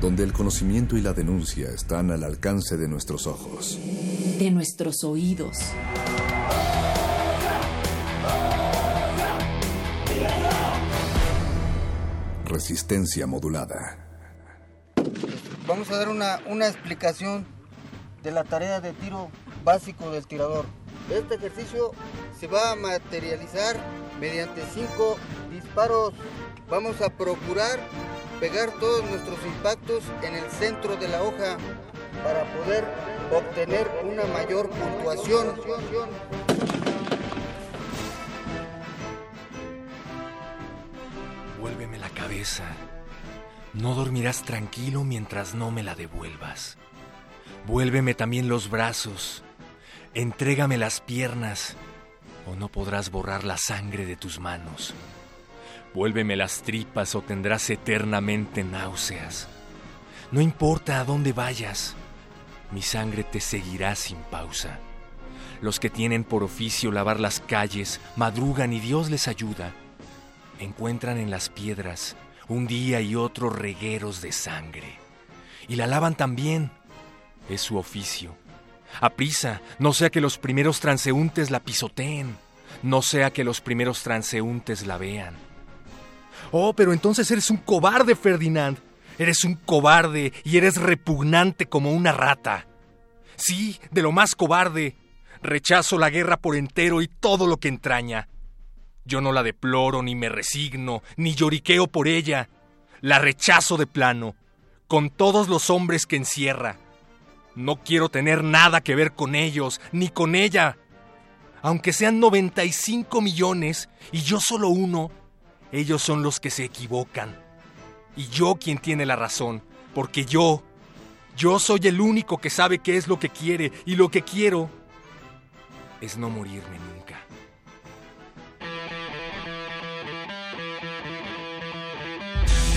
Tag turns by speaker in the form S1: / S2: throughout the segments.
S1: donde el conocimiento y la denuncia están al alcance de nuestros ojos,
S2: de nuestros oídos.
S1: Resistencia modulada.
S3: Vamos a dar una, una explicación de la tarea de tiro básico del tirador. Este ejercicio se va a materializar mediante cinco disparos. Vamos a procurar pegar todos nuestros impactos en el centro de la hoja para poder obtener una mayor puntuación.
S4: Vuélveme la cabeza. No dormirás tranquilo mientras no me la devuelvas. Vuélveme también los brazos. Entrégame las piernas o no podrás borrar la sangre de tus manos. Vuélveme las tripas o tendrás eternamente náuseas. No importa a dónde vayas, mi sangre te seguirá sin pausa. Los que tienen por oficio lavar las calles, madrugan y Dios les ayuda. Encuentran en las piedras un día y otro regueros de sangre. Y la lavan también. Es su oficio. Aprisa, no sea que los primeros transeúntes la pisoteen, no sea que los primeros transeúntes la vean Oh, pero entonces eres un cobarde, Ferdinand. Eres un cobarde y eres repugnante como una rata. Sí, de lo más cobarde. Rechazo la guerra por entero y todo lo que entraña. Yo no la deploro, ni me resigno, ni lloriqueo por ella. La rechazo de plano, con todos los hombres que encierra. No quiero tener nada que ver con ellos, ni con ella. Aunque sean 95 millones y yo solo uno, ellos son los que se equivocan. Y yo quien tiene la razón, porque yo, yo soy el único que sabe qué es lo que quiere y lo que quiero es no morirme nunca.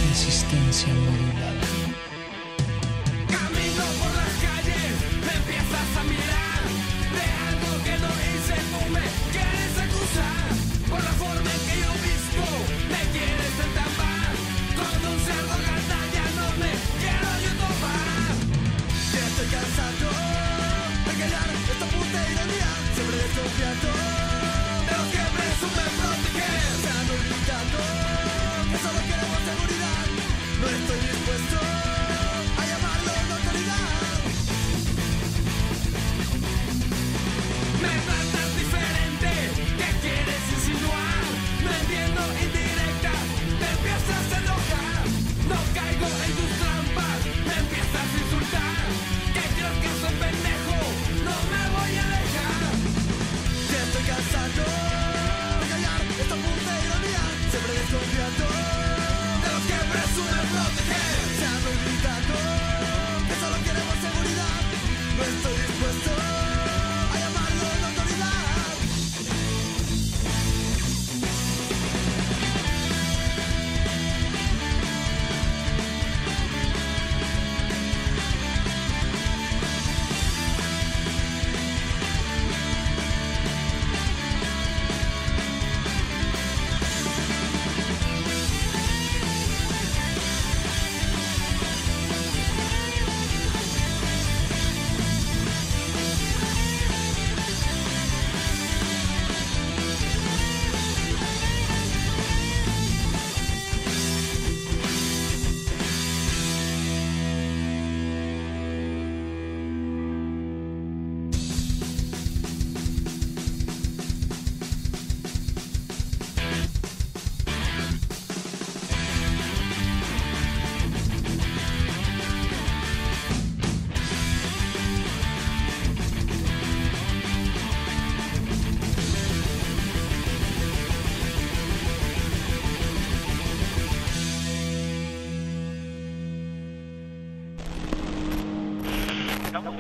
S5: Resistencia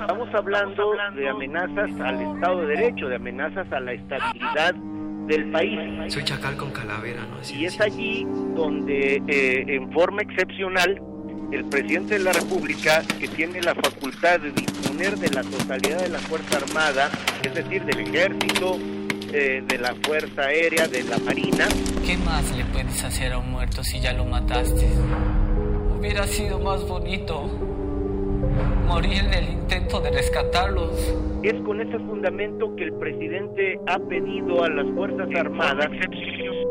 S6: Estamos hablando de amenazas al Estado de Derecho, de amenazas a la estabilidad del país.
S7: Soy chacal con calavera, ¿no?
S6: y es allí donde, eh, en forma excepcional, el presidente de la República, que tiene la facultad de disponer de la totalidad de la Fuerza Armada, es decir, del Ejército, eh, de la Fuerza Aérea, de la Marina.
S8: ¿Qué más le puedes hacer a un muerto si ya lo mataste? Hubiera sido más bonito morir en el intento de rescatarlos.
S6: Es con ese fundamento que el presidente ha pedido a las Fuerzas Armadas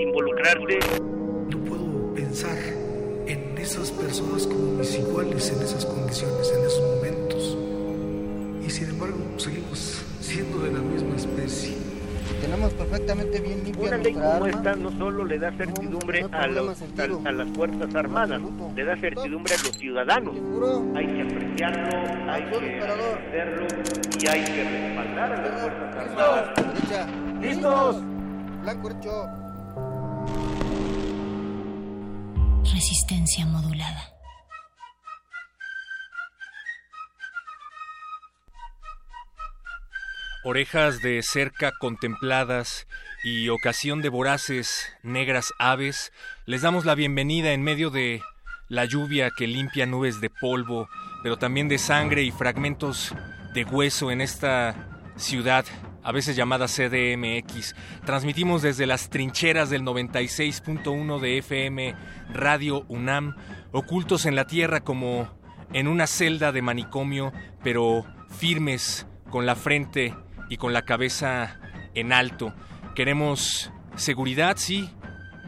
S6: involucrarse.
S7: No puedo pensar en esas personas como mis iguales en esas condiciones, en esos momentos. Y sin embargo, seguimos siendo de la misma especie.
S3: Tenemos perfectamente bien limpia
S6: Una ley como
S3: arma.
S6: esta no solo le da certidumbre
S3: no
S6: a, los- las Fuerzas Armadas, le da certidumbre a los ciudadanos. Hay que apreciarlo, hay que hacerlo y hay que respaldar a las Fuerzas Armadas.
S3: ¿Listos? Blanco hecho.
S2: Resistencia modulada.
S4: Orejas de cerca contempladas y ocasión de voraces negras aves, les damos la bienvenida en medio de la lluvia que limpia nubes de polvo, pero también de sangre y fragmentos de hueso en esta ciudad, a veces llamada CDMX. Transmitimos desde las trincheras del 96.1 de FM Radio UNAM, ocultos en la tierra como en una celda de manicomio, pero firmes con la frente y con la cabeza en alto. Queremos seguridad, sí,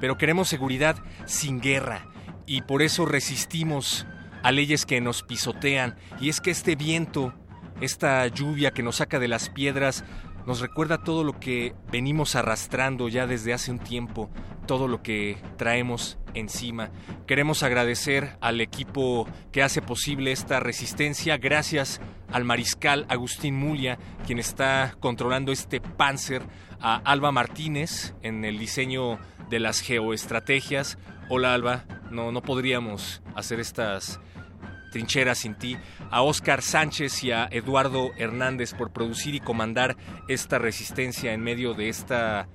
S4: pero queremos seguridad sin guerra y por eso resistimos a leyes que nos pisotean. Y es que este viento, esta lluvia que nos saca de las piedras, nos recuerda todo lo que venimos arrastrando ya desde hace un tiempo, todo lo que traemos encima. Queremos agradecer al equipo que hace posible esta resistencia, gracias al mariscal Agustín Mulia, quien está controlando este Panzer, a Alba Martínez en el diseño de las geoestrategias. Hola Alba, no, no podríamos hacer estas trincheras sin ti, a Óscar Sánchez y a Eduardo Hernández por producir y comandar esta resistencia en medio de esta,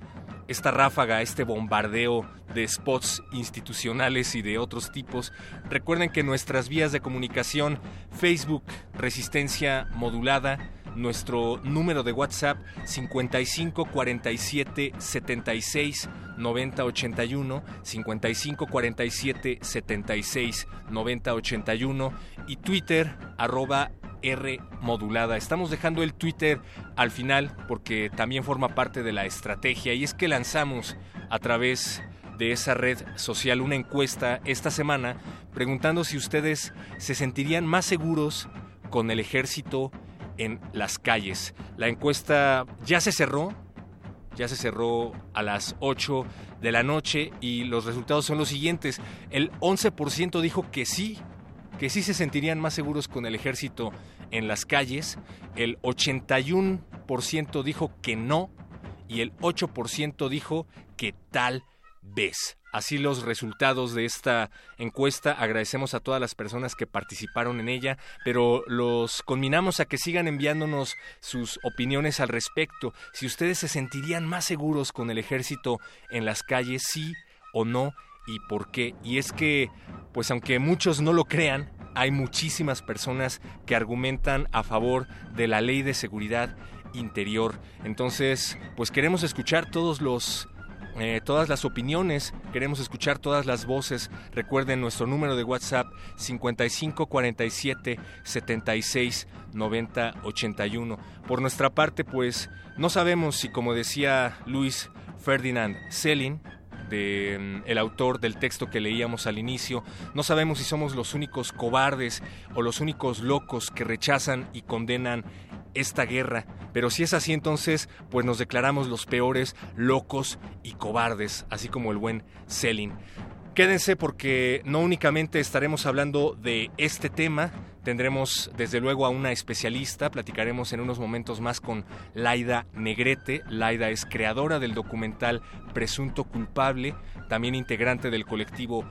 S4: esta ráfaga, este bombardeo de spots institucionales y de otros tipos. Recuerden que nuestras vías de comunicación, Facebook Resistencia Modulada, nuestro número de WhatsApp 55 47 76 90 81 55 47 76 90 81 y Twitter arroba R modulada. Estamos dejando el Twitter al final porque también forma parte de la estrategia y es que lanzamos a través de esa red social una encuesta esta semana preguntando si ustedes se sentirían más seguros con el ejército en las calles. La encuesta ya se cerró, ya se cerró a las 8 de la noche y los resultados son los siguientes. El 11% dijo que sí, que sí se sentirían más seguros con el ejército en las calles, el 81% dijo que no y el 8% dijo que tal vez. Así los resultados de esta encuesta. Agradecemos a todas las personas que participaron en ella, pero los conminamos a que sigan enviándonos sus opiniones al respecto. Si ustedes se sentirían más seguros con el ejército en las calles, sí o no, y por qué. Y es que, pues aunque muchos no lo crean, hay muchísimas personas que argumentan a favor de la ley de seguridad interior. Entonces, pues queremos escuchar todos los eh, todas las opiniones, queremos escuchar todas las voces. Recuerden nuestro número de WhatsApp 55 47 76 90 81. Por nuestra parte, pues no sabemos si, como decía Luis Ferdinand Selin, mm, el autor del texto que leíamos al inicio, no sabemos si somos los únicos cobardes o los únicos locos que rechazan y condenan esta guerra. Pero si es así, entonces, pues nos declaramos los peores, locos y cobardes, así como el buen Selin. Quédense porque no únicamente estaremos hablando de este tema, tendremos desde luego a una especialista, platicaremos en unos momentos más con Laida Negrete. Laida es creadora del documental Presunto Culpable, también integrante del colectivo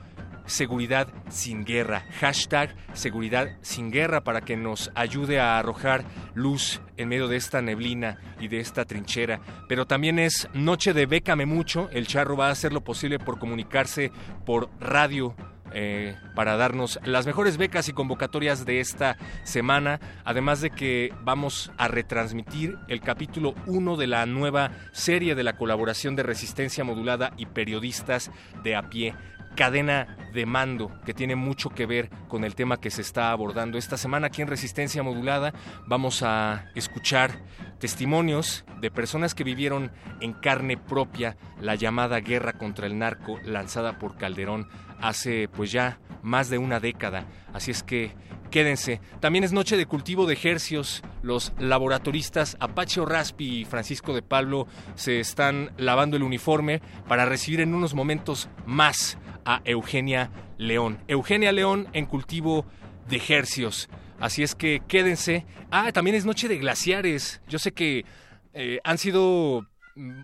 S4: seguridad sin guerra. Hashtag seguridad sin guerra para que nos ayude a arrojar luz en medio de esta neblina y de esta trinchera. Pero también es noche de Bécame mucho. El charro va a hacer lo posible por comunicarse por radio eh, para darnos las mejores becas y convocatorias de esta semana, además de que vamos a retransmitir el capítulo 1 de la nueva serie de la colaboración de resistencia modulada y periodistas de a pie cadena de mando que tiene mucho que ver con el tema que se está abordando. Esta semana aquí en Resistencia Modulada vamos a escuchar testimonios de personas que vivieron en carne propia la llamada guerra contra el narco lanzada por Calderón hace pues ya más de una década. Así es que quédense. También es noche de cultivo de ejercios. Los laboratoristas Apache Raspi y Francisco de Pablo se están lavando el uniforme para recibir en unos momentos más a Eugenia León. Eugenia León en cultivo de ejercios. Así es que quédense. Ah, también es noche de glaciares. Yo sé que eh, han sido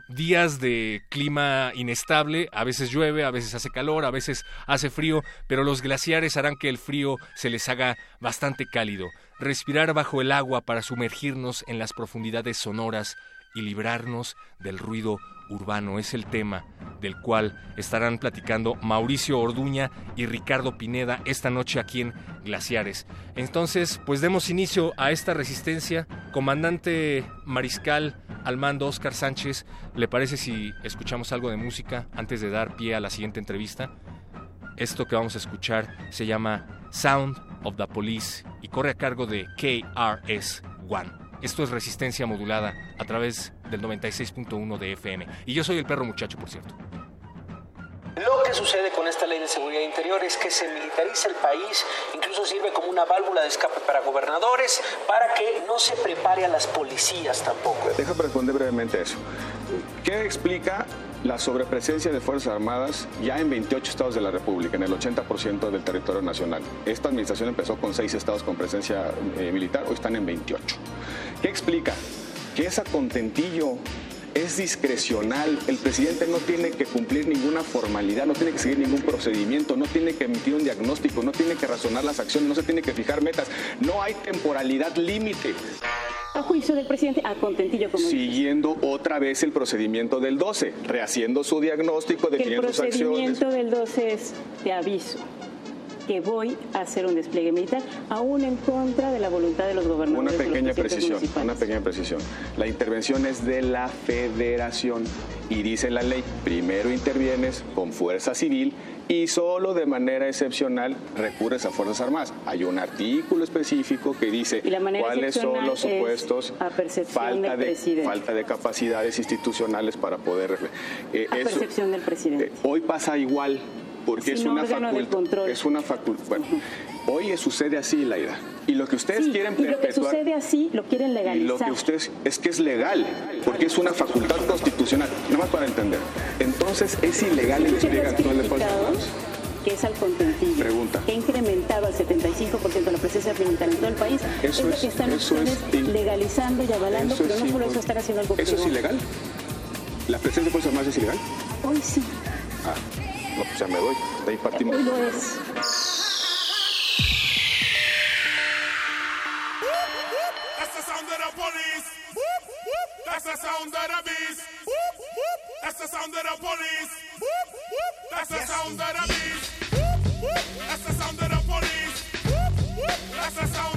S4: días de clima inestable, a veces llueve, a veces hace calor, a veces hace frío, pero los glaciares harán que el frío se les haga bastante cálido. Respirar bajo el agua para sumergirnos en las profundidades sonoras y librarnos del ruido urbano es el tema del cual estarán platicando Mauricio Orduña y Ricardo Pineda esta noche aquí en Glaciares. Entonces, pues demos inicio a esta resistencia. Comandante Mariscal al mando Oscar Sánchez, ¿le parece si escuchamos algo de música antes de dar pie a la siguiente entrevista? Esto que vamos a escuchar se llama Sound of the Police y corre a cargo de KRS One. Esto es resistencia modulada a través del 96.1 de FM. Y yo soy el perro muchacho, por cierto.
S8: Lo que sucede con esta ley de seguridad interior es que se militariza el país, incluso sirve como una válvula de escape para gobernadores, para que no se prepare a las policías tampoco.
S9: Déjame responder brevemente eso. ¿Qué explica la sobrepresencia de Fuerzas Armadas ya en 28 estados de la República, en el 80% del territorio nacional. Esta administración empezó con 6 estados con presencia eh, militar, hoy están en 28. ¿Qué explica? Que esa contentillo es discrecional. El presidente no tiene que cumplir ninguna formalidad, no tiene que seguir ningún procedimiento, no tiene que emitir un diagnóstico, no tiene que razonar las acciones, no se tiene que fijar metas. No hay temporalidad límite.
S10: A juicio del presidente, a contentillo como
S9: Siguiendo otra vez el procedimiento del 12, rehaciendo su diagnóstico, definiendo sus acciones.
S10: El procedimiento del 12 es, te aviso, que voy a hacer un despliegue militar, aún en contra de la voluntad de los gobernadores.
S9: Una pequeña precisión, una pequeña precisión. La intervención es de la federación y dice la ley, primero intervienes con fuerza civil y solo de manera excepcional recurres a Fuerzas Armadas. Hay un artículo específico que dice cuáles son los supuestos, falta de, falta de capacidades institucionales para poder...
S10: Eh, a percepción del presidente. Eh,
S9: hoy pasa igual porque es, una facultad, es una facultad. Bueno, hoy sucede así, Laida. Y lo que ustedes quieren
S10: y lo que sucede así lo quieren legalizar.
S9: Y lo que ustedes es que es legal, porque es una facultad constitucional. Nada más para entender. Entonces es ilegal el despliegue actual de fuerzas
S10: que es al contentillo,
S9: Pregunta.
S10: que ha incrementado al 75% la presencia militar en todo el país, eso es lo que están ustedes legalizando y avalando, pero no por eso están haciendo algo
S9: ¿Eso es ilegal? ¿La presencia de Fuerzas Armadas es ilegal?
S10: Hoy sí.
S9: Ah. No, pues ya me doy. De ahí partimos.
S11: That's the sound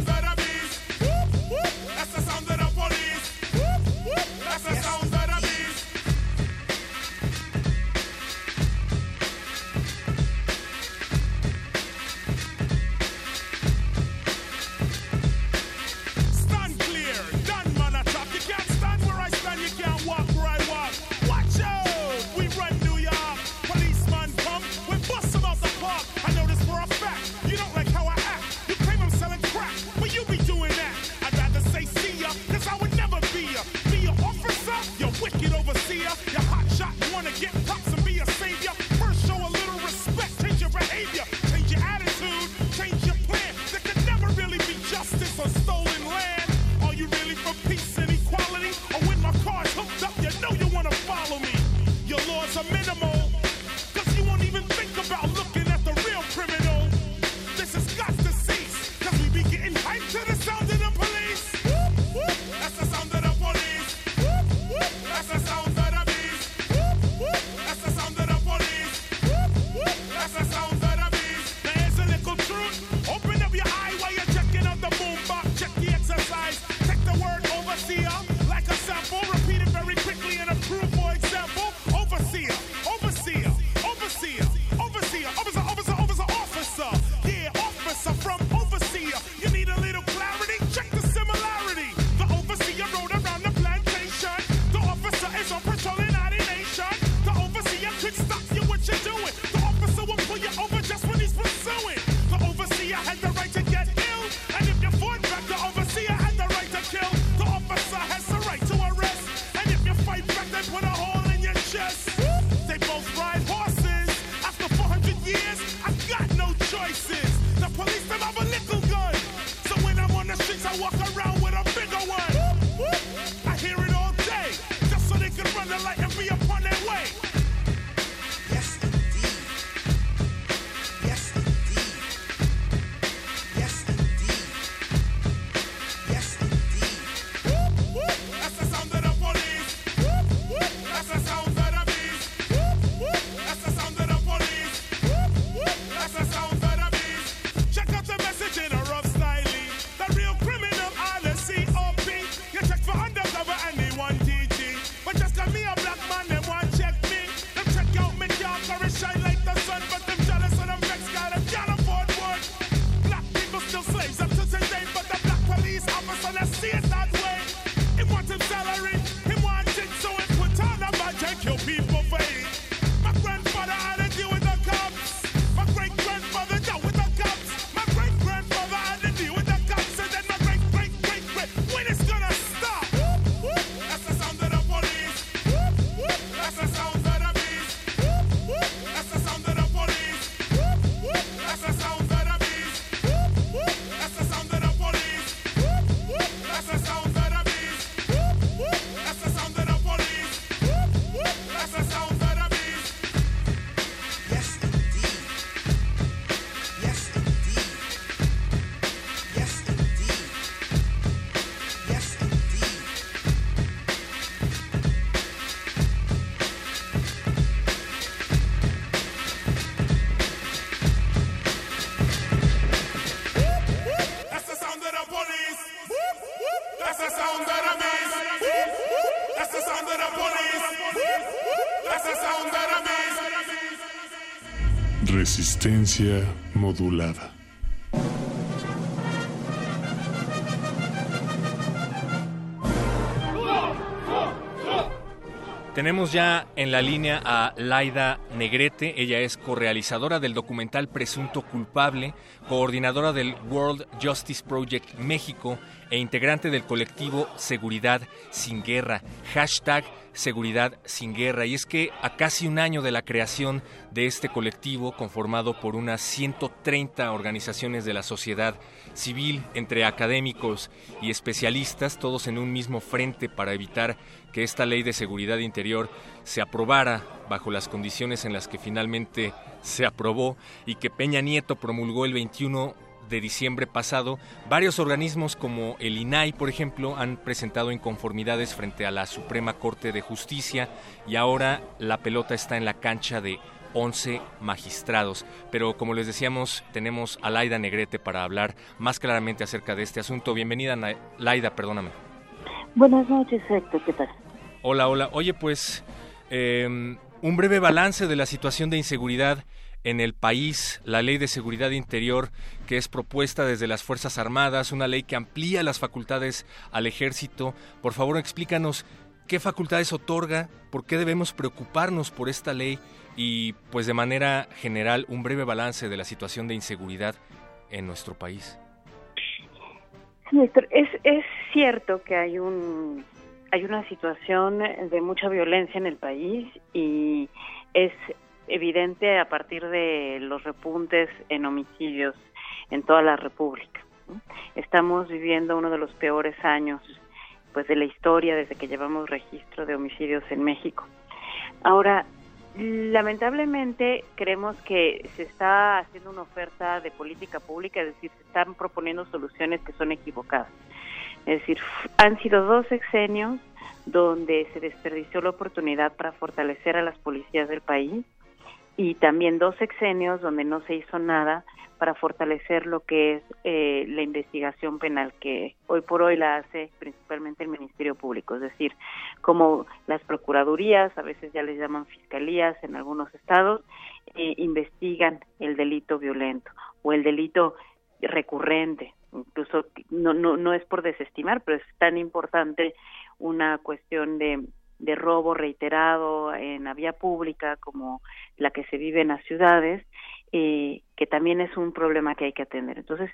S12: Resistencia modulada.
S4: Tenemos ya en la línea a Laida Negrete, ella es correalizadora del documental Presunto Culpable, coordinadora del World Justice Project México e integrante del colectivo Seguridad sin Guerra, hashtag Seguridad sin Guerra. Y es que a casi un año de la creación de este colectivo, conformado por unas 130 organizaciones de la sociedad civil, entre académicos y especialistas, todos en un mismo frente para evitar que esta ley de seguridad interior se aprobara bajo las condiciones en las que finalmente se aprobó y que Peña Nieto promulgó el 21 de diciembre pasado, varios organismos como el INAI, por ejemplo, han presentado inconformidades frente a la Suprema Corte de Justicia y ahora la pelota está en la cancha de 11 magistrados. Pero como les decíamos, tenemos a Laida Negrete para hablar más claramente acerca de este asunto. Bienvenida, Laida, perdóname.
S10: Buenas noches, Héctor, ¿qué tal?
S4: Hola, hola. Oye, pues eh, un breve balance de la situación de inseguridad en el país, la ley de seguridad interior que es propuesta desde las Fuerzas Armadas, una ley que amplía las facultades al ejército. Por favor, explícanos qué facultades otorga, por qué debemos preocuparnos por esta ley y, pues de manera general, un breve balance de la situación de inseguridad en nuestro país.
S10: Es, es cierto que hay un hay una situación de mucha violencia en el país y es evidente a partir de los repuntes en homicidios en toda la República. Estamos viviendo uno de los peores años pues de la historia desde que llevamos registro de homicidios en México. Ahora, lamentablemente creemos que se está haciendo una oferta de política pública, es decir, se están proponiendo soluciones que son equivocadas. Es decir, han sido dos sexenios donde se desperdició la oportunidad para fortalecer a las policías del país y también dos sexenios donde no se hizo nada para fortalecer lo que es eh, la investigación penal que hoy por hoy la hace principalmente el Ministerio Público, es decir, como las procuradurías, a veces ya les llaman fiscalías en algunos estados, eh, investigan el delito violento o el delito recurrente, incluso no, no, no es por desestimar, pero es tan importante una cuestión de, de robo reiterado en la vía pública como la que se vive en las ciudades, eh, que también es un problema que hay que atender. Entonces,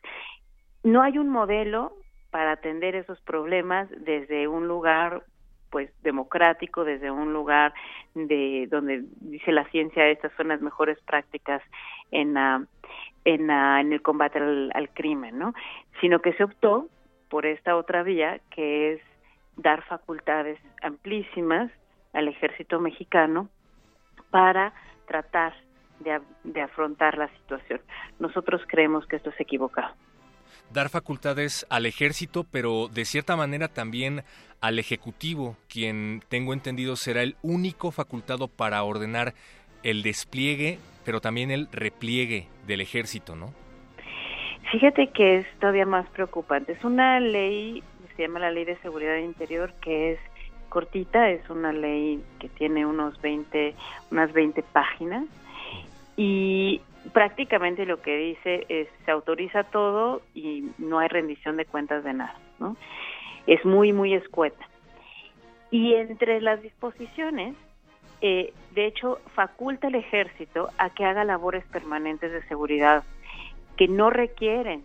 S10: no hay un modelo para atender esos problemas desde un lugar pues democrático desde un lugar de donde dice la ciencia estas son las mejores prácticas en ah, en, ah, en el combate al, al crimen no sino que se optó por esta otra vía que es dar facultades amplísimas al ejército mexicano para tratar de, afrontar la situación. Nosotros creemos que esto es equivocado.
S4: dar facultades al ejército, pero de cierta manera también al ejecutivo, quien tengo entendido será el único facultado para ordenar el despliegue, pero también el repliegue del ejército, ¿no?
S10: Fíjate que es todavía más preocupante. Es una ley, se llama la Ley de Seguridad Interior, que es cortita, es una ley que tiene unos 20, unas 20 páginas y prácticamente lo que dice es se autoriza todo y no hay rendición de cuentas de nada, ¿no? Es muy muy escueta. Y entre las disposiciones eh, de hecho, faculta al ejército a que haga labores permanentes de seguridad que no requieren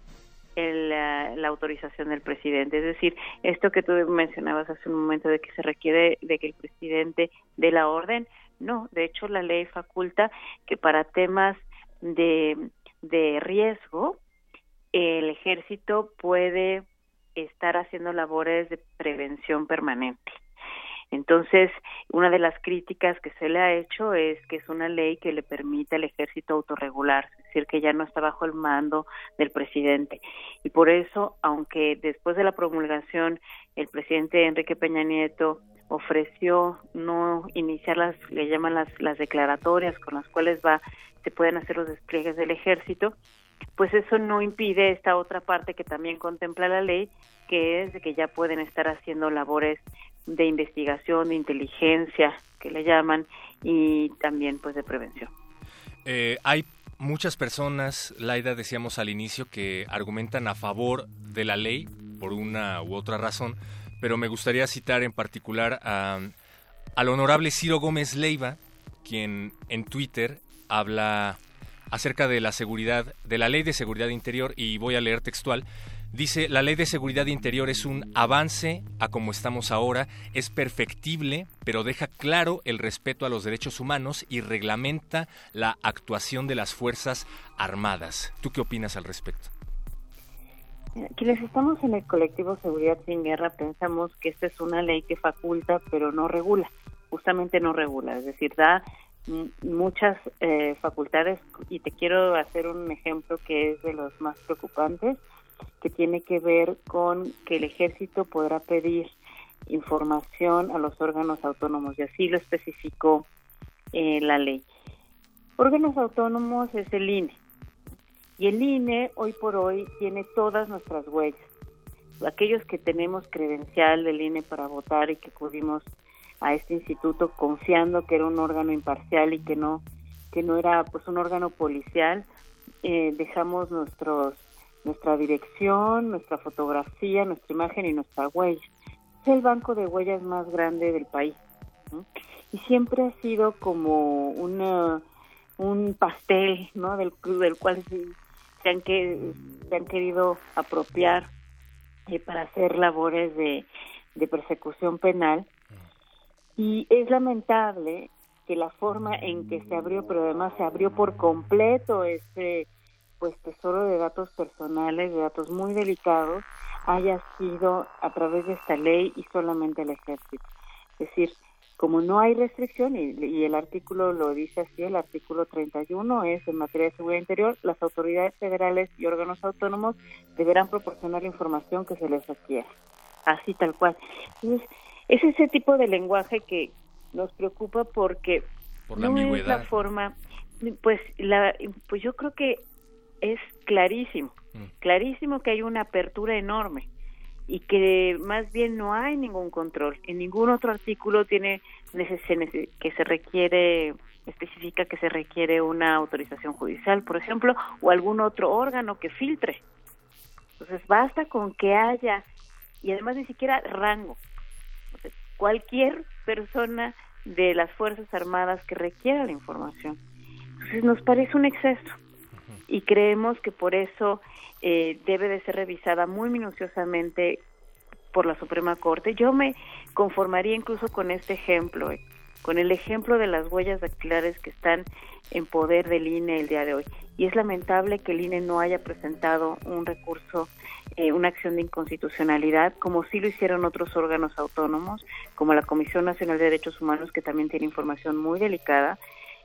S10: el, eh, la autorización del presidente. Es decir, esto que tú mencionabas hace un momento de que se requiere de que el presidente dé la orden, no, de hecho la ley faculta que para temas de, de riesgo el ejército puede estar haciendo labores de prevención permanente. Entonces, una de las críticas que se le ha hecho es que es una ley que le permite al ejército autorregularse, es decir, que ya no está bajo el mando del presidente. Y por eso, aunque después de la promulgación el presidente Enrique Peña Nieto ofreció no iniciar las, le llaman las, las declaratorias con las cuales va, se pueden hacer los despliegues del ejército, pues eso no impide esta otra parte que también contempla la ley, que es de que ya pueden estar haciendo labores de investigación, de inteligencia, que le llaman, y también pues de prevención.
S4: Eh, hay muchas personas, Laida, decíamos al inicio, que argumentan a favor de la ley por una u otra razón, pero me gustaría citar en particular a, al honorable Ciro Gómez Leiva, quien en Twitter habla acerca de la seguridad, de la ley de seguridad interior, y voy a leer textual. Dice, la ley de seguridad interior es un avance a como estamos ahora, es perfectible, pero deja claro el respeto a los derechos humanos y reglamenta la actuación de las Fuerzas Armadas. ¿Tú qué opinas al respecto?
S10: Quienes estamos en el colectivo Seguridad sin Guerra pensamos que esta es una ley que faculta pero no regula, justamente no regula, es decir, da muchas eh, facultades y te quiero hacer un ejemplo que es de los más preocupantes que tiene que ver con que el ejército podrá pedir información a los órganos autónomos y así lo especificó eh, la ley. Órganos autónomos es el INE y el INE hoy por hoy tiene todas nuestras huellas. Aquellos que tenemos credencial del INE para votar y que acudimos a este instituto confiando que era un órgano imparcial y que no que no era pues un órgano policial, eh, dejamos nuestros nuestra dirección, nuestra fotografía, nuestra imagen y nuestra huella. Es el banco de huellas más grande del país. Y siempre ha sido como una, un pastel, ¿no? Del, del cual se, se han, que, se han querido apropiar eh, para hacer labores de, de persecución penal. Y es lamentable que la forma en que se abrió, pero además se abrió por completo este pues tesoro de datos personales, de datos muy delicados, haya sido a través de esta ley y solamente el ejército. Es decir, como no hay restricción, y, y, el artículo lo dice así, el artículo 31 es en materia de seguridad interior, las autoridades federales y órganos autónomos deberán proporcionar la información que se les requiera. Así tal cual. Entonces, es ese tipo de lenguaje que nos preocupa porque
S4: Por la
S10: no
S4: ambigüedad.
S10: es la forma, pues, la, pues yo creo que es clarísimo, clarísimo que hay una apertura enorme y que más bien no hay ningún control. En ningún otro artículo tiene que se requiere especifica que se requiere una autorización judicial, por ejemplo, o algún otro órgano que filtre. Entonces basta con que haya y además ni siquiera rango. Entonces, cualquier persona de las Fuerzas Armadas que requiera la información. Entonces nos parece un exceso y creemos que por eso eh, debe de ser revisada muy minuciosamente por la Suprema Corte. Yo me conformaría incluso con este ejemplo, eh, con el ejemplo de las huellas dactilares que están en poder del INE el día de hoy. Y es lamentable que el INE no haya presentado un recurso, eh, una acción de inconstitucionalidad, como sí lo hicieron otros órganos autónomos, como la Comisión Nacional de Derechos Humanos, que también tiene información muy delicada,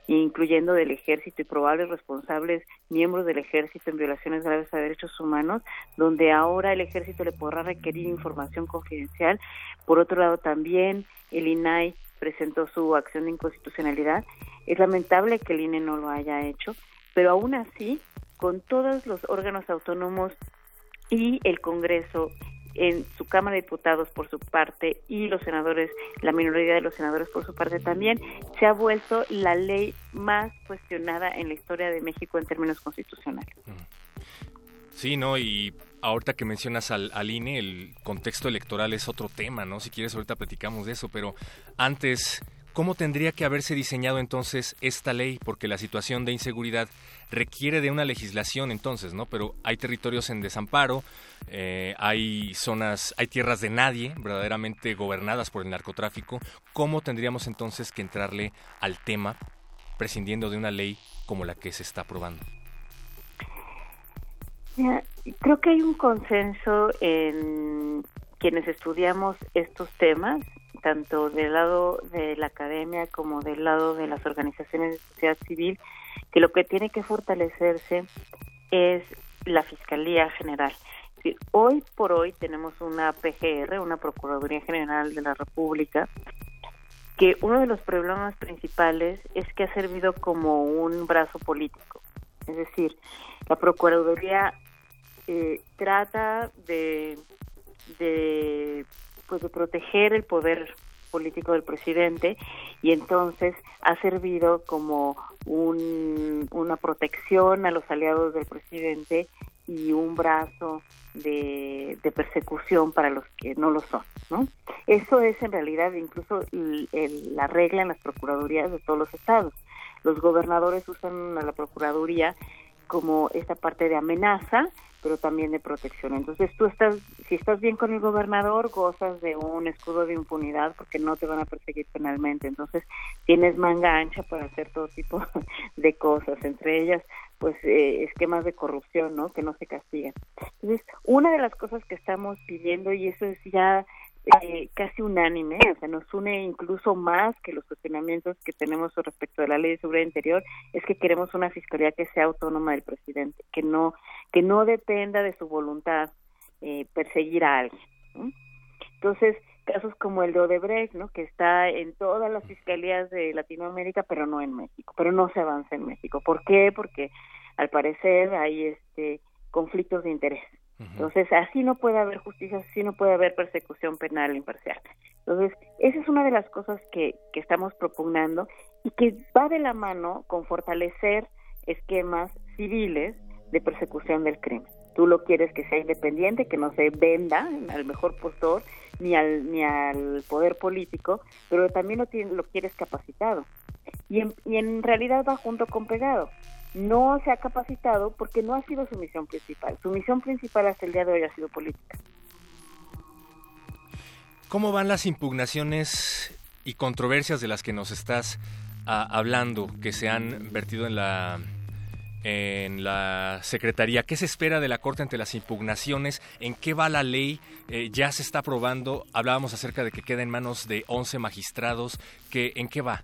S10: incluyendo del ejército y probables responsables miembros del ejército en violaciones graves a derechos humanos, donde ahora el ejército le podrá requerir información confidencial. Por otro lado, también el INAI presentó su acción de inconstitucionalidad. Es lamentable que el INE no lo haya hecho, pero aún así, con todos los órganos autónomos y el Congreso en su Cámara de Diputados por su parte y los senadores, la minoría de los senadores por su parte también, se ha vuelto la ley más cuestionada en la historia de México en términos constitucionales.
S4: Sí, ¿no? Y ahorita que mencionas al, al, INE, el contexto electoral es otro tema, ¿no? Si quieres, ahorita platicamos de eso, pero antes, ¿cómo tendría que haberse diseñado entonces esta ley? Porque la situación de inseguridad requiere de una legislación entonces, ¿no? Pero hay territorios en desamparo, eh, hay zonas, hay tierras de nadie verdaderamente gobernadas por el narcotráfico. ¿Cómo tendríamos entonces que entrarle al tema prescindiendo de una ley como la que se está aprobando?
S10: Creo que hay un consenso en quienes estudiamos estos temas, tanto del lado de la academia como del lado de las organizaciones de sociedad civil, que lo que tiene que fortalecerse es la Fiscalía General. Hoy por hoy tenemos una PGR, una Procuraduría General de la República, que uno de los problemas principales es que ha servido como un brazo político. Es decir, la Procuraduría eh, trata de, de, pues de proteger el poder político del presidente y entonces ha servido como un, una protección a los aliados del presidente y un brazo de, persecución para los que no lo son, ¿no? Eso es en realidad incluso el, el, la regla en las procuradurías de todos los estados. Los gobernadores usan a la procuraduría como esta parte de amenaza pero también de protección. Entonces tú estás, si estás bien con el gobernador, gozas de un escudo de impunidad porque no te van a perseguir penalmente. Entonces tienes manga ancha para hacer todo tipo de cosas, entre ellas pues eh, esquemas de corrupción, ¿no? Que no se castigan. Entonces, una de las cosas que estamos pidiendo, y eso es ya eh, casi unánime, o sea, nos une incluso más que los cuestionamientos que tenemos respecto de la ley de seguridad interior, es que queremos una fiscalía que sea autónoma del presidente, que no que no dependa de su voluntad eh, perseguir a alguien. Entonces, casos como el de Odebrecht, ¿no? que está en todas las fiscalías de Latinoamérica, pero no en México, pero no se avanza en México. ¿Por qué? Porque al parecer hay este conflictos de interés. Entonces, así no puede haber justicia, así no puede haber persecución penal imparcial. Entonces, esa es una de las cosas que, que estamos propugnando y que va de la mano con fortalecer esquemas civiles de persecución del crimen. Tú lo quieres que sea independiente, que no se venda al mejor postor ni al ni al poder político, pero también lo, tiene, lo quieres capacitado. Y en, y en realidad va junto con pegado no se ha capacitado porque no ha sido su misión principal. Su misión principal hasta el día de hoy ha sido política.
S4: ¿Cómo van las impugnaciones y controversias de las que nos estás uh, hablando que se han vertido en la en la Secretaría. ¿Qué se espera de la Corte ante las impugnaciones? ¿En qué va la ley? Eh, ¿Ya se está aprobando? Hablábamos acerca de que queda en manos de 11 magistrados. ¿Qué, ¿En qué va?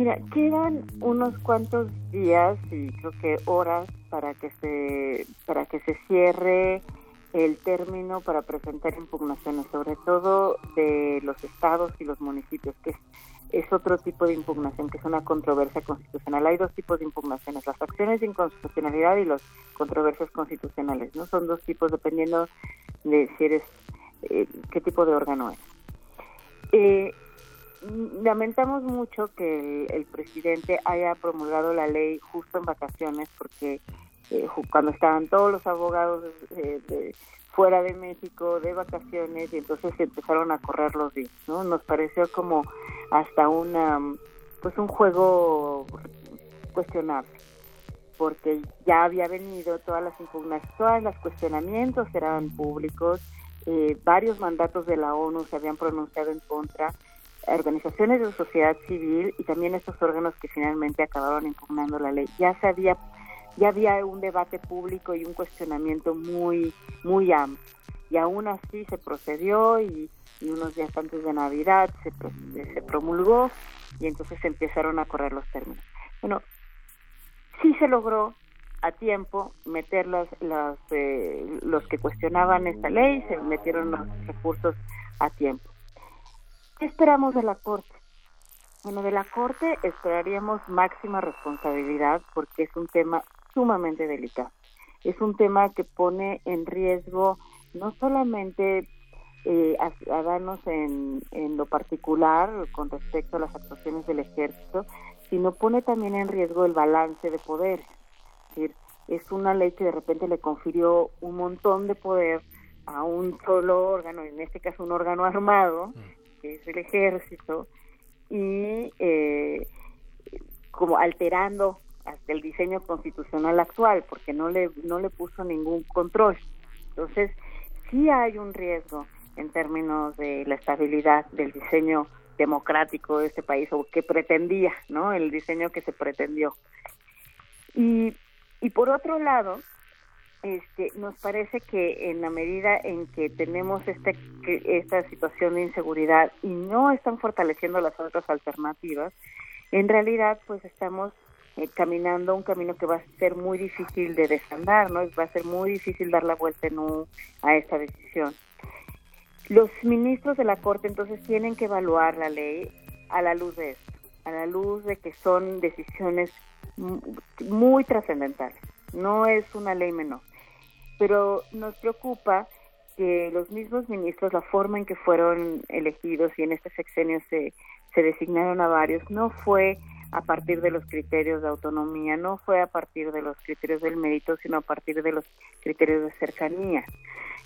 S10: Mira, quedan unos cuantos días y creo que horas para que se para que se cierre el término para presentar impugnaciones, sobre todo de los estados y los municipios, que es, es otro tipo de impugnación, que es una controversia constitucional. Hay dos tipos de impugnaciones, las acciones de inconstitucionalidad y las controversias constitucionales, ¿no? Son dos tipos dependiendo de si eres, eh, qué tipo de órgano es. Eh, lamentamos mucho que el, presidente haya promulgado la ley justo en vacaciones porque eh, cuando estaban todos los abogados de, de, fuera de México de vacaciones y entonces empezaron a correr los días, ¿no? Nos pareció como hasta una pues un juego cuestionable porque ya había venido todas las impugnaciones, todos los cuestionamientos eran públicos eh, varios mandatos de la ONU se habían pronunciado en contra, organizaciones de sociedad civil y también estos órganos que finalmente acabaron impugnando la ley. Ya se había, ya había un debate público y un cuestionamiento muy, muy amplio. Y aún así se procedió y, y unos días antes de Navidad se, pro- se promulgó y entonces empezaron a correr los términos. Bueno, sí se logró a tiempo meter los, los, eh, los que cuestionaban esta ley, se metieron los recursos a tiempo. ¿Qué esperamos de la Corte? Bueno, de la Corte esperaríamos máxima responsabilidad porque es un tema sumamente delicado. Es un tema que pone en riesgo no solamente eh, a ciudadanos en, en lo particular con respecto a las actuaciones del ejército, sino pone también en riesgo el balance de poderes. Es decir, es una ley que de repente le confirió un montón de poder a un solo órgano, en este caso un órgano armado, que es el ejército, y eh, como alterando hasta el diseño constitucional actual, porque no le, no le puso ningún control. Entonces, sí hay un riesgo en términos de la estabilidad del diseño democrático de este país, o que pretendía, ¿no? El diseño que se pretendió. Y, y por otro lado, este, nos parece que en la medida en que tenemos este, esta situación de inseguridad y no están fortaleciendo las otras alternativas, en realidad pues estamos eh, caminando un camino que va a ser muy difícil de desandar, ¿no? Va a ser muy difícil dar la vuelta en U a esta decisión. Los ministros de la Corte entonces tienen que evaluar la ley a la luz de esto, a la luz de que son decisiones mu- muy trascendentales. No es una ley menor. Pero nos preocupa que los mismos ministros, la forma en que fueron elegidos y en este sexenio se, se designaron a varios, no fue a partir de los criterios de autonomía, no fue a partir de los criterios del mérito, sino a partir de los criterios de cercanía.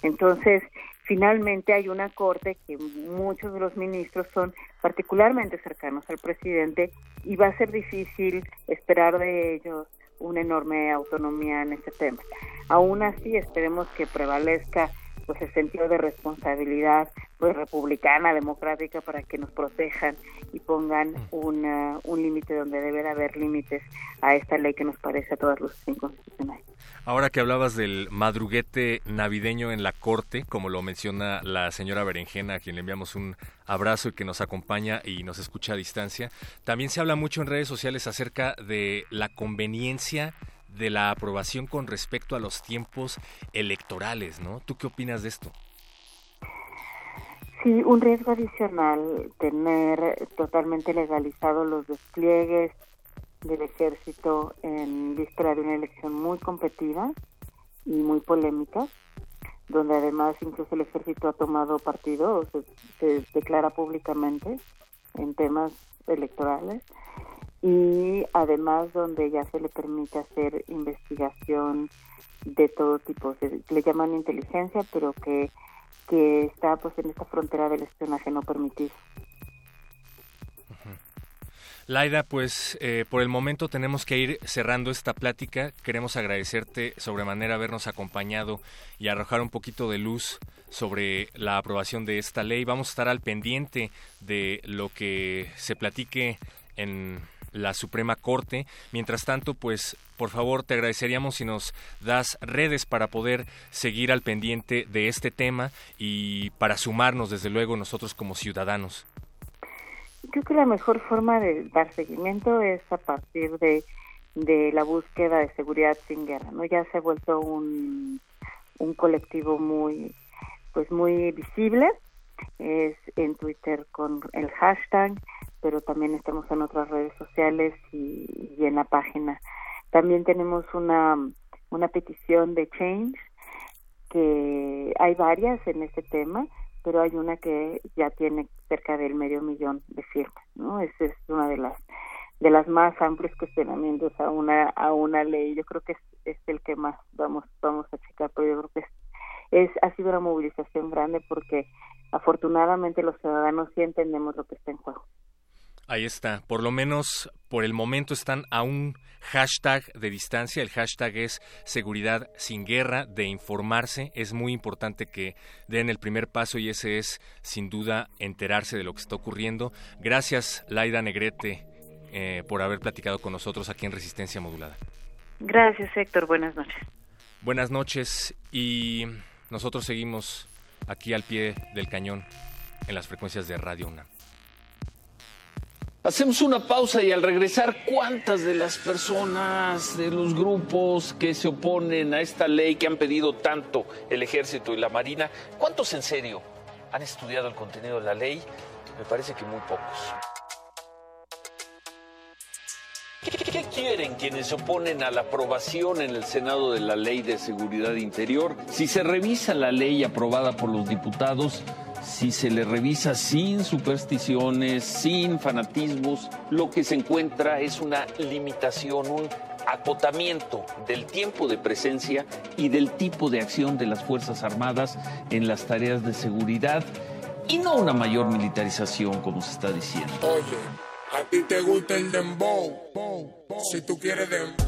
S10: Entonces, finalmente hay una corte que muchos de los ministros son particularmente cercanos al presidente y va a ser difícil esperar de ellos una enorme autonomía en este tema. Aún así, esperemos que prevalezca pues el sentido de responsabilidad pues republicana, democrática para que nos protejan y pongan una, un límite donde debe de haber límites a esta ley que nos parece a todas luces inconstitucional.
S4: Ahora que hablabas del madruguete navideño en la corte, como lo menciona la señora Berenjena, a quien le enviamos un abrazo y que nos acompaña y nos escucha a distancia, también se habla mucho en redes sociales acerca de la conveniencia de la aprobación con respecto a los tiempos electorales, ¿no? ¿Tú qué opinas de esto?
S10: Sí, un riesgo adicional tener totalmente legalizados los despliegues del ejército en víspera de una elección muy competida y muy polémica, donde además incluso el ejército ha tomado partido se, se declara públicamente en temas electorales y además donde ya se le permite hacer investigación de todo tipo, se, le llaman inteligencia, pero que que está pues en esta frontera del espionaje no permitido.
S4: Laida, pues eh, por el momento tenemos que ir cerrando esta plática. Queremos agradecerte sobremanera habernos acompañado y arrojar un poquito de luz sobre la aprobación de esta ley. Vamos a estar al pendiente de lo que se platique en la Suprema Corte. Mientras tanto, pues por favor te agradeceríamos si nos das redes para poder seguir al pendiente de este tema y para sumarnos desde luego nosotros como ciudadanos.
S10: Creo que la mejor forma de dar seguimiento es a partir de, de la búsqueda de seguridad sin guerra, ¿no? Ya se ha vuelto un, un colectivo muy pues muy visible, es en Twitter con el hashtag, pero también estamos en otras redes sociales y, en la página. También tenemos una, una petición de Change, que hay varias en este tema, pero hay una que ya tiene cerca del medio millón de firmas, ¿no? Esa es una de las de las más amplios cuestionamientos a una a una ley. Yo creo que es, es el que más vamos vamos a checar, pero yo creo que es, es ha sido una movilización grande porque afortunadamente los ciudadanos sí entendemos lo que está en juego.
S4: Ahí está. Por lo menos por el momento están a un hashtag de distancia. El hashtag es seguridad sin guerra, de informarse. Es muy importante que den el primer paso y ese es, sin duda, enterarse de lo que está ocurriendo. Gracias, Laida Negrete, eh, por haber platicado con nosotros aquí en Resistencia Modulada.
S10: Gracias, Héctor. Buenas noches.
S4: Buenas noches y nosotros seguimos aquí al pie del cañón en las frecuencias de Radio UNAM.
S13: Hacemos una pausa y al regresar, ¿cuántas de las personas, de los grupos que se oponen a esta ley que han pedido tanto el ejército y la marina, cuántos en serio han estudiado el contenido de la ley? Me parece que muy pocos. ¿Qué, quieren quienes se oponen a la aprobación en el Senado de la Ley de Seguridad Interior? Si se revisa la ley aprobada por los diputados, si se le revisa sin supersticiones, sin fanatismos, lo que se encuentra es una limitación, un acotamiento del tiempo de presencia y del tipo de acción de las Fuerzas Armadas en las tareas de seguridad y no una mayor militarización como se está diciendo.
S11: Oye, a ti te gusta el dembow. Si tú quieres dembow.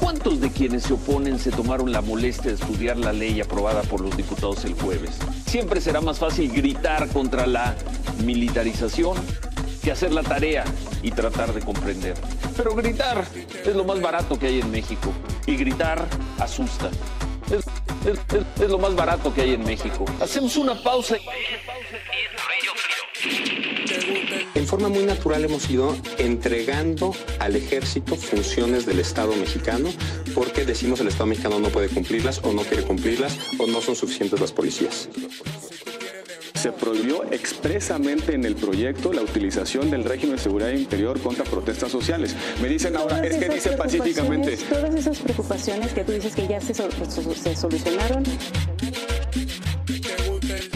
S13: ¿Cuántos de quienes se oponen se tomaron la molestia de estudiar la ley aprobada por los diputados el jueves? Siempre será más fácil gritar contra la militarización que hacer la tarea y tratar de comprender. Pero gritar es lo más barato que hay en México y gritar asusta. Es, lo más barato que hay en México. Hacemos una pausa.
S14: En forma muy natural hemos ido entregando al ejército funciones del Estado mexicano porque decimos el Estado mexicano no puede cumplirlas o no quiere cumplirlas o no son suficientes las policías.
S9: Se prohibió expresamente en el proyecto la utilización del régimen de seguridad interior contra protestas sociales. Me dicen ahora, es que dice pacíficamente.
S15: Todas esas preocupaciones que tú dices que ya se, sol- se solucionaron.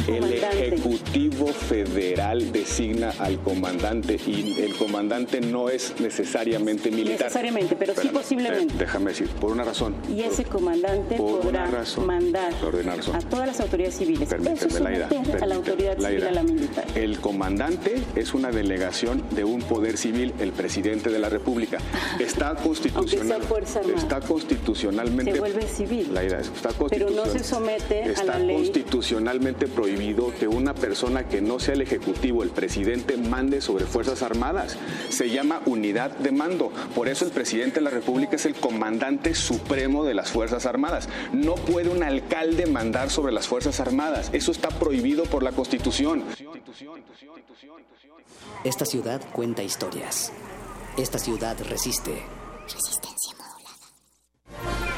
S9: El. Ejecutivo Federal designa al comandante y el comandante no es necesariamente militar.
S15: Necesariamente, pero sí posiblemente.
S9: eh, déjame decir, por una razón.
S15: Y ese comandante
S9: Por
S15: podrá
S9: razón.
S15: mandar a todas las autoridades civiles. Eso
S9: Permíteme,
S15: es
S9: Laida,
S15: someter a la autoridad civil
S9: Laida.
S15: a la militar.
S9: El comandante es una delegación de un poder civil, el presidente de la República. Está constitucional, está constitucionalmente
S15: Se vuelve civil.
S9: Laida, está
S15: Pero no se
S9: constitucional-
S15: somete a
S9: Está
S15: la ley.
S9: constitucionalmente prohibido que una persona que no sea el ejecutivo, el presidente, mande sobre fuerzas armadas. Se llama unidad de mando. Por eso el presidente de la República es el comandante supremo de las fuerzas armadas. No puede un alcalde mandar sobre las fuerzas armadas. Eso está prohibido por la Constitución.
S16: Esta ciudad cuenta historias. Esta ciudad resiste.
S2: Resistencia modulada.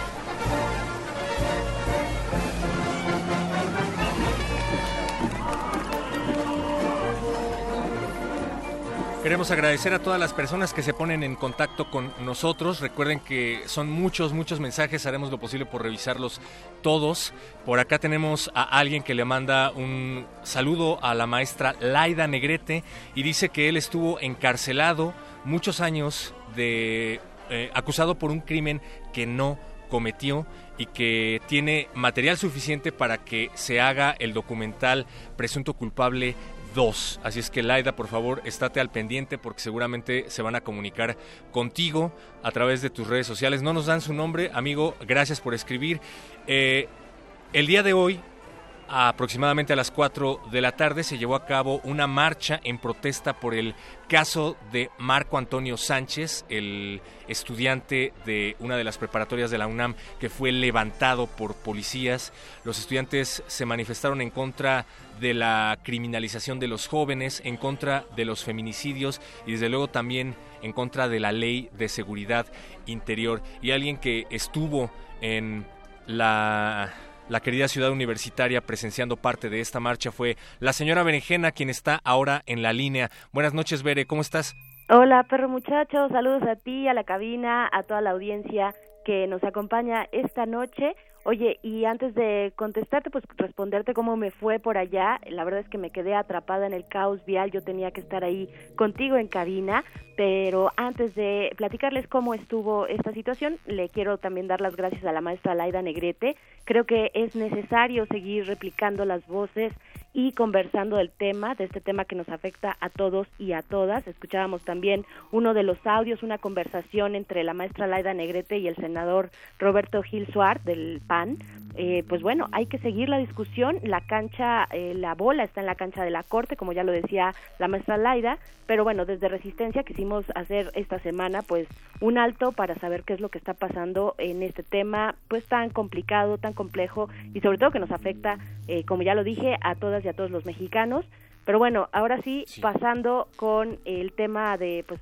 S4: Queremos agradecer a todas las personas que se ponen en contacto con nosotros. Recuerden que son muchos, muchos mensajes. Haremos lo posible por revisarlos todos. Por acá tenemos a alguien que le manda un saludo a la maestra Laida Negrete y dice que él estuvo encarcelado muchos años de eh, acusado por un crimen que no cometió y que tiene material suficiente para que se haga el documental Presunto Culpable 2. Así es que Laida, por favor, estate al pendiente porque seguramente se van a comunicar contigo a través de tus redes sociales. No nos dan su nombre, amigo, gracias por escribir. Eh, el día de hoy, aproximadamente a las 4 de la tarde, se llevó a cabo una marcha en protesta por el caso de Marco Antonio Sánchez, el estudiante de una de las preparatorias de la UNAM que fue levantado por policías. Los estudiantes se manifestaron en contra la criminalización de los jóvenes, en contra de los feminicidios y desde luego también en contra de la ley de seguridad interior. Y alguien que estuvo en la la querida ciudad universitaria presenciando parte de esta marcha fue la señora Berenjena, quien está ahora en la línea. Buenas noches, Bere, ¿cómo estás?
S17: Hola, perro muchacho, saludos a ti, a la cabina, a toda la audiencia que nos acompaña esta noche. Oye, y antes de contestarte, pues responderte cómo me fue por allá, la verdad es que me quedé atrapada en el caos vial, yo tenía que estar ahí contigo en cabina, pero antes de platicarles cómo estuvo esta situación, le quiero también dar las gracias a la maestra Laida Negrete. Creo que es necesario seguir replicando las voces y conversando del tema, de este tema que nos afecta a todos y a todas. Escuchábamos también uno de los audios, una conversación entre la maestra Laida Negrete y el senador Roberto Gil Suárez del Eh, pues bueno, hay que seguir la discusión. La cancha, eh, la bola está en la cancha de la Corte, como ya lo decía la maestra Laida, pero bueno, desde Resistencia quisimos hacer esta semana pues un alto para saber qué es lo que está pasando en este tema pues tan complicado, tan complejo y sobre todo que nos afecta, eh, como ya lo dije, a todas y a todos los mexicanos. Pero bueno, ahora sí, pasando con el tema de, pues,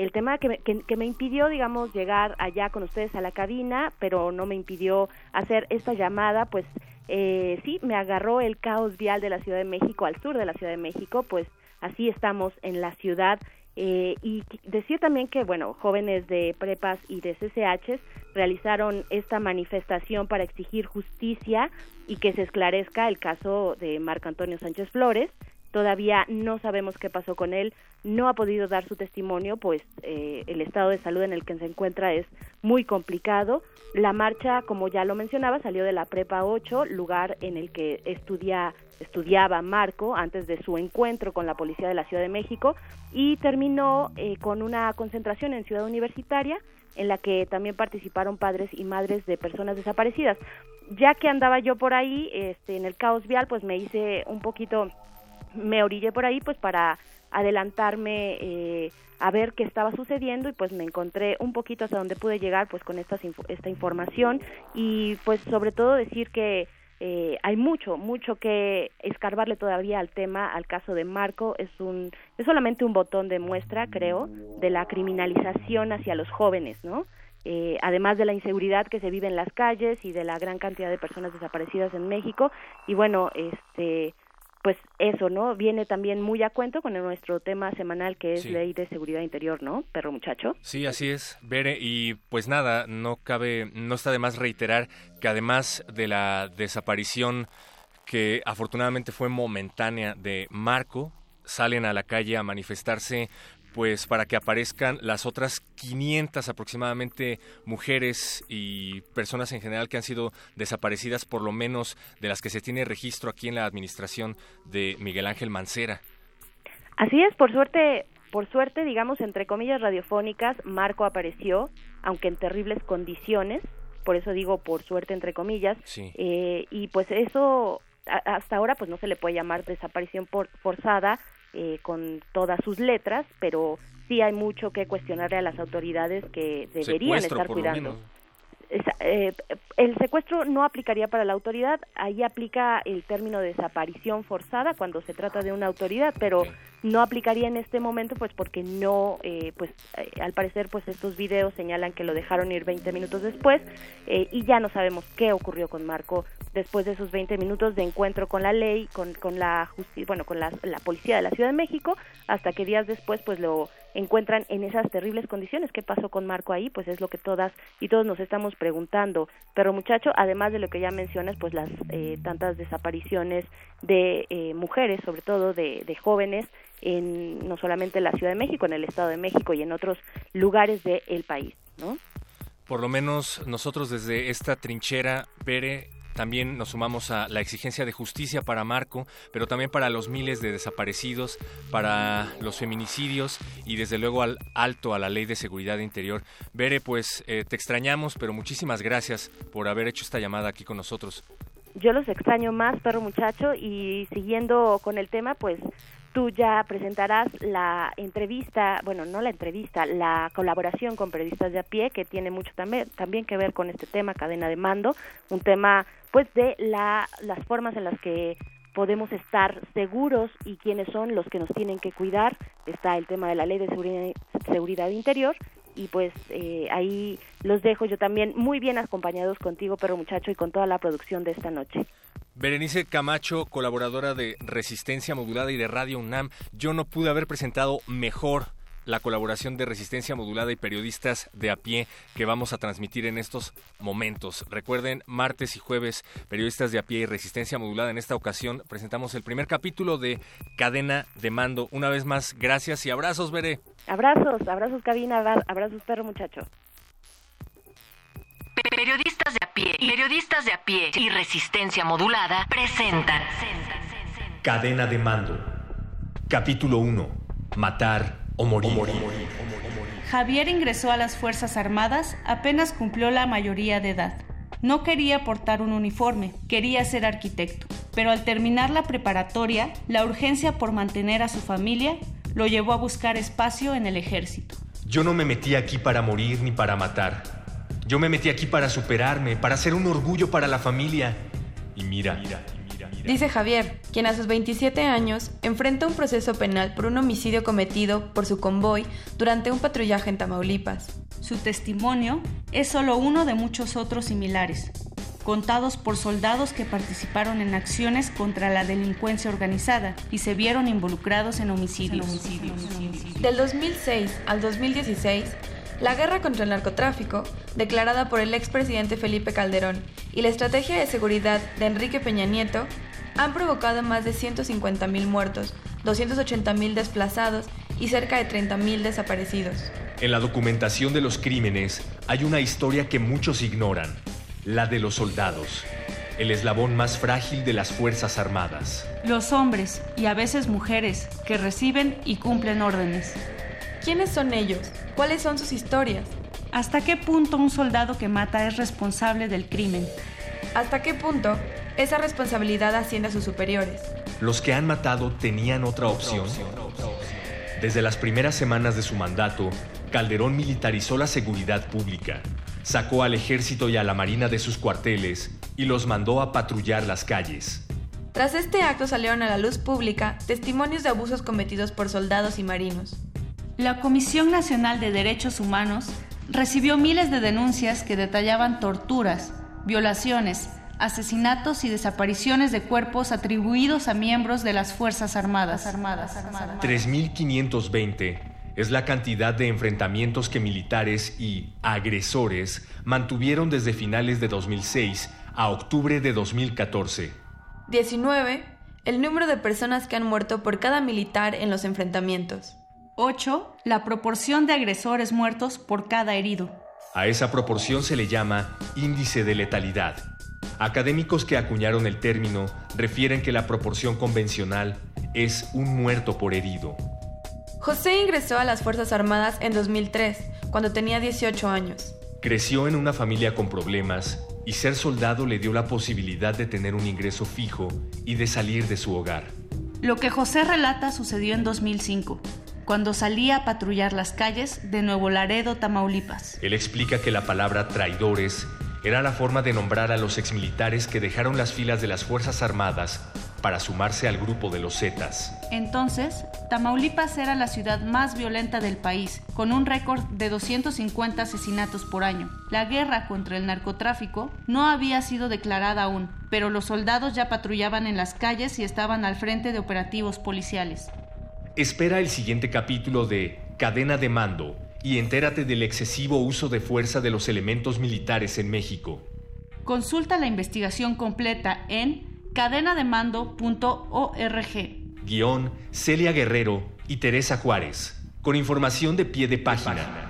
S17: el tema que me, que, me impidió, digamos, llegar allá con ustedes a la cabina, pero no me impidió hacer esta llamada, pues eh, sí, me agarró el caos vial de la Ciudad de México, al sur de la Ciudad de México, pues así estamos en la ciudad. Eh, y decir también que, bueno, jóvenes de prepas y de CCH realizaron esta manifestación para exigir justicia y que se esclarezca el caso de Marco Antonio Sánchez Flores. Todavía no sabemos qué pasó con él, no ha podido dar su testimonio, pues eh, el estado de salud en el que se encuentra es muy complicado. La marcha, como ya lo mencionaba, salió de la Prepa 8, lugar en el que estudia, estudiaba Marco antes de su encuentro con la policía de la Ciudad de México y terminó eh, con una concentración en Ciudad Universitaria en la que también participaron padres y madres de personas desaparecidas. Ya que andaba yo por ahí, este, en el caos vial, pues me hice un poquito me orillé por ahí pues para adelantarme eh, a ver qué estaba sucediendo y pues me encontré un poquito hasta donde pude llegar pues con esta, esta información. Y pues sobre todo decir que eh, hay mucho, mucho que escarbarle todavía al tema, al caso de Marco, es un, es solamente un botón de muestra, creo, de la criminalización hacia los jóvenes, ¿no? Eh, además de la inseguridad que se vive en las calles y de la gran cantidad de personas desaparecidas en México. Y bueno, este, pues eso, ¿no? Viene también muy a cuento con nuestro tema semanal que es
S4: Sí.
S17: Ley de Seguridad Interior, ¿no? Perro muchacho.
S4: Sí, así es, Bere, y pues nada, no cabe, no está de más reiterar que además de la desaparición que afortunadamente fue momentánea de Marco, salen a la calle a manifestarse pues para que aparezcan las otras 500 aproximadamente mujeres y personas en general que han sido desaparecidas, por lo menos de las que se tiene registro aquí en la administración de Miguel Ángel Mancera.
S17: Así es, por suerte, por suerte, digamos, entre comillas radiofónicas, Marco apareció, aunque en terribles condiciones, por eso digo por suerte entre comillas,
S4: Sí.
S17: eh, y pues eso a- hasta ahora pues no se le puede llamar desaparición por- forzada eh, con todas sus letras, pero sí hay mucho que cuestionarle a las autoridades que deberían
S4: Secuestro,
S17: estar cuidando. eh, el secuestro no aplicaría para la autoridad, ahí aplica el término de desaparición forzada cuando se trata de una autoridad, pero no aplicaría en este momento pues porque no, eh, pues eh, al parecer pues estos videos señalan que lo dejaron ir 20 minutos después eh, y ya no sabemos qué ocurrió con Marco después de esos 20 minutos de encuentro con la ley, con, con la justicia, bueno, con la, la policía de la Ciudad de México, hasta que días después pues lo encuentran en esas terribles condiciones. ¿Qué pasó con Marco ahí? Pues es lo que todas y todos nos estamos preguntando. Pero muchacho, además de lo que ya mencionas, pues las eh, tantas desapariciones de mujeres, sobre todo de, de jóvenes, en no solamente en la Ciudad de México, en el Estado de México y en otros lugares del país, ¿no?
S4: Por lo menos nosotros desde esta trinchera, Bere, también nos sumamos a la exigencia de justicia para Marco, pero también para los miles de desaparecidos, para los feminicidios y desde luego al alto a la ley de seguridad interior. Bere, pues eh, te extrañamos, pero muchísimas gracias por haber hecho esta llamada aquí con nosotros.
S17: Yo los extraño más, perro muchacho, y siguiendo con el tema, pues tú ya presentarás la entrevista, bueno, no la entrevista, la colaboración con periodistas de a pie, que tiene mucho también, también que ver con este tema, cadena de mando, un tema pues de la, las formas en las que podemos estar seguros y quiénes son los que nos tienen que cuidar. Está el tema de la ley de seguridad, seguridad interior y pues eh, ahí los dejo yo también muy bien acompañados contigo, perro muchacho, y con toda la producción de esta noche.
S4: Berenice Camacho, colaboradora de Resistencia Modulada y de Radio UNAM, yo no pude haber presentado mejor la colaboración de Resistencia Modulada y periodistas de a pie que vamos a transmitir en estos momentos. Recuerden, martes y jueves, periodistas de a pie y Resistencia Modulada. En esta ocasión presentamos el primer capítulo de Cadena de Mando. Una vez más, gracias y abrazos, Veré.
S17: Abrazos, abrazos cabina, abra- abrazos perro muchacho.
S18: Periodistas de a pie, periodistas de a pie y resistencia modulada presentan
S4: Cadena de mando. Capítulo 1. Matar o morir.
S18: Javier ingresó a las Fuerzas Armadas apenas cumplió la mayoría de edad. No quería portar un uniforme, quería ser arquitecto, pero al terminar la preparatoria, la urgencia por mantener a su familia lo llevó a buscar espacio en el ejército.
S4: Yo no me metí aquí para morir ni para matar. Yo me metí aquí para superarme, para ser un orgullo para la familia. Y mira, mira,
S19: Dice Javier, quien a sus 27 años enfrenta un proceso penal por un homicidio cometido por su convoy durante un patrullaje en Tamaulipas.
S18: Su testimonio es solo uno de muchos otros similares, contados por soldados que participaron en acciones contra la delincuencia organizada y se vieron involucrados en homicidios.
S19: Del 2006 al 2016, la guerra contra el narcotráfico, declarada por el expresidente Felipe Calderón, y la estrategia de seguridad de Enrique Peña Nieto han provocado más de 150.000 muertos, 280.000 desplazados y cerca de 30.000 desaparecidos.
S4: En la documentación de los crímenes hay una historia que muchos ignoran, la de los soldados, el eslabón más frágil de las Fuerzas Armadas.
S18: Los hombres, y a veces mujeres, que reciben y cumplen órdenes.
S19: ¿Quiénes son ellos? ¿Cuáles son sus historias?
S18: ¿Hasta qué punto un soldado que mata es responsable del crimen?
S19: ¿Hasta qué punto esa responsabilidad asciende a sus superiores?
S4: Los que han matado tenían otra opción. Desde las primeras semanas de su mandato, Calderón militarizó la seguridad pública, sacó al ejército y a la marina de sus cuarteles y los mandó a patrullar las calles.
S19: Tras este acto salieron a la luz pública testimonios de abusos cometidos por soldados y marinos.
S18: La Comisión Nacional de Derechos Humanos recibió miles de denuncias que detallaban torturas, violaciones, asesinatos y desapariciones de cuerpos atribuidos a miembros de las Fuerzas Armadas.
S4: 3.520 es la cantidad de enfrentamientos que militares y agresores mantuvieron desde finales de 2006 a octubre de 2014.
S19: 19. El número de personas que han muerto por cada militar en los enfrentamientos.
S18: 8. La proporción de agresores muertos por cada herido.
S4: A esa proporción se le llama índice de letalidad. Académicos que acuñaron el término refieren que la proporción convencional es un muerto por herido.
S19: José ingresó a las Fuerzas Armadas en 2003, cuando tenía 18 años.
S4: Creció en una familia con problemas y ser soldado le dio la posibilidad de tener un ingreso fijo y de salir de su hogar.
S18: Lo que José relata sucedió en 2005, cuando salía a patrullar las calles de Nuevo Laredo, Tamaulipas.
S4: Él explica que la palabra traidores era la forma de nombrar a los exmilitares que dejaron las filas de las Fuerzas Armadas para sumarse al grupo de los Zetas.
S18: Entonces, Tamaulipas era la ciudad más violenta del país, con un récord de 250 asesinatos por año. La guerra contra el narcotráfico no había sido declarada aún, pero los soldados ya patrullaban en las calles y estaban al frente de operativos policiales.
S4: Espera el siguiente capítulo de Cadena de Mando y entérate del excesivo uso de fuerza de los elementos militares en México.
S18: Consulta la investigación completa en cadenademando.org.
S4: Guión Celia Guerrero y Teresa Juárez. Con información de pie de página.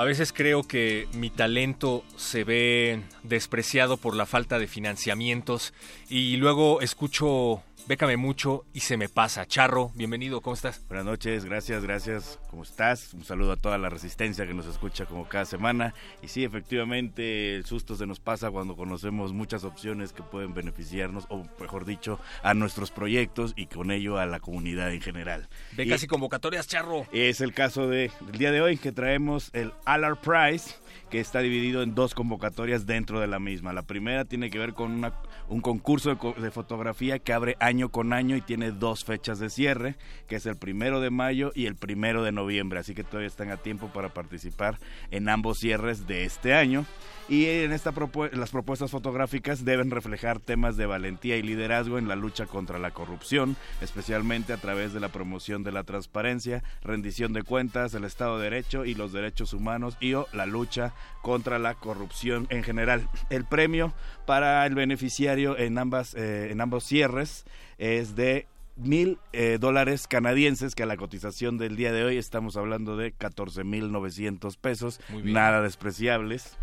S4: A veces creo que mi talento se ve despreciado por la falta de financiamientos y luego escucho Bécame mucho y se me pasa. Charro, bienvenido, ¿cómo estás?
S20: Buenas noches, gracias, gracias. ¿Cómo estás? Un saludo a toda la resistencia que nos escucha como cada semana. Y sí, efectivamente, el susto se nos pasa cuando conocemos muchas opciones que pueden beneficiarnos, o mejor dicho, a nuestros proyectos y con ello a la comunidad en general.
S4: Becas y, convocatorias, Charro.
S20: Es el caso de, del día de hoy que traemos el Allard Prize que está dividido en dos convocatorias dentro de la misma. La primera tiene que ver con una, un concurso de, de, fotografía que abre año con año y tiene dos fechas de cierre, que es el primero de mayo y el primero de noviembre, así que todavía están a tiempo para participar en ambos cierres de este año. Y en esta propu- las propuestas fotográficas deben reflejar temas de valentía y liderazgo en la lucha contra la corrupción, especialmente a través de la promoción de la transparencia, rendición de cuentas, el Estado de Derecho y los derechos humanos y o la lucha contra la corrupción en general. El premio para el beneficiario en ambas eh, en ambos cierres es de mil eh, dólares canadienses que a la cotización del día de hoy estamos hablando de 14 mil 900 pesos nada despreciables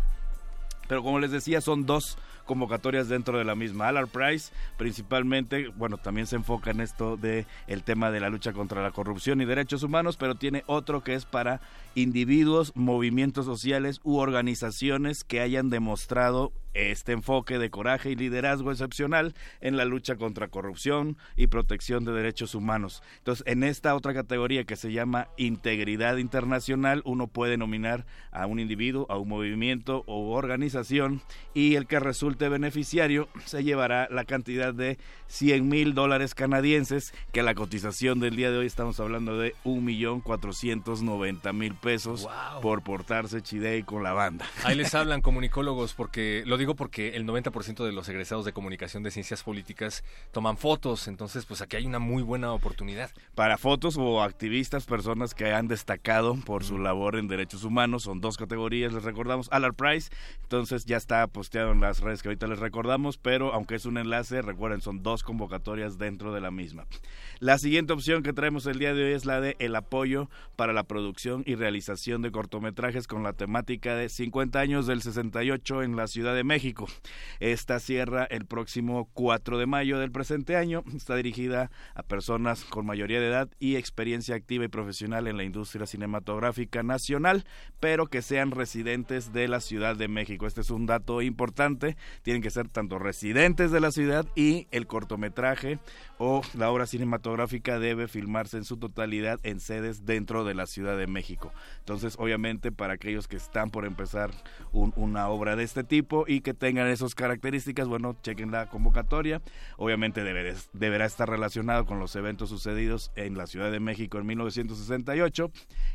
S20: pero como les decía, son dos convocatorias dentro de la misma. Allard Price, principalmente, bueno, también se enfoca en esto de el tema de la lucha contra la corrupción y derechos humanos, pero tiene otro que es para individuos, movimientos sociales u organizaciones que hayan demostrado este enfoque de coraje y liderazgo excepcional en la lucha contra corrupción y protección de derechos humanos. Entonces, en esta otra categoría que se llama integridad internacional, uno puede nominar a un individuo, a un movimiento o organización y el que resulte beneficiario se llevará la cantidad de 100 mil dólares canadienses, que la cotización del día de hoy estamos hablando de 1.490.000 pesos por portarse chidey con la banda.
S4: Ahí les hablan comunicólogos porque lo digo porque el 90% de los egresados de comunicación de ciencias políticas toman fotos, entonces pues aquí hay una muy buena oportunidad.
S20: Para fotos o activistas, personas que han destacado por su labor en derechos humanos, son dos categorías, les recordamos, Allard Price, entonces ya está posteado en las redes que ahorita les recordamos, pero aunque es un enlace, recuerden, son dos convocatorias dentro de la misma. La siguiente opción que traemos el día de hoy es la de el apoyo para la producción y realización de cortometrajes con la temática de 50 años del 68 en la Ciudad de México. Esta cierra el próximo 4 de mayo del presente año. Está dirigida a personas con mayoría de edad y experiencia activa y profesional en la industria cinematográfica nacional, pero que sean residentes de la Ciudad de México. Este es un dato importante. Tienen que ser tanto residentes de la ciudad y el cortometraje o la obra cinematográfica debe filmarse en su totalidad en sedes dentro de la Ciudad de México. Entonces, obviamente, para aquellos que están por empezar un- una obra de este tipo y que tengan esas características, bueno, chequen la convocatoria. Obviamente debe- deberá estar relacionado con los eventos sucedidos en la Ciudad de México en 1968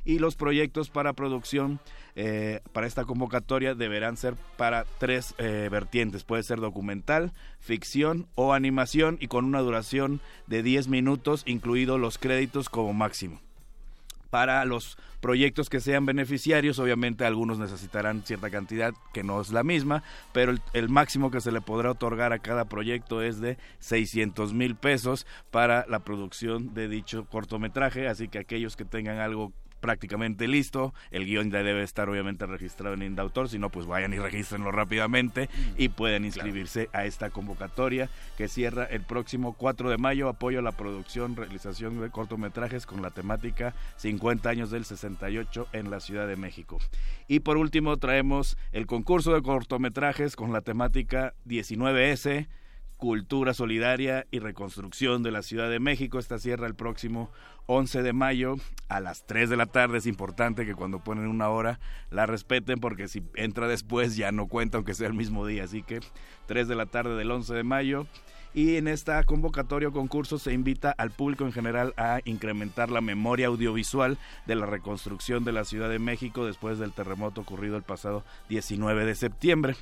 S20: y los proyectos para producción eh, para esta convocatoria deberán ser para tres eh, vertientes. Puede ser documental, ficción o animación y con una duración de 10 minutos, incluidos los créditos como máximo. Para los proyectos que sean beneficiarios, obviamente algunos necesitarán cierta cantidad que no es la misma, pero el, máximo que se le podrá otorgar a cada proyecto es de 600 mil pesos para la producción de dicho cortometraje, así que aquellos que tengan algo prácticamente listo, el guion ya debe estar obviamente registrado en Indautor, si no pues vayan y regístrenlo rápidamente y pueden inscribirse a esta convocatoria que cierra el próximo 4 de mayo, apoyo a la producción, realización de cortometrajes con la temática 50 años del 68 en la Ciudad de México. Y por último traemos el concurso de cortometrajes con la temática 19S, Cultura Solidaria y Reconstrucción de la Ciudad de México. Esta cierra el próximo 11 de mayo a las 3 de la tarde. Es importante que cuando ponen una hora la respeten porque si entra después ya no cuenta aunque sea el mismo día. Así que 3 de la tarde del 11 de mayo. Y en esta convocatoria o concurso se invita al público en general a incrementar la memoria audiovisual de la reconstrucción de la Ciudad de México después del terremoto ocurrido el pasado 19 de septiembre.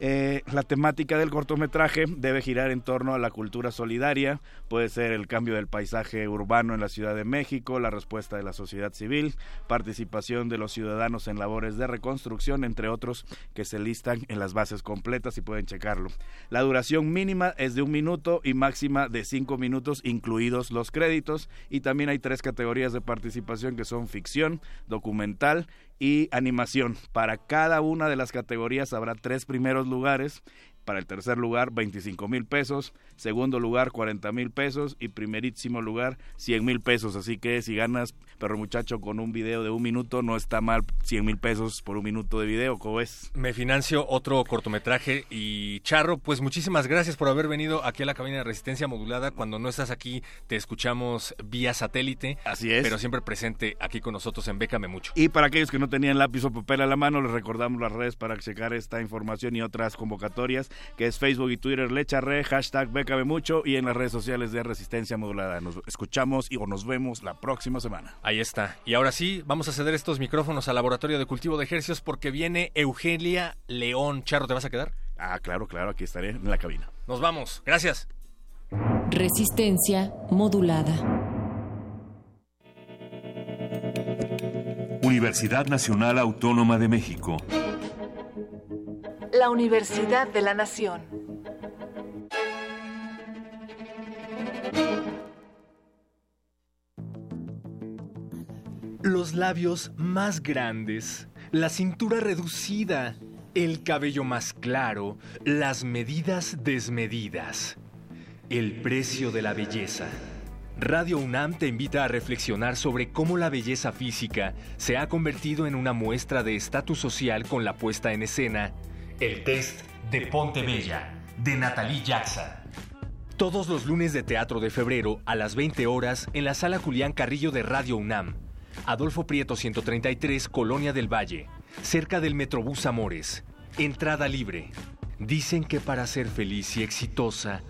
S20: Eh, la temática del cortometraje debe girar en torno a la cultura solidaria, puede ser el cambio del paisaje urbano en la Ciudad de México, la respuesta de la sociedad civil, participación de los ciudadanos en labores de reconstrucción, entre otros que se listan en las bases completas y pueden checarlo. La duración mínima es de un minuto y máxima de cinco minutos, incluidos los créditos, y también hay tres categorías de participación que son ficción, documental y animación. Para cada una de las categorías habrá tres primeros lugares. Para el tercer lugar, 25 mil pesos. Segundo lugar, 40 mil pesos. Y primerísimo lugar, 100 mil pesos. Así que si ganas, perro muchacho, con un video de un minuto, no está mal 100 mil pesos por un minuto de video, ¿cómo es?
S4: Me financio otro cortometraje y Charro, pues muchísimas gracias por haber venido aquí a la cabina de resistencia modulada. Cuando no estás aquí, te escuchamos vía satélite.
S20: Así es.
S4: Pero siempre presente aquí con nosotros en Bécame Mucho.
S20: Y para aquellos que no tenían lápiz o papel a la mano, les recordamos las redes para checar esta información y otras convocatorias. Que es Facebook y Twitter Lecharre, hashtag Bécame Mucho y en las redes sociales de Resistencia Modulada. Nos escuchamos y o nos vemos la próxima semana.
S4: Ahí está. Y ahora sí, vamos a ceder estos micrófonos al Laboratorio de Cultivo de Ejercicios porque viene Eugenia León. Charro, ¿te vas a quedar?
S20: Ah, claro, claro, aquí estaré en la cabina.
S4: Nos vamos. Gracias.
S21: Resistencia modulada.
S22: Universidad Nacional Autónoma de México.
S23: La Universidad de la Nación.
S4: Los labios más grandes, la cintura reducida, el cabello más claro, las medidas desmedidas. El precio de la belleza. Radio UNAM te invita a reflexionar sobre cómo la belleza física se ha convertido en una muestra de estatus social con la puesta en escena El test de Ponte Bella, de Natalie Jackson. Todos los lunes de teatro de febrero a las 20 horas en la sala Julián Carrillo de Radio UNAM. Adolfo Prieto 133, Colonia del Valle, cerca del Metrobús Amores. Entrada libre. Dicen que para ser feliz y exitosa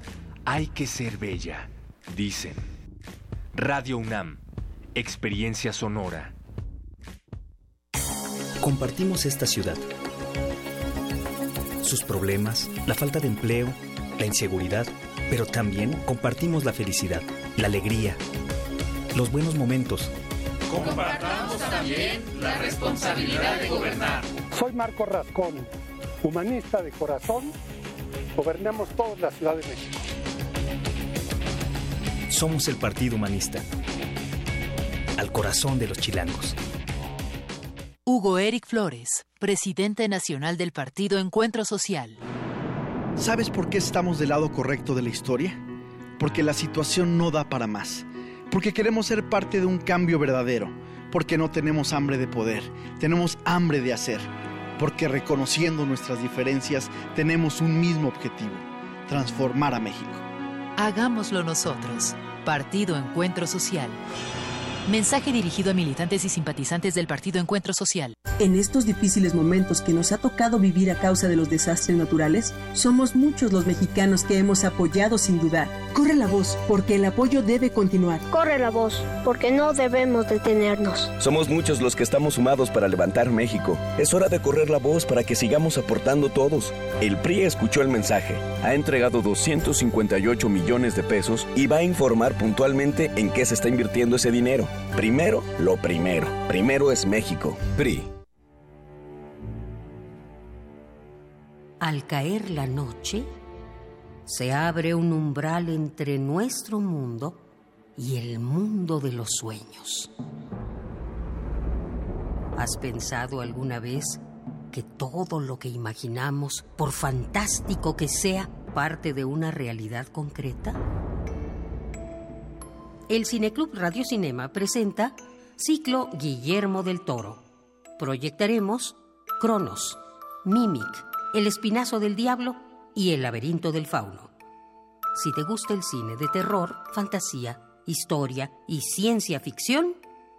S4: hay que ser bella. Dicen. Radio UNAM. Experiencia sonora.
S24: Compartimos esta ciudad. Sus problemas, la falta de empleo, la inseguridad, pero también compartimos la felicidad, la alegría, los buenos momentos.
S25: Compartamos también la responsabilidad de gobernar.
S26: Soy Marco Rascón, humanista de corazón. Gobernamos todos la Ciudad de México.
S24: Somos el Partido Humanista. Al corazón de los chilangos.
S21: Hugo Eric Flores, presidente nacional del Partido Encuentro Social.
S27: ¿Sabes por qué estamos del lado correcto de la historia? Porque la situación no da para más. Porque queremos ser parte de un cambio verdadero. Porque no tenemos hambre de poder, tenemos hambre de hacer. Porque reconociendo nuestras diferencias tenemos un mismo objetivo, transformar a México.
S21: Hagámoslo nosotros. Partido Encuentro Social. Mensaje dirigido a militantes y simpatizantes del Partido Encuentro Social.
S28: En estos difíciles momentos que nos ha tocado vivir a causa de los desastres naturales, somos muchos los mexicanos que hemos apoyado sin dudar. Corre la voz, porque el apoyo debe continuar.
S29: Corre la voz, porque no debemos detenernos.
S30: Somos muchos los que estamos sumados para levantar México. Es hora de correr la voz para que sigamos aportando todos. El PRI escuchó el mensaje, ha entregado 258 millones de pesos y va a informar puntualmente en qué se está invirtiendo ese dinero. Primero, lo primero. Primero es México. PRI.
S31: Al caer la noche, se abre un umbral entre nuestro mundo y el mundo de los sueños. ¿Has pensado alguna vez que todo lo que imaginamos, por fantástico que sea, parte de una realidad concreta? El Cineclub Radio Cinema presenta Ciclo Guillermo del Toro. Proyectaremos Cronos, Mimic, El Espinazo del Diablo y El Laberinto del Fauno. Si te gusta el cine de terror, fantasía, historia y ciencia ficción,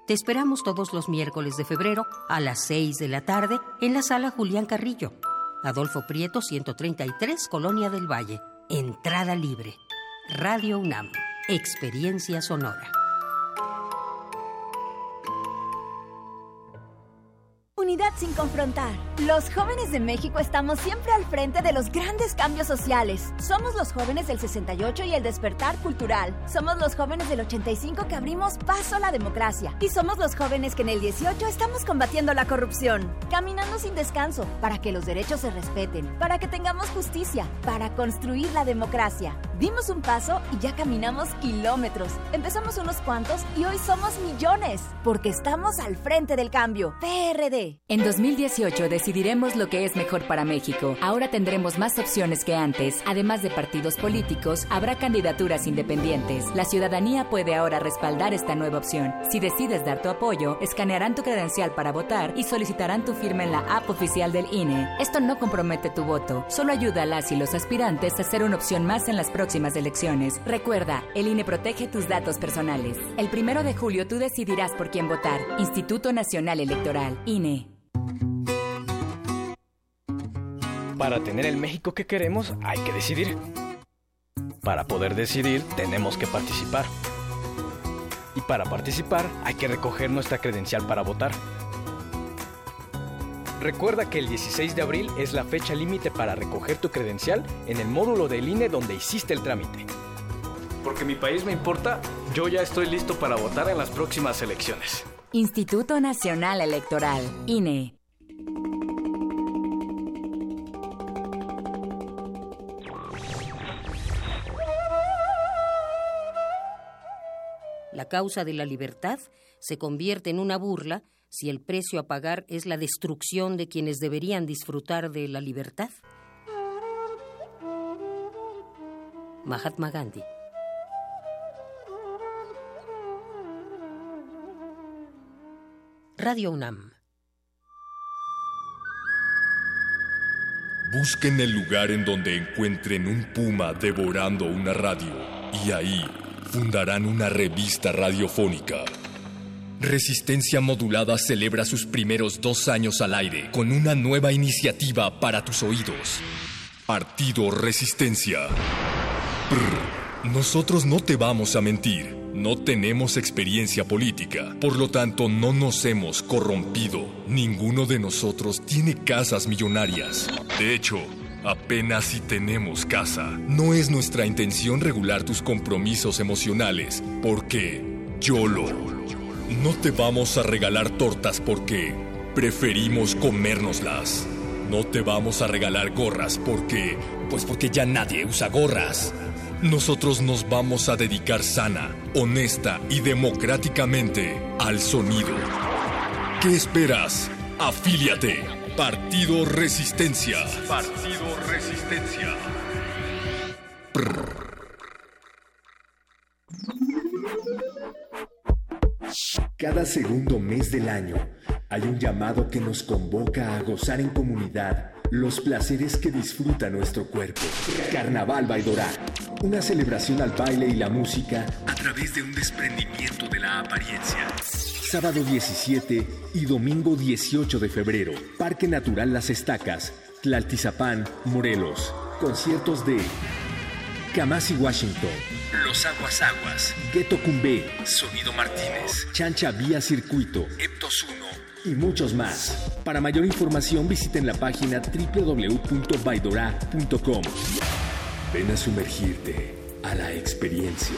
S31: te esperamos todos los miércoles de febrero a las 6 de la tarde en la sala Julián Carrillo. Adolfo Prieto 133, Colonia del Valle. Entrada libre. Radio UNAM. Experiencia sonora.
S32: Unidad sin confrontar. Los jóvenes de México estamos siempre al frente de los grandes cambios sociales. Somos los jóvenes del 68 y el despertar cultural. Somos los jóvenes del 85 que abrimos paso a la democracia. Y somos los jóvenes que en el 18 estamos combatiendo la corrupción. Caminando sin descanso para que los derechos se respeten, para que tengamos justicia, para construir la democracia. Dimos un paso y ya caminamos kilómetros. Empezamos unos cuantos y hoy somos millones. Porque estamos al frente del cambio. PRD.
S33: En 2018 decidiremos lo que es mejor para México. Ahora tendremos más opciones que antes. Además de partidos políticos, habrá candidaturas independientes. La ciudadanía puede ahora respaldar esta nueva opción. Si decides dar tu apoyo, escanearán tu credencial para votar y solicitarán tu firma en la app oficial del INE. Esto no compromete tu voto, solo ayuda a las y los aspirantes a ser una opción más en las próximas elecciones. Recuerda, el INE protege tus datos personales. El primero de julio tú decidirás por quién votar. Instituto Nacional Electoral, INE.
S24: Para tener el México que queremos hay que decidir. Para poder decidir tenemos que participar. Y para participar hay que recoger nuestra credencial para votar. Recuerda que el 16 de abril es la fecha límite para recoger tu credencial en el módulo del INE donde hiciste el trámite. Porque mi país me importa, yo ya estoy listo para votar en las próximas elecciones.
S33: Instituto Nacional Electoral, INE.
S31: La causa de la libertad se convierte en una burla si el precio a pagar es la destrucción de quienes deberían disfrutar de la libertad. Mahatma Gandhi. Radio UNAM.
S4: Busquen el lugar en donde encuentren un puma devorando una radio y ahí fundarán una revista radiofónica. Resistencia Modulada celebra sus primeros dos años al aire con una nueva iniciativa para tus oídos. Partido Resistencia. Nosotros no te vamos a mentir. No tenemos experiencia política, por lo tanto no nos hemos corrompido. Ninguno de nosotros tiene casas millonarias. De hecho, apenas si tenemos casa. No es nuestra intención regular tus compromisos emocionales, porque YOLO. No te vamos a regalar tortas porque preferimos comérnoslas. No te vamos a regalar gorras porque... Pues porque ya nadie usa gorras. Nosotros nos vamos a dedicar sana, honesta y democráticamente al sonido. ¿Qué esperas? Afíliate. Partido Resistencia.
S34: Partido Resistencia.
S1: Cada segundo mes del año hay un llamado que nos convoca a gozar en comunidad los placeres que disfruta nuestro cuerpo. Carnaval Baidorá, una celebración al baile y la música a través de un desprendimiento de la apariencia. Sábado 17 y domingo 18 de febrero, Parque Natural Las Estacas, Tlaltizapán, Morelos. Conciertos de Kamasi Washington, Los Aguas Aguas, Ghetto Cumbé, Sonido Martínez, Chancha Vía Circuito, Eptos 1 y muchos más. Para mayor información visiten la página www.baidora.com. Ven a sumergirte a la experiencia.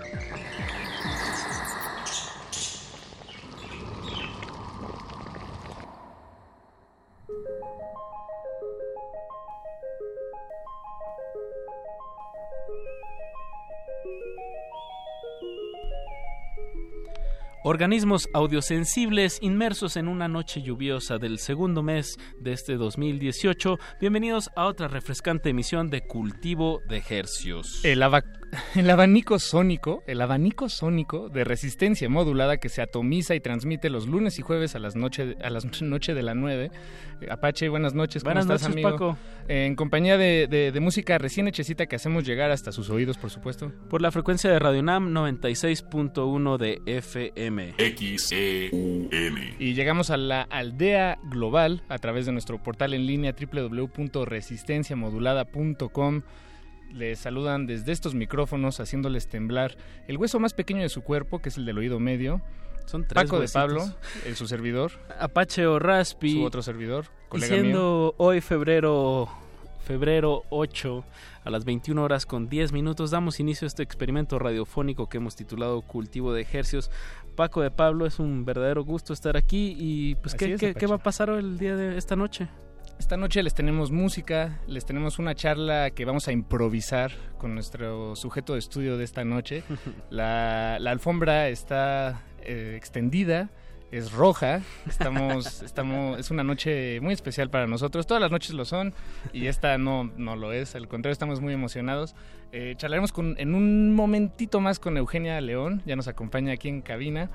S35: Organismos audiosensibles inmersos en una noche lluviosa del segundo mes de este 2018. Bienvenidos a otra refrescante emisión de Cultivo de Hercios.
S36: El, aba- el abanico sónico, el abanico sónico de resistencia modulada que se atomiza y transmite los lunes y jueves a las noche, a las noche de la 9. Eh, Apache, buenas noches. ¿Cómo
S35: Buenas
S36: estás,
S35: noches,
S36: amigo?
S35: Paco.
S36: Eh, en compañía de, de- de música recién hechecita que hacemos llegar hasta sus oídos, por supuesto.
S35: Por la frecuencia de Radio Nam 96.1 de FM.
S36: XEUN. Y llegamos a la aldea global a través de nuestro portal en línea www.resistenciamodulada.com. Les saludan desde estos micrófonos haciéndoles temblar el hueso más pequeño de su cuerpo, que es el del oído medio.
S35: Son tres
S36: Paco de. Pablo, el, su servidor.
S35: Apache o Raspi.
S36: Su otro servidor,
S35: Y
S36: colega mío.
S35: siendo hoy febrero febrero 8 a las 21 horas con 10 minutos damos inicio a este experimento radiofónico que hemos titulado Cultivo de Ejercios. Paco de Pablo, es un verdadero gusto estar aquí y pues
S36: Así
S35: ¿qué,
S36: es,
S35: qué-
S36: Apache.
S35: qué va a pasar hoy el día de esta noche?
S36: Esta noche les tenemos música, les tenemos una charla que vamos a improvisar con nuestro sujeto de estudio de esta noche. La, la alfombra está eh, extendida, es roja. Estamos, estamos, es una noche muy especial para nosotros. Todas las noches lo son y esta no, no lo es. Al contrario, estamos muy emocionados. Eh, charlaremos con, en un momentito más con Eugenia León. Ya nos acompaña aquí en cabina.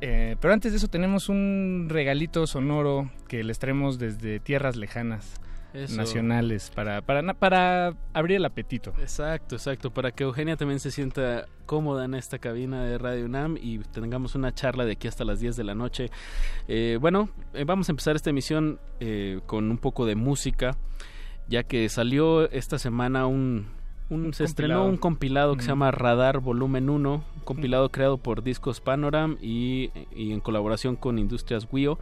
S36: Eh, pero antes de eso tenemos un regalito sonoro que les traemos desde tierras lejanas.
S35: Eso.
S36: nacionales para, para, para abrir el apetito.
S35: Exacto, exacto, para que Eugenia también se sienta cómoda en esta cabina de Radio UNAM y tengamos una charla de aquí hasta las 10 de la noche. Eh, bueno, eh, vamos a empezar esta emisión eh, con un poco de música, ya que salió esta semana un... un se estrenó un compilado que se llama Radar Volumen 1, un compilado creado por Discos Panoram y, y en colaboración con Industrias Wio.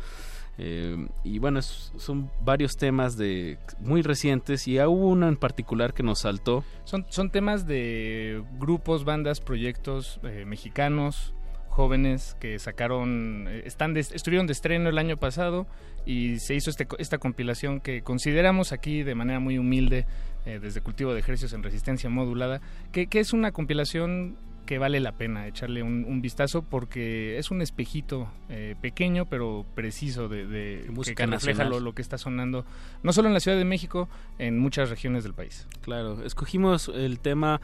S35: Eh, y bueno, es- son varios temas de muy recientes y hubo uno en particular que nos saltó.
S36: Son, son temas de grupos, bandas, proyectos eh, mexicanos, jóvenes que sacaron, eh, están de- estuvieron de estreno el año pasado y se hizo este, esta compilación que consideramos aquí de manera muy humilde eh, desde Cultivo de Ejercicios en Resistencia Modulada, que, que es una compilación que vale la pena echarle un, un vistazo porque es un espejito eh, pequeño pero preciso de, de-
S35: música
S36: que, que refleja lo, lo que está sonando no solo en la Ciudad de México, en muchas regiones del país.
S35: Claro, escogimos el tema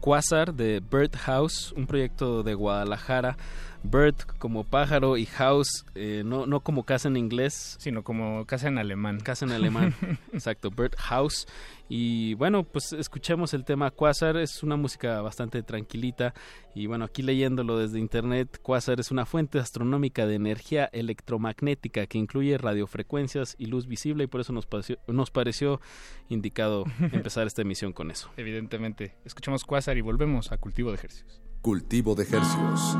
S35: Quasar de Bird House, un proyecto de Guadalajara. Bird como pájaro y house, eh, no, no como casa en inglés.
S36: Sino como casa en alemán.
S35: Casa en alemán, exacto, Bird House. Y bueno, pues escuchemos el tema Quasar, es una música bastante tranquilita. Y bueno, aquí leyéndolo desde internet, Quasar es una fuente astronómica de energía electromagnética que incluye radiofrecuencias y luz visible y por eso nos pareció, nos pareció indicado empezar esta emisión con eso.
S36: Evidentemente. Escuchamos Quasar y volvemos a Cultivo de Ejercicios.
S1: Cultivo de Hercios.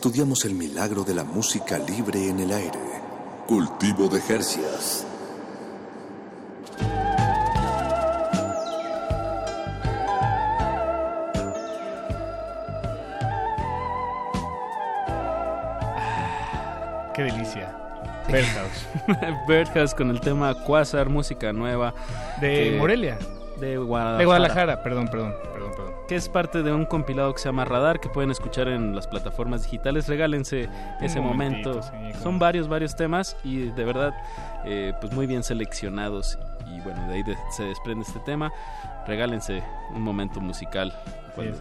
S1: Estudiamos el milagro de la música libre en el aire. Cultivo de Jercias.
S36: Qué delicia. Birdhouse.
S35: Birdhouse con el tema Quasar, música nueva.
S36: De
S35: que-
S36: Morelia.
S35: De Guadalajara.
S36: De Guadalajara, perdón, perdón, perdón, perdón.
S35: Que es parte de un compilado que se llama Radar, que pueden escuchar en las plataformas digitales. Regálense ese momento.
S36: sí,
S35: Son varios, varios temas y de verdad, eh, pues muy bien seleccionados. Y bueno, de ahí de- se desprende este tema. Regálense un momento musical. cuando-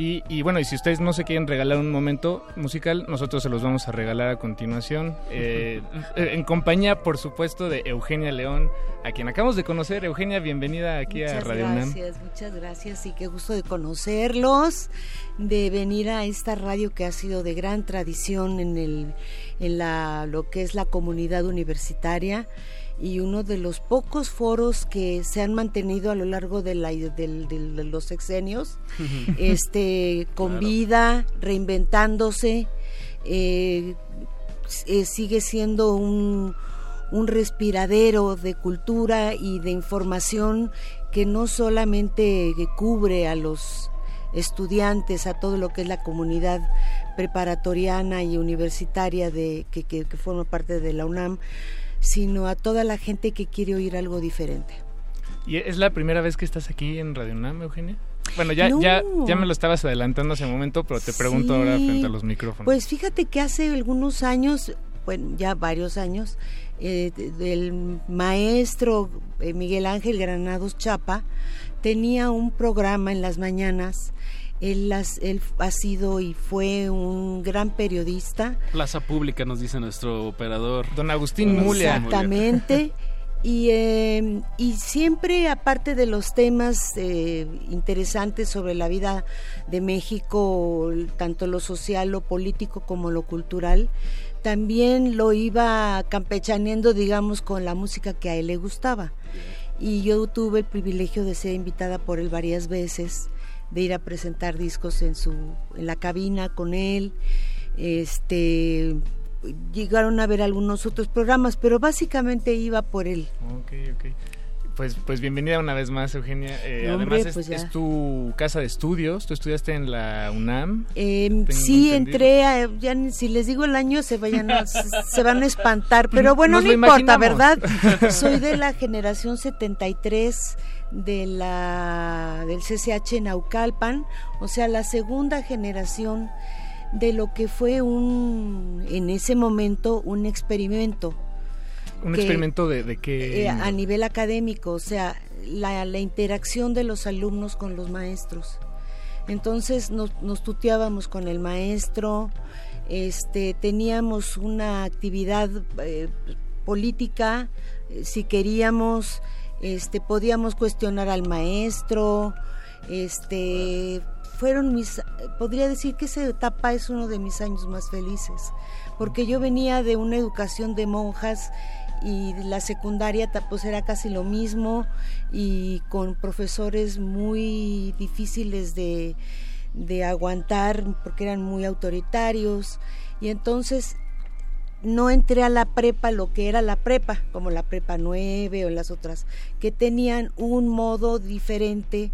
S36: Y, y bueno, y si ustedes no se quieren regalar un momento musical, nosotros se los vamos a regalar a continuación. eh, en compañía, por supuesto, de Eugenia León, a quien acabamos de conocer. Eugenia, bienvenida aquí a
S37: Muchas
S36: Radio UNAM.
S37: gracias, muchas gracias y qué gusto de conocerlos, de venir a esta radio que ha sido de gran tradición en el en la lo que es la comunidad universitaria y uno de los pocos foros que se han mantenido a lo largo de, la, de los sexenios, este, con
S38: Claro.
S37: vida, reinventándose, eh, eh, sigue siendo un, un respiradero de cultura y de información que no solamente cubre a los estudiantes, a todo lo que es la comunidad preparatoriana y universitaria de, que, que- que forma parte de la UNAM, sino a toda la gente que quiere oír algo diferente.
S36: ¿Y es la primera vez que estás aquí en Radio UNAM, Eugenia? Bueno, ya,
S37: No.
S36: ya, ya me lo estabas adelantando hace un momento, pero te pregunto
S37: Sí.
S36: ahora frente a los micrófonos.
S37: Pues fíjate que hace algunos años, bueno, ya varios años, eh, el maestro eh, Miguel Ángel Granados Chapa tenía un programa en las mañanas. Él, ha sido y fue un gran periodista.
S35: Plaza Pública, nos dice nuestro operador.
S36: Don Agustín
S37: Exactamente. Y, eh, y siempre, aparte de los temas eh, interesantes sobre la vida de México, tanto lo social, lo político como lo cultural, también lo iba campechaneando, digamos, con la música que a él le gustaba. Y yo tuve el privilegio de ser invitada por él varias veces, de ir a presentar discos en, su, en la cabina con él. Este, llegaron a ver algunos otros programas, pero básicamente iba por él.
S36: Ok, ok. Pues, pues bienvenida una vez más, Eugenia. Eh,
S37: hombre,
S36: además, es,
S37: pues
S36: es tu casa de estudios. Tú estudiaste en la UNAM.
S37: Eh, sí,
S36: entendido.
S37: entré, a- ya ni- si les digo el año se vayan a, se, van a espantar, pero bueno,
S36: Nos
S37: no importa,
S36: imaginamos.
S37: ¿verdad? Soy de la generación 73 de la del CCH Naucalpan, o sea, la segunda generación de lo que fue un en ese momento un experimento
S36: Un
S37: que-
S36: experimento de, de qué.
S37: eh, a nivel académico, o sea, la, la interacción de los alumnos con los maestros. Entonces nos, nos tuteábamos con el maestro, este, teníamos una actividad eh, política, eh, si queríamos, este, podíamos cuestionar al maestro, este, fueron mis, podría decir que esa etapa es uno de mis años más felices, porque yo venía de una educación de monjas y la secundaria pues era casi lo mismo y con profesores muy difíciles de, de aguantar porque eran muy autoritarios. Y entonces no entré a la prepa lo que era la prepa, como la prepa 9 o las otras, que tenían un modo diferente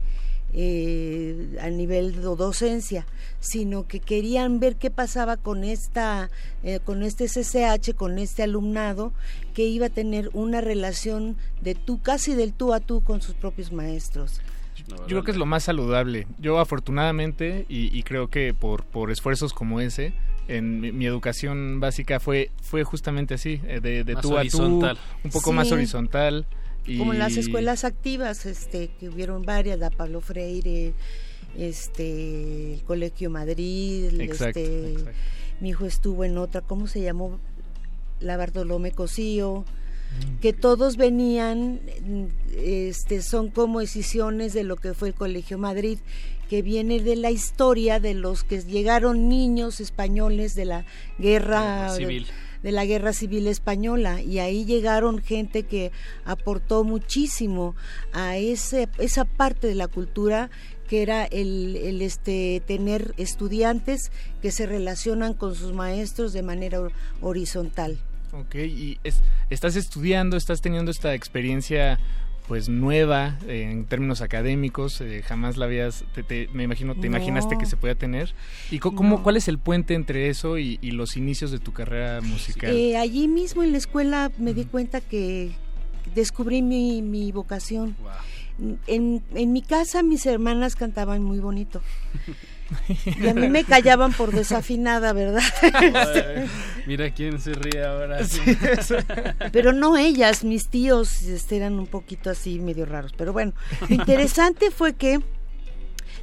S37: eh, a nivel de docencia, sino que querían ver qué pasaba con esta, eh, con este CCH, con este alumnado, que iba a tener una relación de tú, casi del tú a tú con sus propios maestros.
S36: Yo creo que es lo más saludable. Yo afortunadamente, y, y creo que por, por esfuerzos como ese, en mi, mi educación básica fue, fue justamente así, eh, de, de tú a
S35: horizontal.
S36: tú, un poco más horizontal. Y...
S37: como en las escuelas activas este que hubieron varias la Pablo Freire este el Colegio Madrid
S36: Exacto,
S37: este
S36: exacto.
S37: mi hijo estuvo en otra cómo se llamó la Bartolomé Cosío que todos venían este son como decisiones de lo que fue el Colegio Madrid que viene de la historia de los que llegaron niños españoles de la guerra
S35: civil.
S37: de la Guerra Civil Española y ahí llegaron gente que aportó muchísimo a ese, esa parte de la cultura que era el, el, este tener estudiantes que se relacionan con sus maestros de manera hor- horizontal.
S36: Ok, y es- estás estudiando, estás teniendo esta experiencia pues nueva eh, en términos académicos, eh, jamás la habías, te- te- me imagino, te
S37: No.
S36: imaginaste que se podía tener. ¿Y cómo,
S37: No.
S36: cuál es el puente entre eso y, y los inicios de tu carrera musical?
S37: Eh, allí mismo en la escuela me di cuenta que descubrí mi, mi vocación. En, en mi casa mis hermanas cantaban muy bonito. Y a mí me callaban por desafinada, ¿verdad?
S35: Ay, Mira quién se ríe ahora.
S37: Sí. Pero no ellas, mis tíos este, eran un poquito así medio raros. Pero bueno, lo interesante fue que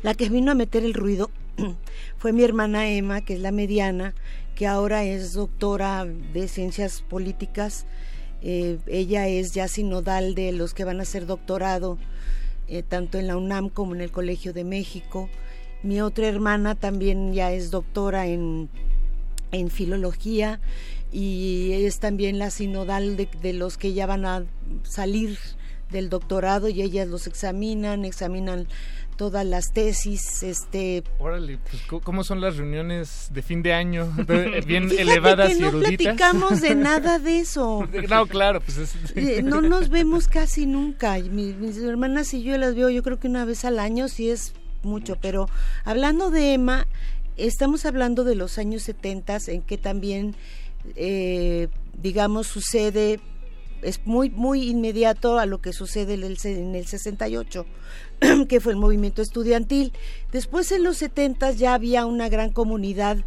S37: la que vino a meter el ruido fue mi hermana Emma, que es la mediana, que ahora es doctora de ciencias políticas. Eh, ella es ya sinodal de los que van a hacer doctorado, eh, tanto en la UNAM como en el Colegio de México. Mi otra hermana también ya es doctora en, en filología y es también la sinodal de, de los que ya van a salir del doctorado y ellas los examinan, examinan todas las tesis, este
S36: Órale, pues, ¿cómo son las reuniones de fin de año? Bien
S37: Fíjate
S36: elevadas
S37: que
S36: y
S37: no
S36: eruditas.
S37: platicamos de nada de eso.
S36: No, claro, pues es...
S37: Eh, No nos vemos casi nunca. y mi- mis hermanas y yo las veo, yo creo que una vez al año, sí es mucho. Pero hablando de Emma, estamos hablando de los años 70 en que también, eh, digamos, sucede, es muy, muy inmediato a lo que sucede en el, se- en el 68 que fue el movimiento estudiantil. Después en los 70 ya había una gran comunidad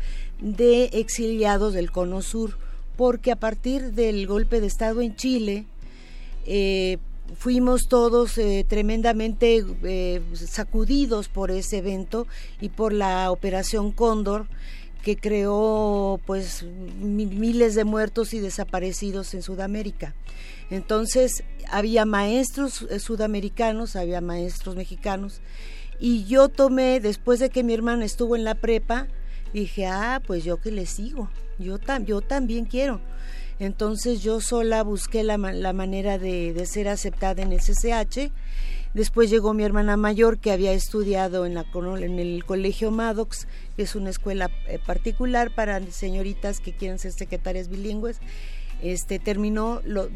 S37: de exiliados del Cono Sur, porque a partir del golpe de Estado en Chile, eh, fuimos todos eh, tremendamente eh, sacudidos por ese evento y por la Operación Cóndor que creó pues mi- miles de muertos y desaparecidos en Sudamérica. Entonces había maestros eh, sudamericanos, había maestros mexicanos y yo tomé, después de que mi hermana estuvo en la prepa, dije, ah, pues yo que le sigo, yo, tam- yo también quiero. Entonces yo sola busqué la, la manera de, de ser aceptada en el CCH. Después llegó mi hermana mayor que había estudiado en, la, en el Colegio Maddox, que es una escuela eh, particular para señoritas que quieren ser secretarias bilingües. Este terminó, lo,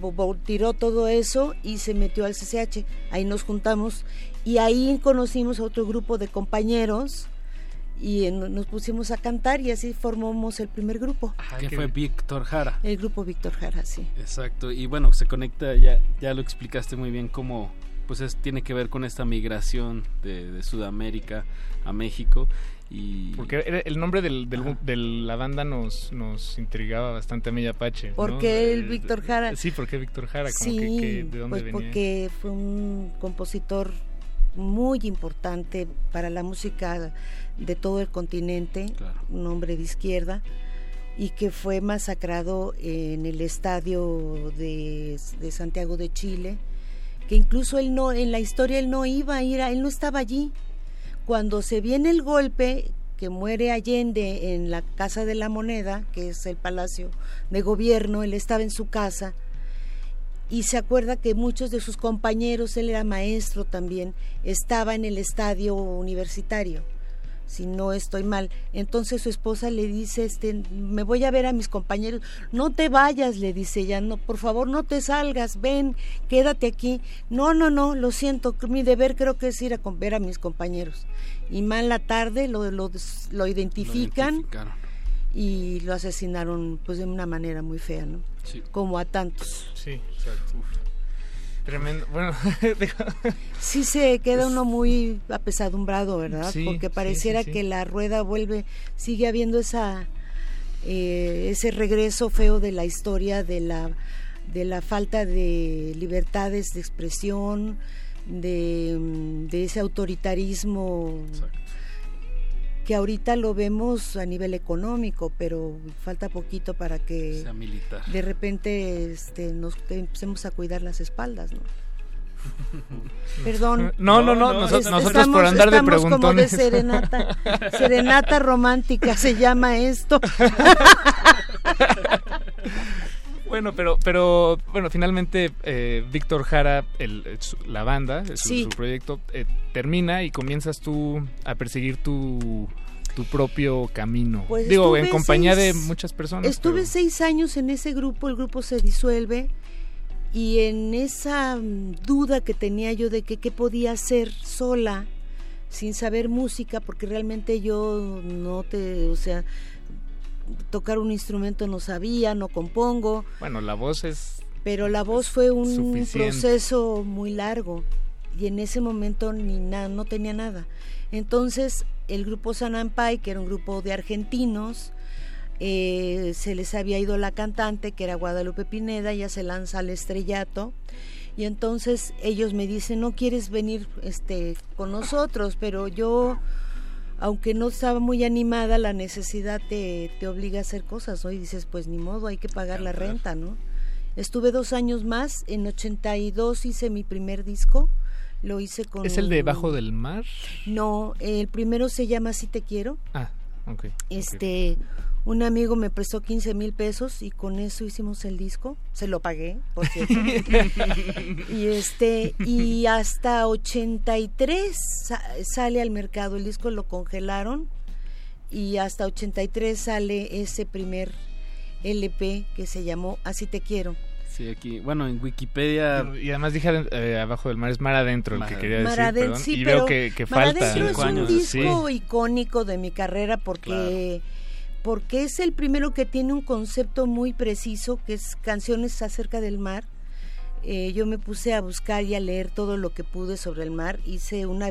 S37: tiró todo eso y se metió al CCH. Ahí nos juntamos y ahí conocimos a otro grupo de compañeros y en- nos pusimos a cantar y así formamos el primer grupo.
S35: que fue Víctor Jara.
S37: El grupo Víctor Jara, sí.
S35: Exacto, y bueno, se conecta, ya, ya lo explicaste muy bien cómo pues es, tiene que ver con esta migración de, de Sudamérica a México y
S36: Porque el nombre del, del- de la banda nos, nos intrigaba bastante a mí Apache. ¿no?
S37: ¿Por qué el
S36: Eh,
S37: Víctor Jara?
S36: Sí, ¿por qué Víctor Jara? Como
S37: Sí,
S36: que, que- ¿De dónde
S37: pues
S36: venía?
S37: porque fue un compositor muy importante para la música de todo el continente, un hombre de izquierda, y que fue masacrado en el estadio de, de Santiago de Chile, que incluso él no, en la historia él no iba a ir, a- él no estaba allí. Cuando se viene el golpe, que muere Allende en la Casa de la Moneda, que es el palacio de gobierno, él estaba en su casa, y se acuerda que muchos de sus compañeros, él era maestro también, estaba en el estadio universitario, si no estoy mal. Entonces su esposa le dice, este, me voy a ver a mis compañeros, no te vayas, le dice ella, no, por favor no te salgas, ven, quédate aquí. No, no, no, lo siento, mi deber creo que es ir a con- ver a mis compañeros. Y mal la tarde lo, lo, lo identifican y lo asesinaron pues de una manera muy fea, ¿no?
S35: Sí.
S37: Como a tantos.
S36: Sí, exacto. Tremendo. Bueno,
S37: Sí se queda uno muy apesadumbrado, ¿verdad?
S36: Sí,
S37: Porque pareciera
S36: sí, sí.
S37: que la rueda vuelve, sigue habiendo esa eh, ese regreso feo de la historia de la de la falta de libertades de expresión, de, mm, de ese autoritarismo que ahorita lo vemos a nivel económico, pero falta poquito para que
S35: Sea militar.
S37: de repente este, nos empecemos a cuidar las espaldas, ¿no? Perdón.
S36: No, no, no, noso-
S37: Es-
S36: nosotros por andar de
S37: estamos como de
S36: preguntones.
S37: serenata, serenata romántica se llama esto.
S36: Bueno, pero, pero bueno, finalmente eh, Víctor Jara, el, la banda, su,
S37: Sí.
S36: su proyecto, eh, termina y comienzas tú a perseguir tu, tu propio camino.
S37: Pues
S36: Digo, en compañía de muchas personas.
S37: Estuve
S36: pero-
S37: seis años en ese grupo, el grupo se disuelve y en esa mm, duda que tenía yo de que qué podía hacer sola sin saber música, porque realmente yo no te, o sea, tocar un instrumento no sabía, no compongo,
S36: Bueno, la voz es...
S37: pero la voz fue un
S36: Suficiente.
S37: proceso muy largo y en ese momento ni nada, no tenía nada. Entonces el grupo Sanampai, que era un grupo de argentinos, eh, se les había ido la cantante, que era Guadalupe Pineda, ya se lanza al estrellato. Y entonces ellos me dicen, no quieres venir este, con nosotros, pero yo, aunque no estaba muy animada, la necesidad te, te obliga a hacer cosas, ¿no? Y dices, pues ni modo, hay que pagar la renta, ¿no? Estuve dos años más, en 82 hice mi primer disco, lo hice con...
S36: ¿Es el de Bajo del Mar?
S37: No, el primero se llama Si Te Quiero.
S36: Ah, ok.
S37: Este, un amigo me prestó 15 mil pesos y con eso hicimos el disco. Se lo pagué, por cierto. y este, y hasta 83 sa- sale al mercado. El disco lo congelaron y hasta 83 sale ese primer LP que se llamó Así Te Quiero.
S35: Sí, aquí, bueno, en Wikipedia...
S36: Y además dije eh, abajo del mar es mar adentro el que quería decir,
S37: Mar Adentro,
S36: perdón.
S37: sí,
S36: y
S37: pero
S36: veo que, que
S37: Mar
S36: falta.
S37: Adentro es un disco
S36: Sí.
S37: icónico de mi carrera porque porque es el primero que tiene un concepto muy preciso que es canciones acerca del mar. Eh, yo me puse a buscar y a leer todo lo que pude sobre el mar. Hice una,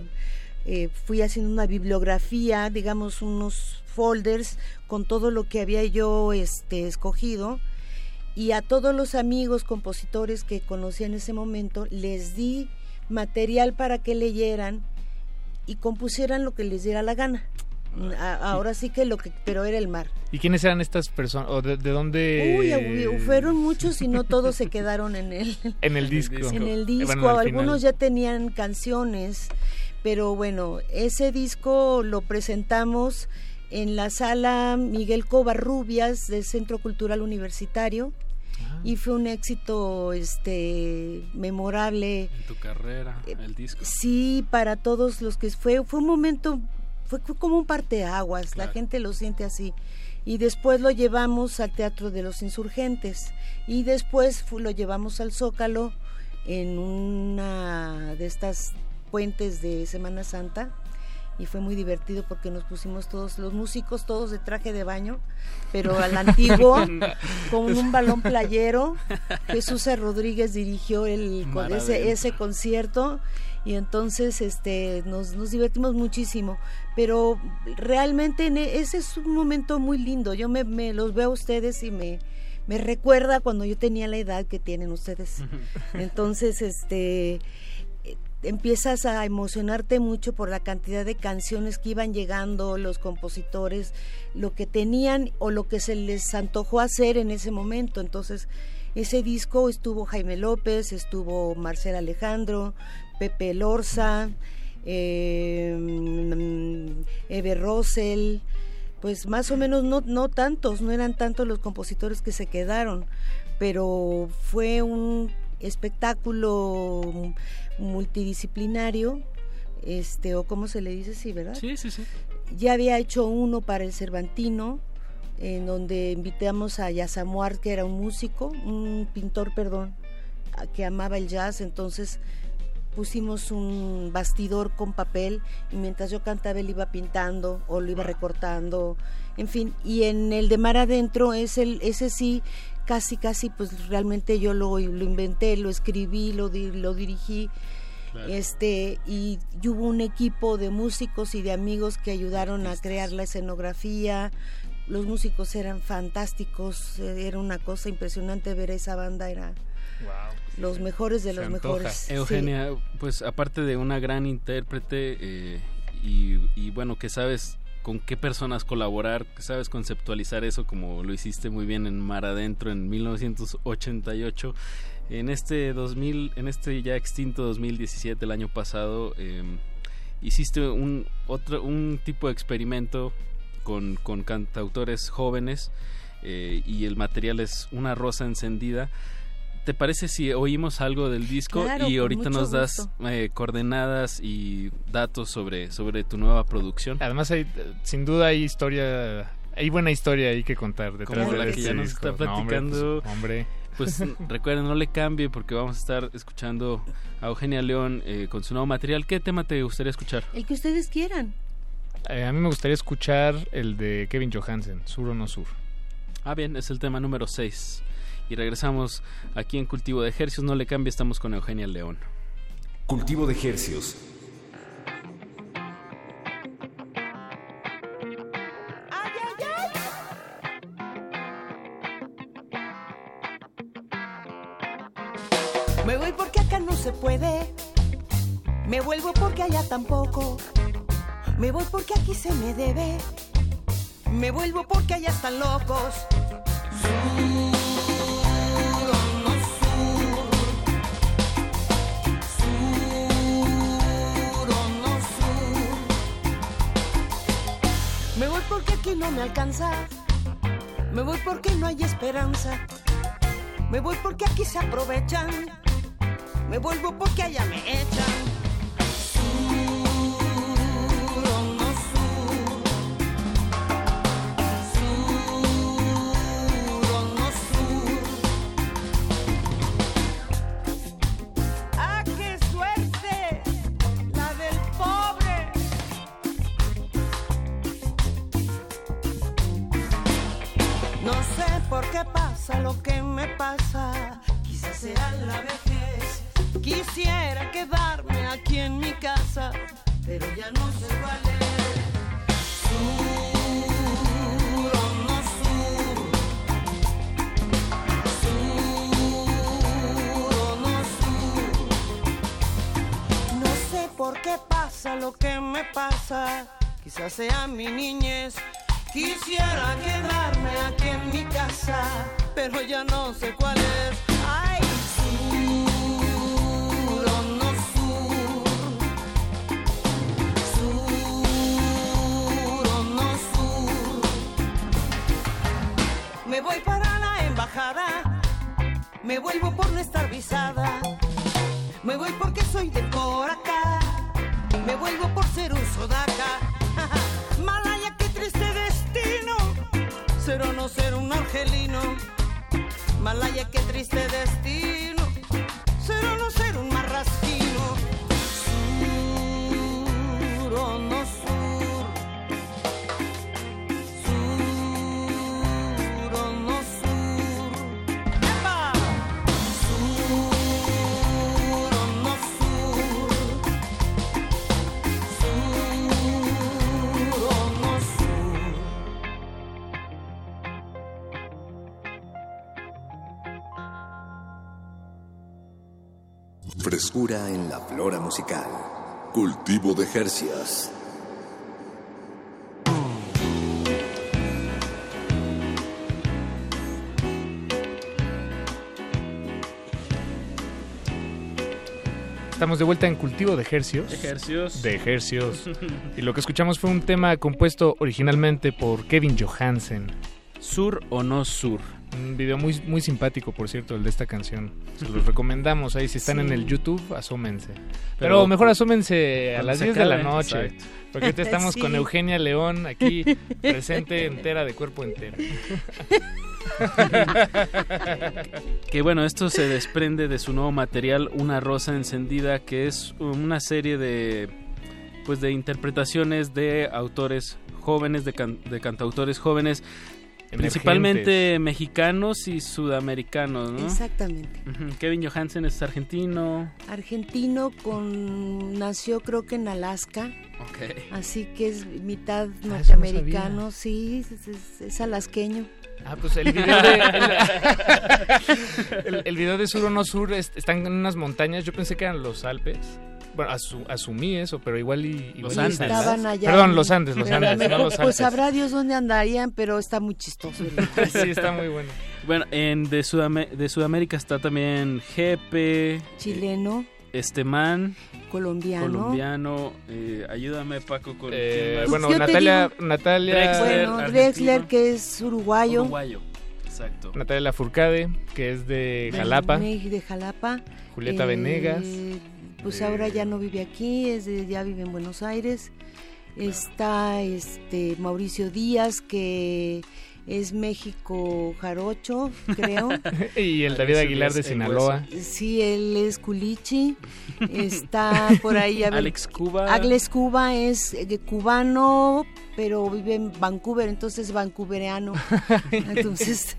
S37: eh, fui haciendo una bibliografía, digamos unos folders con todo lo que había yo este, escogido y a todos los amigos compositores que conocí en ese momento les di material para que leyeran y compusieran lo que les diera la gana. Ahora sí que lo que, pero era el mar.
S36: ¿Y quiénes eran estas personas? ¿O de, de dónde?
S37: Uy, uy, fueron muchos y no todos se quedaron en el,
S36: En el disco.
S37: en el disco.
S36: bueno,
S37: Algunos ya tenían canciones, pero bueno, ese disco lo presentamos en la sala Miguel Covarrubias del Centro Cultural Universitario
S36: Ah.
S37: y fue un éxito este memorable
S35: En tu carrera, el disco.
S37: Sí, para todos los que fue fue un momento fue co- como un parteaguas, la gente lo siente así. Y después lo llevamos al Teatro de los Insurgentes y después lo llevamos al Zócalo en una de estas puentes de Semana Santa y fue muy divertido porque nos pusimos todos los músicos todos de traje de baño, pero al antiguo con un balón playero. Jesús. Rodríguez dirigió el ese, ese concierto y entonces este nos, nos divertimos muchísimo pero realmente en e- ese es un momento muy lindo yo me, me los veo a ustedes y me me recuerda cuando yo tenía la edad que tienen ustedes entonces este eh, empiezas a emocionarte mucho por la cantidad de canciones que iban llegando, los compositores, lo que tenían o lo que se les antojó hacer en ese momento. Entonces, ese disco estuvo Jaime López, estuvo Marcela Alejandro, Pepe Lorza, eh, Eve Rosell, pues más o menos no, no tantos, no eran tantos los compositores que se quedaron, pero fue un espectáculo multidisciplinario, este, o cómo se le dice, sí, ¿verdad?
S35: Sí, sí, sí.
S37: Ya había hecho uno para el Cervantino, en donde invitamos a Yasamuar, que era un músico, un pintor, perdón, que amaba el jazz, entonces pusimos un bastidor con papel y mientras yo cantaba él iba pintando o lo iba recortando, en fin, y en el de Mar Adentro es el, ese sí, casi, casi, pues realmente yo lo, lo inventé, lo escribí, lo, lo dirigí, este y, y hubo un equipo de músicos y de amigos que ayudaron a crear la escenografía. Los músicos eran fantásticos eh, era una cosa impresionante ver esa banda era los mejores de
S35: Se
S37: los
S35: antoja.
S37: mejores sí.
S35: Eugenia, pues aparte de una gran intérprete eh, y, y bueno, que sabes con qué personas colaborar, que sabes conceptualizar eso como lo hiciste muy bien en Mar Adentro en 1988. En este 2000, en este ya extinto 2017, el año pasado, eh, hiciste un otro un tipo de experimento con, con cantautores jóvenes eh, y el material es una rosa encendida. ¿Te parece si oímos algo del disco
S39: Claro,
S35: y ahorita nos das eh, coordenadas y datos sobre, sobre tu nueva producción?
S36: Además, hay, sin duda hay historia, hay buena historia ahí que contar detrás
S35: Como
S36: de
S35: la que
S36: este
S35: ya nos
S36: disco.
S35: está
S36: No, hombre,
S35: platicando.
S36: pues, hombre.
S35: Pues recuerden, no le cambie porque vamos a estar escuchando a Eugenia León eh, con su nuevo material. ¿Qué tema te gustaría escuchar?
S39: El que ustedes quieran.
S36: Eh, a mí me gustaría escuchar el de Kevin Johansen, Sur o no Sur.
S35: Ah, bien, es el tema número 6. Y regresamos aquí en Cultivo de Ejercios. No le cambie, estamos con Eugenia León.
S1: Cultivo de Hercios.
S37: Me voy porque acá no se puede. Me vuelvo porque allá tampoco. Me voy porque aquí se me debe. Me vuelvo porque allá están locos. Sur porque no me alcanza. Me voy porque no hay esperanza. Me voy porque aquí se aprovechan. Me vuelvo porque allá me echan. Sea mi niñez. Quisiera quedarme aquí en mi casa, pero ya no sé
S1: musical. Cultivo de Hercios.
S36: Estamos de vuelta en Cultivo de Ejercios.
S35: Ejercios.
S36: De Ejercios. y lo que escuchamos fue un tema compuesto originalmente por Kevin Johansen.
S35: Sur o no sur.
S36: Un video muy, muy simpático, por cierto, el de esta canción. Se los recomendamos ahí. Si están
S35: Sí.
S36: en el YouTube, asómense. Pero,
S35: Pero-
S36: mejor asómense a las
S35: se
S36: 10 de la noche.
S35: exacto.
S36: Porque ahorita estamos
S39: Sí.
S36: con Eugenia León aquí, presente entera, de cuerpo entero.
S35: Que bueno, esto se desprende de su nuevo material, Una Rosa Encendida, que es una serie de pues de interpretaciones de autores jóvenes, de, can- de cantautores jóvenes, principalmente mexicanos y sudamericanos, ¿no?
S39: Exactamente.
S35: Kevin Johansen es argentino.
S39: Argentino con nació creo que en Alaska.
S35: Ok.
S39: Así que es mitad
S36: Ah, no
S39: norteamericano, sí, es, es- es alasqueño.
S36: Ah, pues el video de, el, el- el video de Sur o No Sur es- están en unas montañas. Yo pensé que eran los Alpes. Bueno, asu- asumí eso, pero igual y... igual
S35: Los
S36: y
S35: Andes.
S39: Estaban allá.
S36: Perdón, los Andes, los Andes, no los
S39: Pues
S36: Alpes.
S39: sabrá Dios dónde andarían, pero está muy chistoso. el-
S36: Sí, está muy bueno.
S35: Bueno, en de, Sudame- de Sudamérica está también Jepe,
S39: Chileno,
S35: Esteman,
S39: colombiano.
S35: colombiano. eh, ayúdame, Paco, con.
S36: Eh,
S35: ¿quién más?
S36: bueno, Natalia,
S39: digo-
S36: Natalia...
S35: Drexler.
S39: Bueno. Drexler, que es uruguayo.
S35: Uruguayo. Exacto.
S36: Natalia Lafourcade, que es de Jalapa.
S37: De, de Jalapa.
S36: Julieta
S37: Eh,
S36: Venegas.
S37: Pues
S36: Eh,
S37: ahora ya no vive aquí, es de- ya vive en Buenos Aires. Está este Mauricio Díaz, que es México Jarocho, creo.
S36: y el David Aguilar de Sinaloa.
S37: Sí, él es Culichi. Está por ahí. a ver,
S35: Alex Cuba.
S37: Alex Cuba es eh, cubano, pero vive en Vancouver, entonces vancouveriano. Entonces.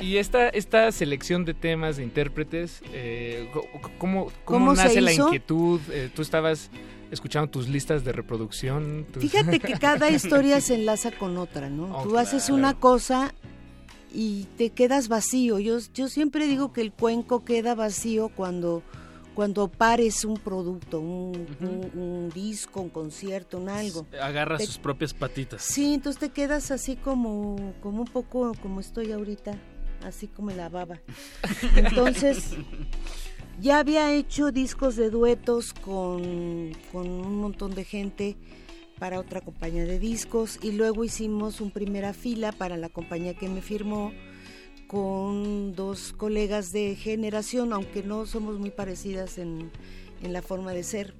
S36: Y, y esta, esta selección de temas, de intérpretes, eh, ¿cómo, cómo,
S37: ¿Cómo se
S36: nace la inquietud? Eh, ¿Tú estabas escuchando tus listas de reproducción? tus-
S37: Fíjate que cada historia se enlaza con otra, ¿no?
S36: Oh,
S37: Tú haces una cosa y te quedas vacío. Yo, yo siempre digo que el cuenco queda vacío cuando, cuando pares un producto, un, un- un disco, un concierto, un algo.
S35: Agarra
S37: Te-
S35: sus propias patitas.
S37: Sí, entonces te quedas así como, como un poco como estoy ahorita, así como la baba. Entonces, ya había hecho discos de duetos con, con un montón de gente para otra compañía de discos y luego hicimos un primera fila para la compañía que me firmó con dos colegas de generación, aunque no somos muy parecidas en, en la forma de ser.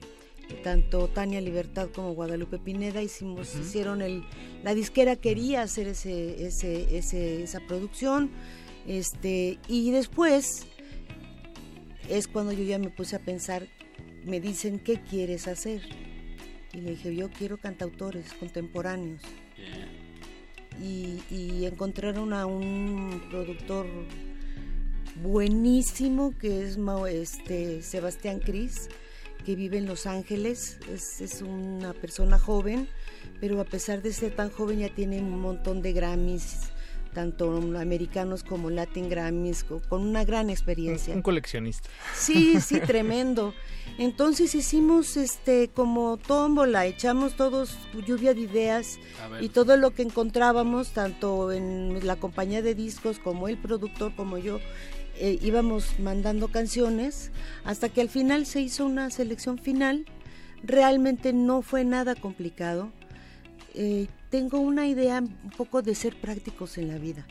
S37: Tanto Tania Libertad como Guadalupe Pineda hicimos, hicieron el, la disquera quería hacer ese, ese, ese- esa producción, este, y después es cuando yo ya me puse a pensar, me dicen, ¿qué quieres hacer? Y le dije, yo quiero cantautores contemporáneos. Y, encontraron a un productor buenísimo que es este, Sebastián Cris, que vive en Los Ángeles. Es, es una persona joven, pero a pesar de ser tan joven ya tiene un montón de Grammys, tanto americanos como Latin Grammys, co- con una gran experiencia.
S36: Un coleccionista.
S37: Sí, sí, tremendo. Entonces hicimos este como tómbola, echamos todos lluvia de ideas y todo lo que encontrábamos, tanto en la compañía de discos como el productor como yo, eh, íbamos mandando canciones hasta que al final se hizo una selección final. Realmente no fue nada complicado. Eh, tengo una idea un poco de ser prácticos en la vida.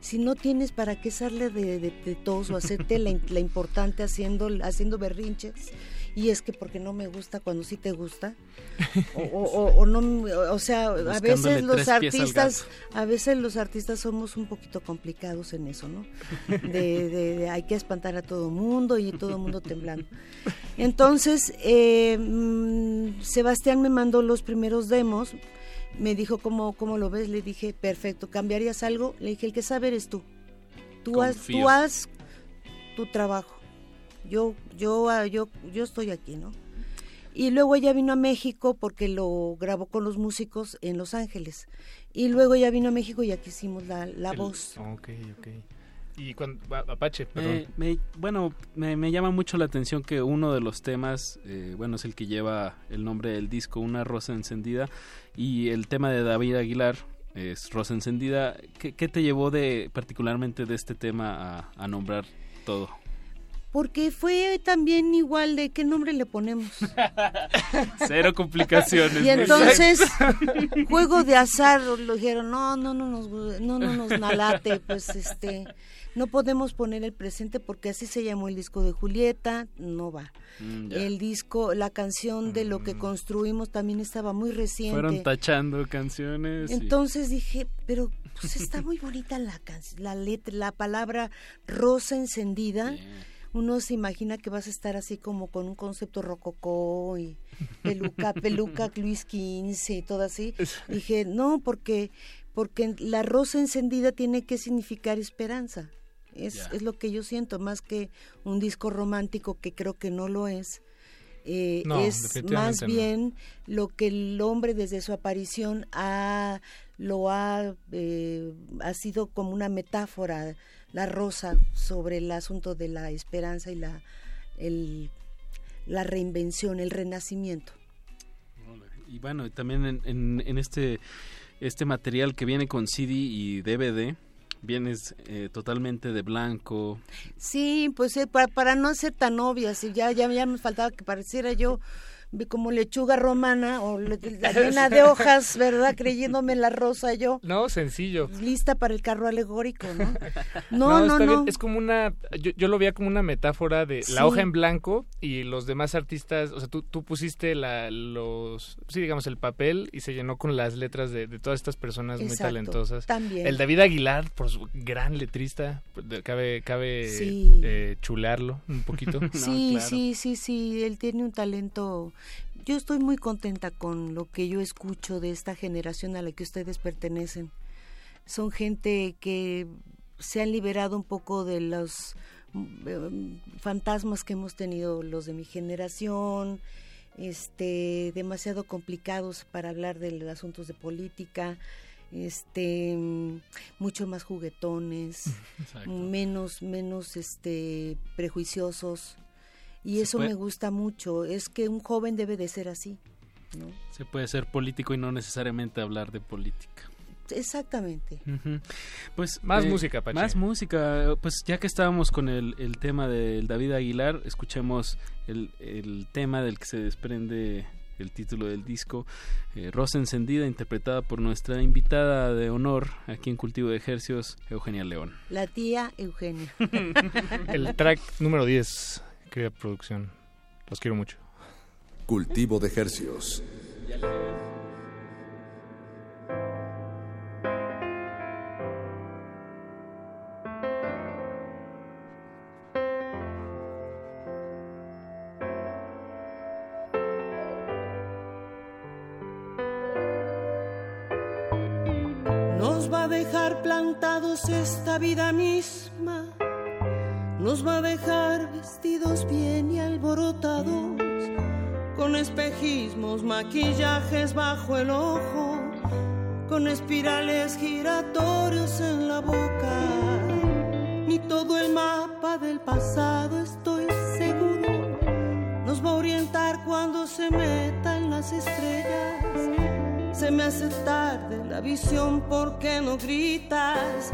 S37: Si no tienes para qué de, de, de tos o hacerte la, la importante haciendo, haciendo berrinches, y es que porque no me gusta cuando sí te gusta, o, o- o- o no, o sea, a veces los artistas, a veces los artistas somos un poquito complicados en eso, ¿no? De, de- de hay que espantar a todo mundo y todo mundo temblando. Entonces, eh, mm, Sebastián me mandó los primeros demos, me dijo, ¿cómo, ¿cómo lo ves? Le dije, perfecto, ¿cambiarías algo? Le dije, el que sabe eres tú. Tú
S35: Confío.
S37: tú haz tu trabajo. Yo, yo, ah, yo, yo estoy aquí, ¿no? Y luego ella vino a México porque lo grabó con los músicos en Los Ángeles. Y luego ella vino a México y aquí hicimos la, la
S36: El-
S37: voz.
S36: Ok, ok. Y cuando, a- Apache, perdón.
S35: Me- me- bueno, me, me llama mucho la atención que uno de los temas, eh, bueno, es el que lleva el nombre del disco, Una Rosa Encendida, y el tema de David Aguilar es Rosa Encendida. ¿Qué, qué te llevó de particularmente de este tema a, a nombrar todo?
S37: Porque fue también igual de qué nombre le ponemos.
S35: Cero complicaciones.
S37: Y entonces, juego de azar, lo dijeron, no, no, no nos, no, no nos nalate, pues este, no podemos poner el presente porque así se llamó el disco de Julieta, no va.
S35: Mm.
S37: El disco, la canción de lo que construimos también estaba muy reciente.
S35: Fueron tachando canciones. y-
S37: Entonces dije, pero pues está muy bonita la canción, la letra, la palabra rosa encendida. Uno se imagina que vas a estar así como con un concepto rococó y peluca, peluca Luis XV y todo así. Dije, no, porque porque la rosa encendida tiene que significar esperanza. Es, es lo que yo siento, más que un disco romántico que creo que no lo es. Eh,
S40: No,
S37: es más
S40: no.
S37: bien lo que el hombre desde su aparición ha lo ha eh, ha sido como una metáfora la rosa sobre el asunto de la esperanza y la el, la reinvención el renacimiento
S35: Y bueno, también en, en- en este, este material que viene con CD y DVD, vienes eh, totalmente de blanco.
S37: Sí, pues eh, para, para no ser tan obvias, y ya, ya, ya me faltaba que pareciera yo
S41: como lechuga romana o le- la llena de hojas, ¿verdad? Creyéndome la rosa yo.
S36: No, sencillo.
S41: Lista para el carro alegórico, ¿no? No, no,
S36: está
S41: no.
S36: bien. Es como una. Yo, yo lo veía como una metáfora de
S41: Sí.
S36: la hoja en blanco y los demás artistas. O sea, tú, tú pusiste la, los. Sí, digamos, el papel y se llenó con las letras de, de todas estas personas muy talentosas.
S41: también.
S36: El David Aguilar, por su gran letrista. Cabe, cabe
S41: Sí.
S36: eh, chularlo un poquito.
S41: Sí, sí, sí, sí, él tiene un talento. Yo estoy muy contenta con lo que yo escucho de esta generación a la que ustedes pertenecen. Son gente que se han liberado un poco de los mm, fantasmas que hemos tenido los de mi generación, este, demasiado complicados para hablar de los asuntos de política, este, mucho más juguetones,
S35: Exacto.
S41: menos, menos, este, prejuiciosos. Y eso
S35: puede-
S41: me gusta mucho. Es que un joven debe de ser así, ¿no?
S35: Se puede ser político y no necesariamente hablar de política.
S41: Exactamente.
S35: Pues
S36: Más
S35: eh,
S36: música, Pachi.
S35: Más música. Pues ya que estábamos con el, el tema del David Aguilar, escuchemos el, el tema del que se desprende el título del disco, eh, Rosa Encendida, interpretada por nuestra invitada de honor aquí en Cultivo de Ejercios, Eugenia León.
S41: La tía Eugenia.
S36: El track número 10, querida producción. Los quiero mucho.
S1: Cultivo de Hercios.
S37: Nos va a dejar plantados esta vida misma, nos va a dejar vestidos bien y alborotados, con espejismos, maquillajes bajo el ojo, con espirales giratorios en la boca. Ni todo el mapa del pasado estoy seguro, nos va a orientar cuando se meta en las estrellas. Se me hace tarde la visión porque no gritas,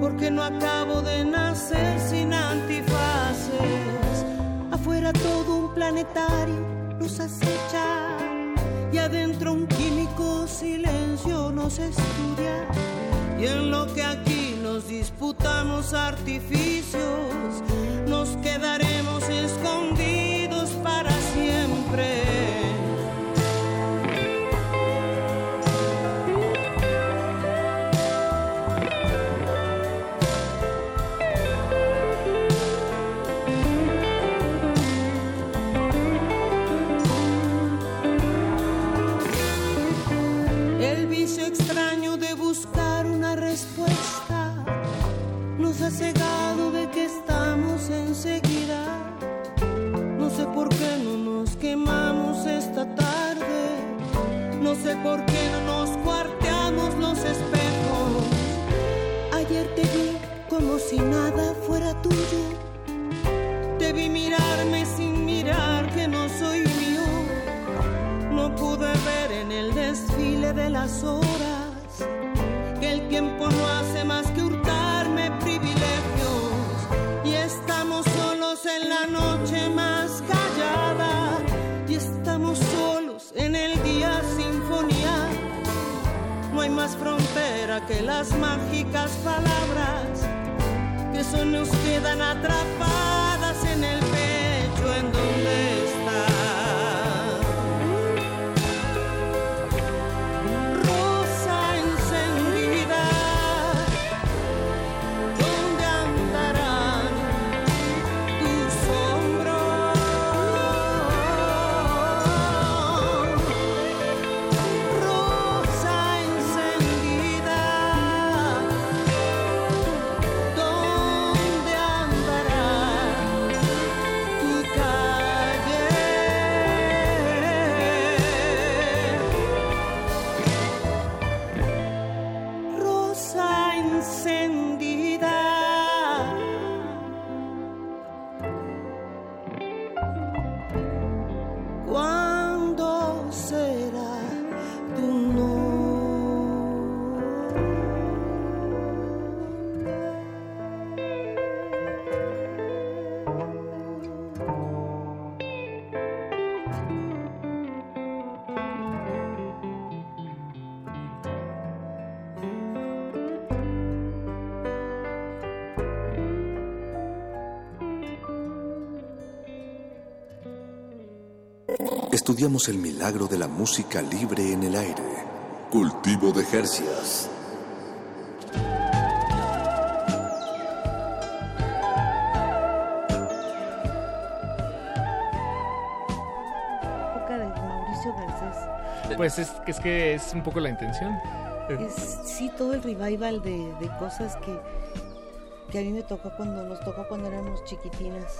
S37: porque no acabo de nacer sin antifaces. Afuera todo un planetario nos acecha y adentro un químico silencio nos estudia. Y en lo que aquí nos disputamos artificios, nos quedaremos escondidos para siempre. Sé por qué no nos quemamos esta tarde. No sé por qué no nos cuarteamos los espejos. Ayer te vi como si nada fuera tuyo. Te vi mirarme sin mirar que no soy mío. No pude ver en el desfile de las horas que el tiempo no hace más que hurtarme privilegios. Y estamos solos en la noche más frontera que las mágicas palabras que solo nos quedan atrapadas en el
S1: estudiamos el milagro de la música libre en el aire. Cultivo de Jercias.
S37: época de Mauricio Garcés.
S36: Pues es, es que es un poco la intención.
S37: Es, sí, todo el revival de, de cosas que, que a mí me tocó cuando nos tocó cuando éramos chiquitinas.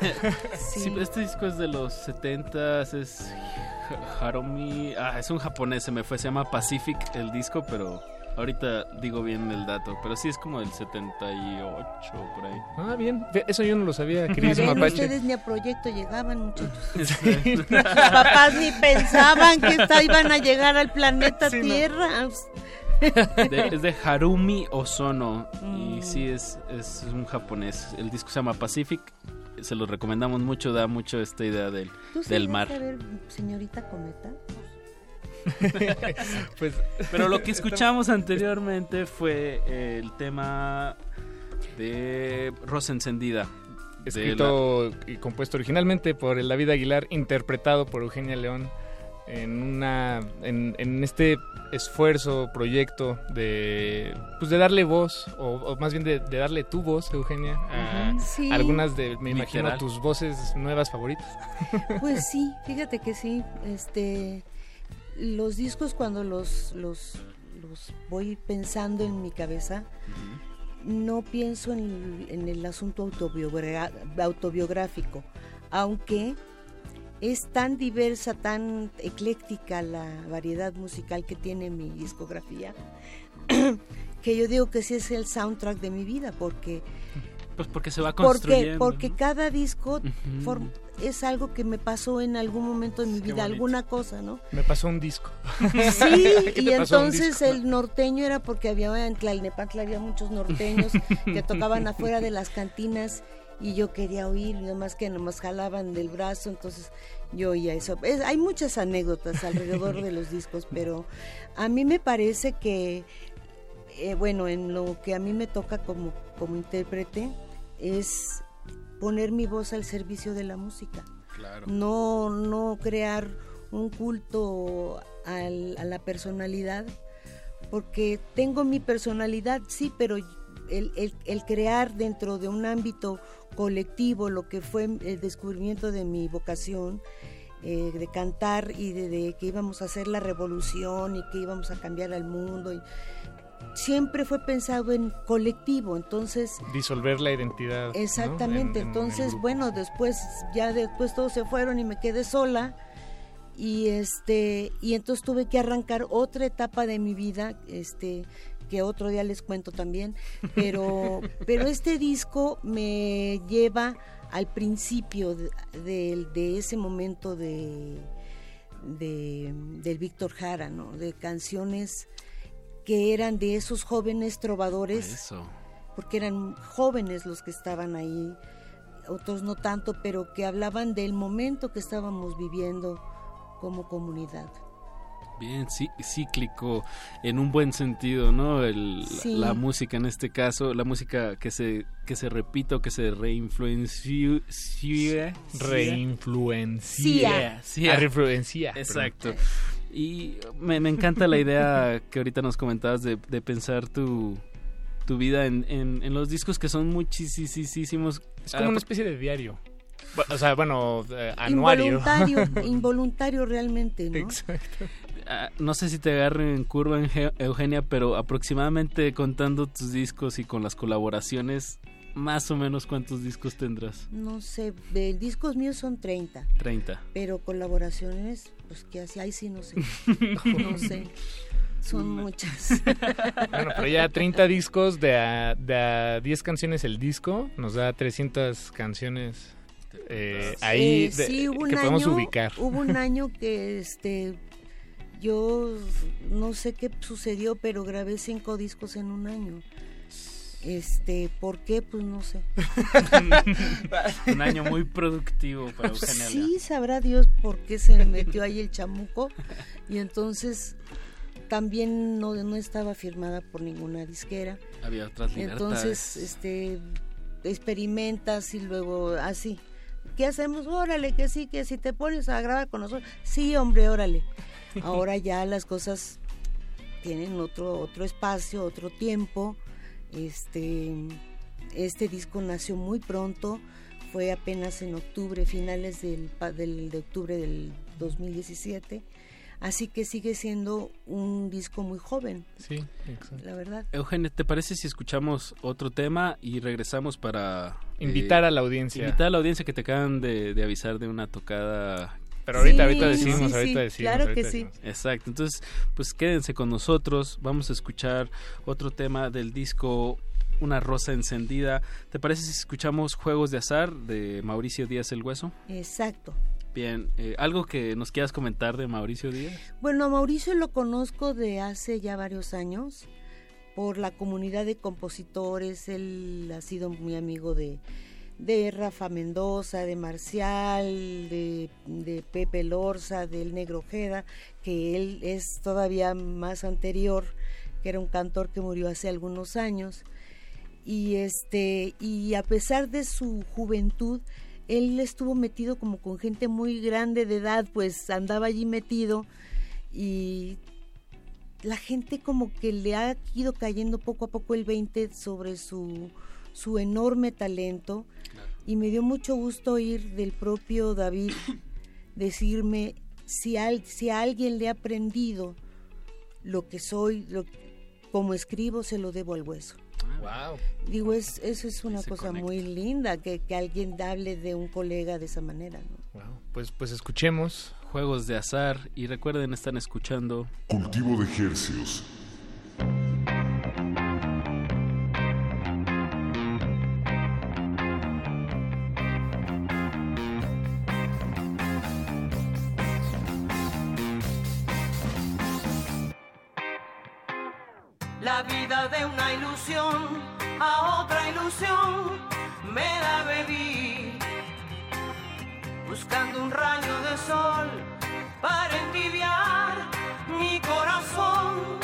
S35: Sí, este disco es de los 70 es Ha- Haromi, ah, es un japonés, se me fue, se llama Pacific el disco, pero ahorita digo bien el dato, pero sí es como del 78 por ahí.
S36: Ah, bien. Eso yo no lo sabía, queridos
S37: Ven,
S36: mapache.
S37: ustedes ni a proyecto llegaban, muchachos. Sus papás ni pensaban que iban a llegar al planeta Tierra.
S35: De- es de Harumi Ozono y
S37: Mm.
S35: sí es, es un japonés. El disco se llama Pacific, se lo recomendamos mucho, da mucho esta idea del,
S37: ¿Tú
S35: del mar.
S37: a ver, señorita Cometa?
S36: Pues,
S35: Pero lo que escuchamos anteriormente fue el tema de Rosa Encendida.
S36: Escrito y compuesto originalmente por el David Aguilar, interpretado por Eugenia León en una en, en este esfuerzo, proyecto de pues de darle voz o, o más bien de, de darle tu voz, Eugenia, a
S37: sí.
S36: algunas de me imagino
S35: Literal.
S36: tus voces nuevas favoritas.
S37: Pues sí, fíjate que sí. Este, los discos cuando los, los, los voy pensando en mi cabeza, no pienso en, en el asunto autobiogra- autobiográfico, aunque es tan diversa, tan ecléctica la variedad musical que tiene mi discografía, que yo digo que sí es el soundtrack de mi vida, porque
S35: Pues porque se va
S37: porque,
S35: construyendo.
S37: porque
S35: ¿no?
S37: cada disco es algo que me pasó en algún momento de mi
S36: Qué
S37: vida,
S36: bonito.
S37: alguna cosa, ¿no?
S36: Me pasó un disco.
S37: Sí,
S36: ¿Qué
S37: y entonces
S36: disco?
S37: el norteño era porque había en Tlalnepantla había muchos norteños que tocaban afuera de las cantinas y yo quería oír, nomás que nomás jalaban del brazo, entonces yo oía eso. Es- hay muchas anécdotas alrededor de los discos, pero a mí me parece que, eh, bueno, en lo que a mí me toca como, como intérprete es poner mi voz al servicio de la música
S35: Claro.
S37: no, no crear un culto al- a la personalidad, porque tengo mi personalidad, sí, pero el, el- el crear dentro de un ámbito colectivo lo que fue el descubrimiento de mi vocación, eh, de cantar y de, de que íbamos a hacer la revolución y que íbamos a cambiar al mundo, y siempre fue pensado en colectivo, entonces...
S36: Disolver la identidad.
S37: Exactamente,
S36: en
S37: entonces bueno, después ya después todos se fueron y me quedé sola y este y entonces tuve que arrancar otra etapa de mi vida, este que otro día les cuento también, pero pero este disco me lleva al principio de, de- de ese momento de, de del Víctor Jara, ¿no? De canciones que eran de esos jóvenes trovadores
S35: Eso.
S37: porque eran jóvenes los que estaban ahí, otros no tanto, pero que hablaban del momento que estábamos viviendo como comunidad.
S35: Bien, sí, cíclico en un buen sentido, ¿no? El,
S37: Sí.
S35: La música en este caso, la música que se que se repita o que se reinfluencie.
S36: Reinfluencia.
S35: Sí,
S36: Ah, reinfluencia.
S35: Exacto. Y me, me encanta la idea que ahorita nos comentabas de, de pensar tu, tu vida en, en, en los discos que son muchísimos.
S36: Es como
S35: Ah,
S36: una especie de diario. O sea, bueno, eh, anuario.
S37: Involuntario, involuntario realmente, ¿no?
S36: Exacto.
S35: Ah, no sé si te agarre en curva, Eugenia, pero aproximadamente contando tus discos y con las colaboraciones, más o menos cuántos discos tendrás.
S37: No sé, de discos míos son 30,
S35: 30.
S37: pero colaboraciones, pues que así, ahí sí no sé. No sé. Son muchas.
S36: Bueno, pero ya 30 discos de a, de a 10 canciones el disco, nos da 300 canciones eh, ahí
S37: Eh,
S36: de-
S37: sí, hubo un
S36: que podemos
S37: año,
S36: ubicar.
S37: Hubo un año que este yo no sé qué sucedió, pero grabé cinco discos en un año. Este, ¿por qué? Pues no sé.
S35: Un año muy productivo para Eugenia.
S37: Sí, sabrá Dios por qué se me metió ahí el chamuco. Y entonces también no, no estaba firmada por ninguna disquera.
S35: Había otras libertades.
S37: Entonces, este, experimentas y luego así.
S42: ¿qué hacemos? Órale, que sí, que si te pones a grabar con nosotros, sí, hombre, órale. Ahora ya las cosas tienen otro, otro espacio, otro tiempo. Este, este disco nació muy pronto, fue apenas en octubre, finales del, pa- del- de octubre del 2017. Así que sigue siendo un disco muy joven.
S36: Sí, exacto.
S42: La verdad.
S35: Eugenio, ¿te parece si escuchamos otro tema y regresamos para... eh,
S36: Invitar a la audiencia.
S35: Invitar a la audiencia que te acaban de, de avisar de una tocada...
S36: Pero ahorita- ahorita decimos, sí, ahorita sí, decimos,
S42: claro ahorita que sí.
S35: Exacto, entonces pues quédense con nosotros, vamos a escuchar otro tema del disco Una Rosa Encendida. ¿Te parece si escuchamos Juegos de Azar de Mauricio Díaz el Hueso?
S42: Exacto.
S35: Bien, eh, ¿algo que nos quieras comentar de Mauricio Díaz?
S42: Bueno, a Mauricio lo conozco de hace ya varios años por la comunidad de compositores. Él ha sido muy amigo de, de Rafa Mendoza, de Marcial, de, Pepe Lorza, del Negro Ojeda, que él es todavía más anterior, que era un cantor que murió hace algunos años. Y este, y a pesar de su juventud, él estuvo metido como con gente muy grande de edad, pues andaba allí metido y la gente como que le ha ido cayendo poco a poco el 20 sobre su, su enorme talento y me dio mucho gusto oír del propio David decirme si, al- si a alguien le ha aprendido lo que soy, lo, como escribo, se lo debo al hueso.
S36: Wow.
S42: Digo, es, eso es una
S35: Se
S42: cosa
S35: conecta.
S42: muy linda, que, que alguien hable de un colega de esa manera. ¿no?
S36: Pues, pues escuchemos.
S35: Juegos de Azar y recuerden, están escuchando
S12: Cultivo de ejercios.
S37: Vida de una ilusión a otra ilusión me la bebí. Buscando un rayo de sol para entibiar mi corazón.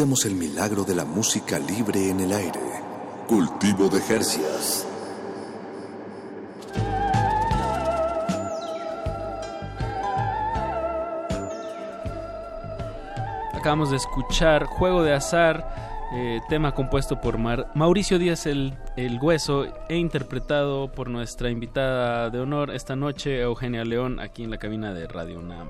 S1: Estudiamos el milagro de la música libre en el aire. Cultivo de Jercias.
S35: Acabamos de escuchar Juego de Azar, eh, tema compuesto por Mar- Mauricio Díaz el, el Hueso e interpretado por nuestra invitada de honor esta noche, Eugenia León, aquí en la cabina de Radio UNAM.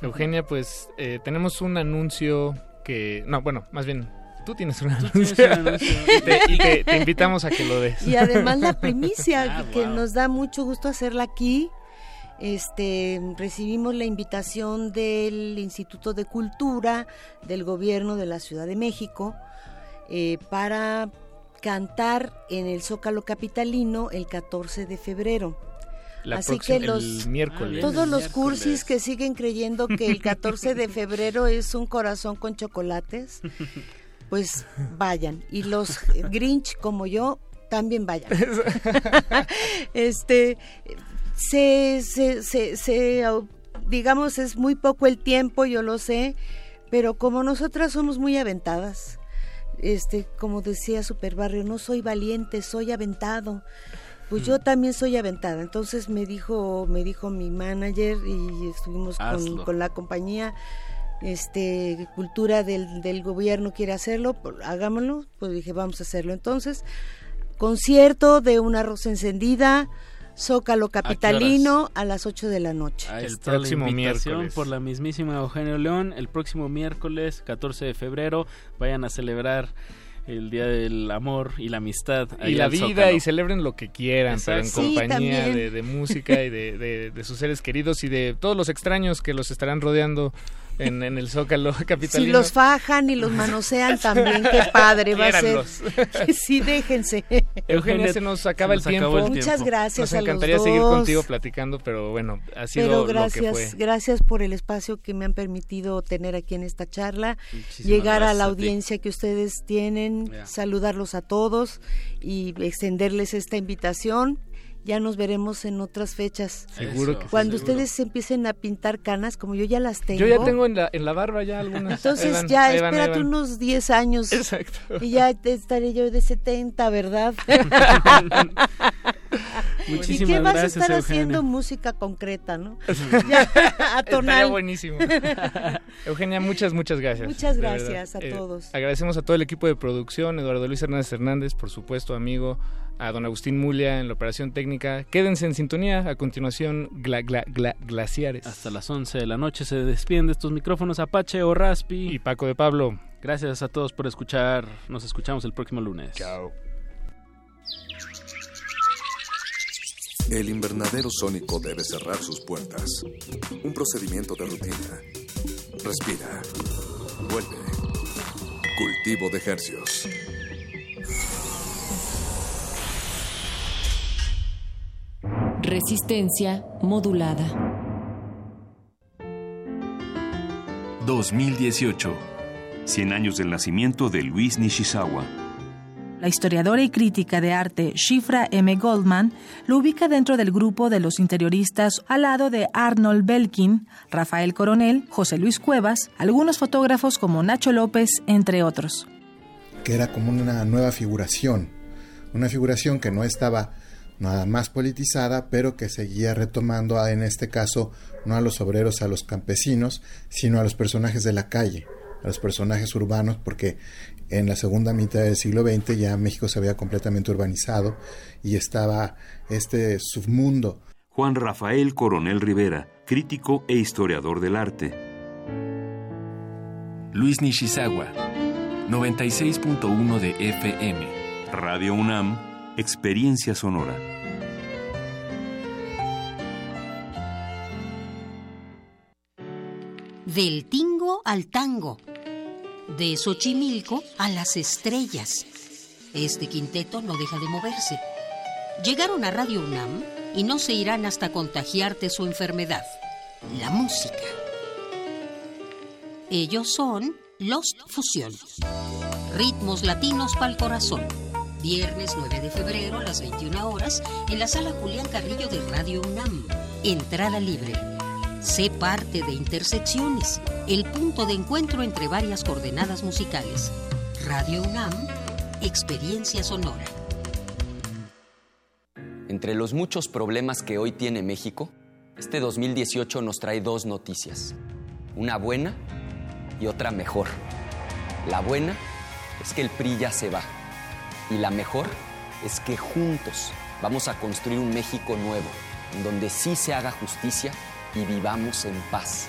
S36: Eugenia, pues eh, tenemos un anuncio que... No, bueno, más bien, tú tienes un
S35: Tú
S36: anuncio.
S35: tienes un anuncio.
S36: y te, y te- te invitamos a que lo des.
S37: Y además la primicia,
S35: Ah,
S37: que
S35: wow.
S37: nos da mucho gusto hacerla aquí. Este, recibimos la invitación del Instituto de Cultura del Gobierno de la Ciudad de México eh, para cantar en el Zócalo Capitalino el 14 de febrero.
S36: La
S37: Así
S36: próxima-
S37: que los,
S36: el miércoles.
S37: todos los cursis que siguen creyendo que el 14 de febrero es un corazón con chocolates, pues vayan. Y los Grinch como yo también vayan. este se, se, se, se, digamos es muy poco el tiempo, yo lo sé, pero como nosotras somos muy aventadas, este, como decía Super Barrio, no soy valiente, soy aventado. Pues yo también soy aventada. Entonces me dijo, me dijo mi manager y estuvimos con, la compañía este cultura del, del gobierno quiere hacerlo, pues, hagámoslo, pues dije vamos a hacerlo. Entonces, concierto de una rosa encendida, Zócalo Capitalino a, las 8 de la noche.
S35: Ahí
S36: El próximo
S35: la invitación
S36: miércoles.
S35: por la mismísima Eugenio León. El próximo miércoles, 14 de febrero, vayan a celebrar el Día del Amor y la Amistad.
S36: y la vida
S35: Zócalo.
S36: y celebren lo que quieran, pero en.
S37: Sí,
S36: compañía de, de música y de, de- de sus seres queridos y de todos los extraños que los estarán rodeando en, en el Zócalo capitalino.
S37: Si los fajan y los manosean también, qué padre va a ser. Sí, déjense.
S36: Eugenia, se nos acaba
S35: se
S36: el
S35: nos
S36: tiempo.
S35: acabó el
S37: Muchas
S35: tiempo.
S37: gracias
S36: Nos
S37: a los
S36: encantaría seguir
S37: dos.
S36: contigo platicando, pero bueno, ha sido
S37: Pero
S36: lo que
S37: gracias,
S36: fue.
S37: gracias por el espacio que me han permitido tener aquí en esta charla,
S35: Muchísimas
S37: llegar a
S35: gracias
S37: la
S35: a
S37: audiencia que ustedes tienen,
S35: Ya.
S37: saludarlos a todos y extenderles esta invitación. Ya nos veremos en otras fechas.
S36: Seguro que sí,
S37: Cuando
S36: seguro.
S37: ustedes empiecen a pintar canas, como yo ya las tengo.
S36: Yo ya tengo en la, en la barba ya algunas.
S37: Entonces
S36: van,
S37: ya,
S36: van,
S37: espérate unos 10 años.
S36: Exacto.
S37: Y ya te estaré yo de 70, ¿verdad? ¿Y
S35: Muchísimas
S37: qué vas a
S35: gracias,
S37: estar
S35: Eugenia.
S37: haciendo música concreta, no? Ya,
S36: Estaría buenísimo. Eugenia, muchas, muchas gracias.
S37: Muchas gracias
S36: verdad. Eh,
S37: a todos.
S36: agradecemos a todo el equipo de producción, Eduardo Luis Hernández Hernández, por supuesto, amigo, a don Agustín Mulia en la operación técnica. Quédense en sintonía. A continuación, gla, gla, gla- glaciares.
S35: Hasta las 11 de la noche se despiden de estos micrófonos Apache o Raspi.
S36: Y Paco de Pablo.
S35: Gracias a todos por escuchar. Nos escuchamos el próximo lunes.
S36: Chao.
S1: El invernadero sónico debe cerrar sus puertas. Un procedimiento de rutina. Respira. Vuelve. Cultivo de hercios.
S21: Resistencia modulada.
S43: 2018. 100 años del nacimiento de Luis Nishizawa.
S44: La historiadora y crítica de arte Shifra M. Goldman lo ubica dentro del grupo de los interioristas al lado de Arnold Belkin, Rafael Coronel, José Luis Cuevas, algunos fotógrafos como Nacho López, entre otros.
S45: que era como una nueva figuración, una figuración que no estaba nada más politizada, pero que seguía retomando en este caso no a los obreros, a los campesinos, sino a los personajes de la calle, a los personajes urbanos, porque en la segunda mitad del siglo XX ya México se había completamente urbanizado y estaba este submundo
S43: Juan Rafael Coronel Rivera, crítico e historiador del arte.
S46: Luis Nishizawa, 96.1 de FM.
S43: Radio UNAM, Experiencia Sonora.
S31: Del tingo al tango. De Xochimilco a las estrellas. Este quinteto no deja de moverse. Llegaron a Radio UNAM y no se irán hasta contagiarte su enfermedad, la música. Ellos son Lost Fusion. Ritmos latinos para el corazón. Viernes 9 de febrero a las 21 horas en la sala Julián Carrillo de Radio UNAM. Entrada libre. Sé parte de Intersecciones, el punto de encuentro entre varias coordenadas musicales. Radio UNAM, experiencia sonora.
S47: Entre los muchos problemas que hoy tiene México, este 2018 nos trae dos noticias. Una buena y otra mejor. La buena es que el PRI ya se va. Y la mejor es que juntos vamos a construir un México nuevo, en donde sí se haga justicia y vivamos en paz.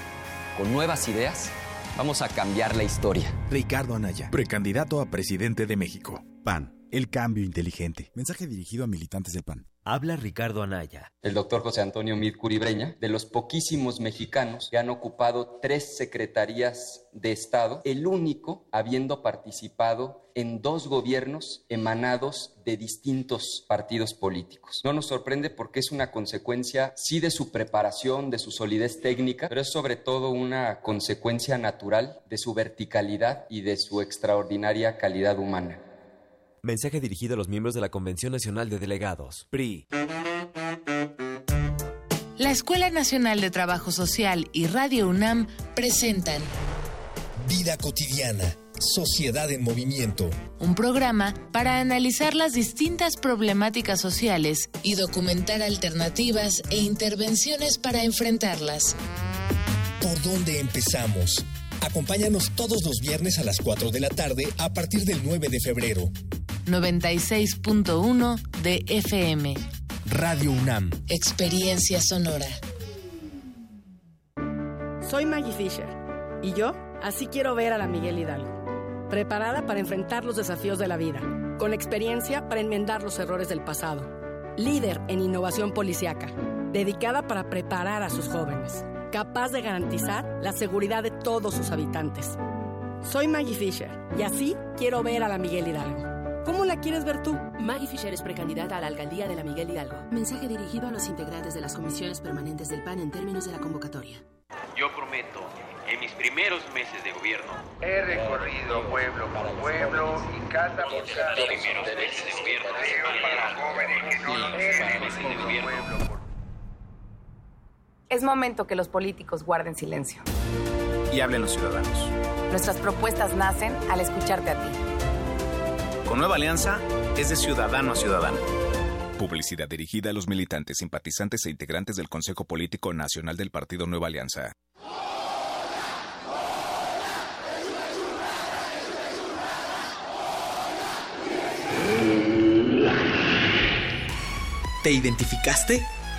S47: Con nuevas ideas, vamos a cambiar la historia.
S48: Ricardo Anaya, precandidato a presidente de México. PAN, el cambio inteligente. Mensaje dirigido a militantes del PAN.
S49: Habla Ricardo Anaya.
S47: El doctor José Antonio Mir Curibreña, de los poquísimos mexicanos que han ocupado tres secretarías de Estado, el único habiendo participado en dos gobiernos emanados de distintos partidos políticos. No nos sorprende porque es una consecuencia, sí, de su preparación, de su solidez técnica, pero es sobre todo una consecuencia natural de su verticalidad y de su extraordinaria calidad humana.
S49: Mensaje dirigido a los miembros de la Convención Nacional de Delegados. PRI.
S50: La Escuela Nacional de Trabajo Social y Radio UNAM presentan
S4: Vida cotidiana. Sociedad en movimiento.
S50: un programa para analizar las distintas problemáticas sociales y documentar alternativas e intervenciones para enfrentarlas.
S4: ¿Por dónde empezamos? Acompáñanos todos los viernes a las 4 de la tarde a partir del 9 de febrero.
S50: 96.1 de FM.
S4: Radio UNAM.
S50: Experiencia sonora.
S24: Soy Maggie Fisher y yo así quiero ver a la Miguel Hidalgo. Preparada para enfrentar los desafíos de la vida, con experiencia para enmendar los errores del pasado. Líder en innovación policiaca, dedicada para preparar a sus jóvenes, capaz de garantizar la seguridad de todos sus habitantes. Soy Maggie Fisher y así quiero ver a la Miguel Hidalgo. ¿Cómo la quieres ver tú?
S51: Maggie Fisher es precandidata a la alcaldía de la Miguel Hidalgo. Mensaje dirigido a los integrantes de las comisiones permanentes del PAN en términos de la convocatoria.
S52: Yo prometo, en mis primeros meses de gobierno,
S53: He recorrido pueblo por pueblo y casa por casa.
S52: los primeros meses de gobierno,
S53: para jóvenes que no lo
S52: los meses de gobierno,
S54: Es momento que los políticos guarden silencio.
S55: Y hablen los ciudadanos.
S54: Nuestras propuestas nacen al escucharte a ti.
S55: Con Nueva Alianza es de ciudadano a ciudadano.
S56: Publicidad dirigida a los militantes, simpatizantes e integrantes del Consejo Político Nacional del Partido Nueva Alianza.
S57: ¿Te identificaste?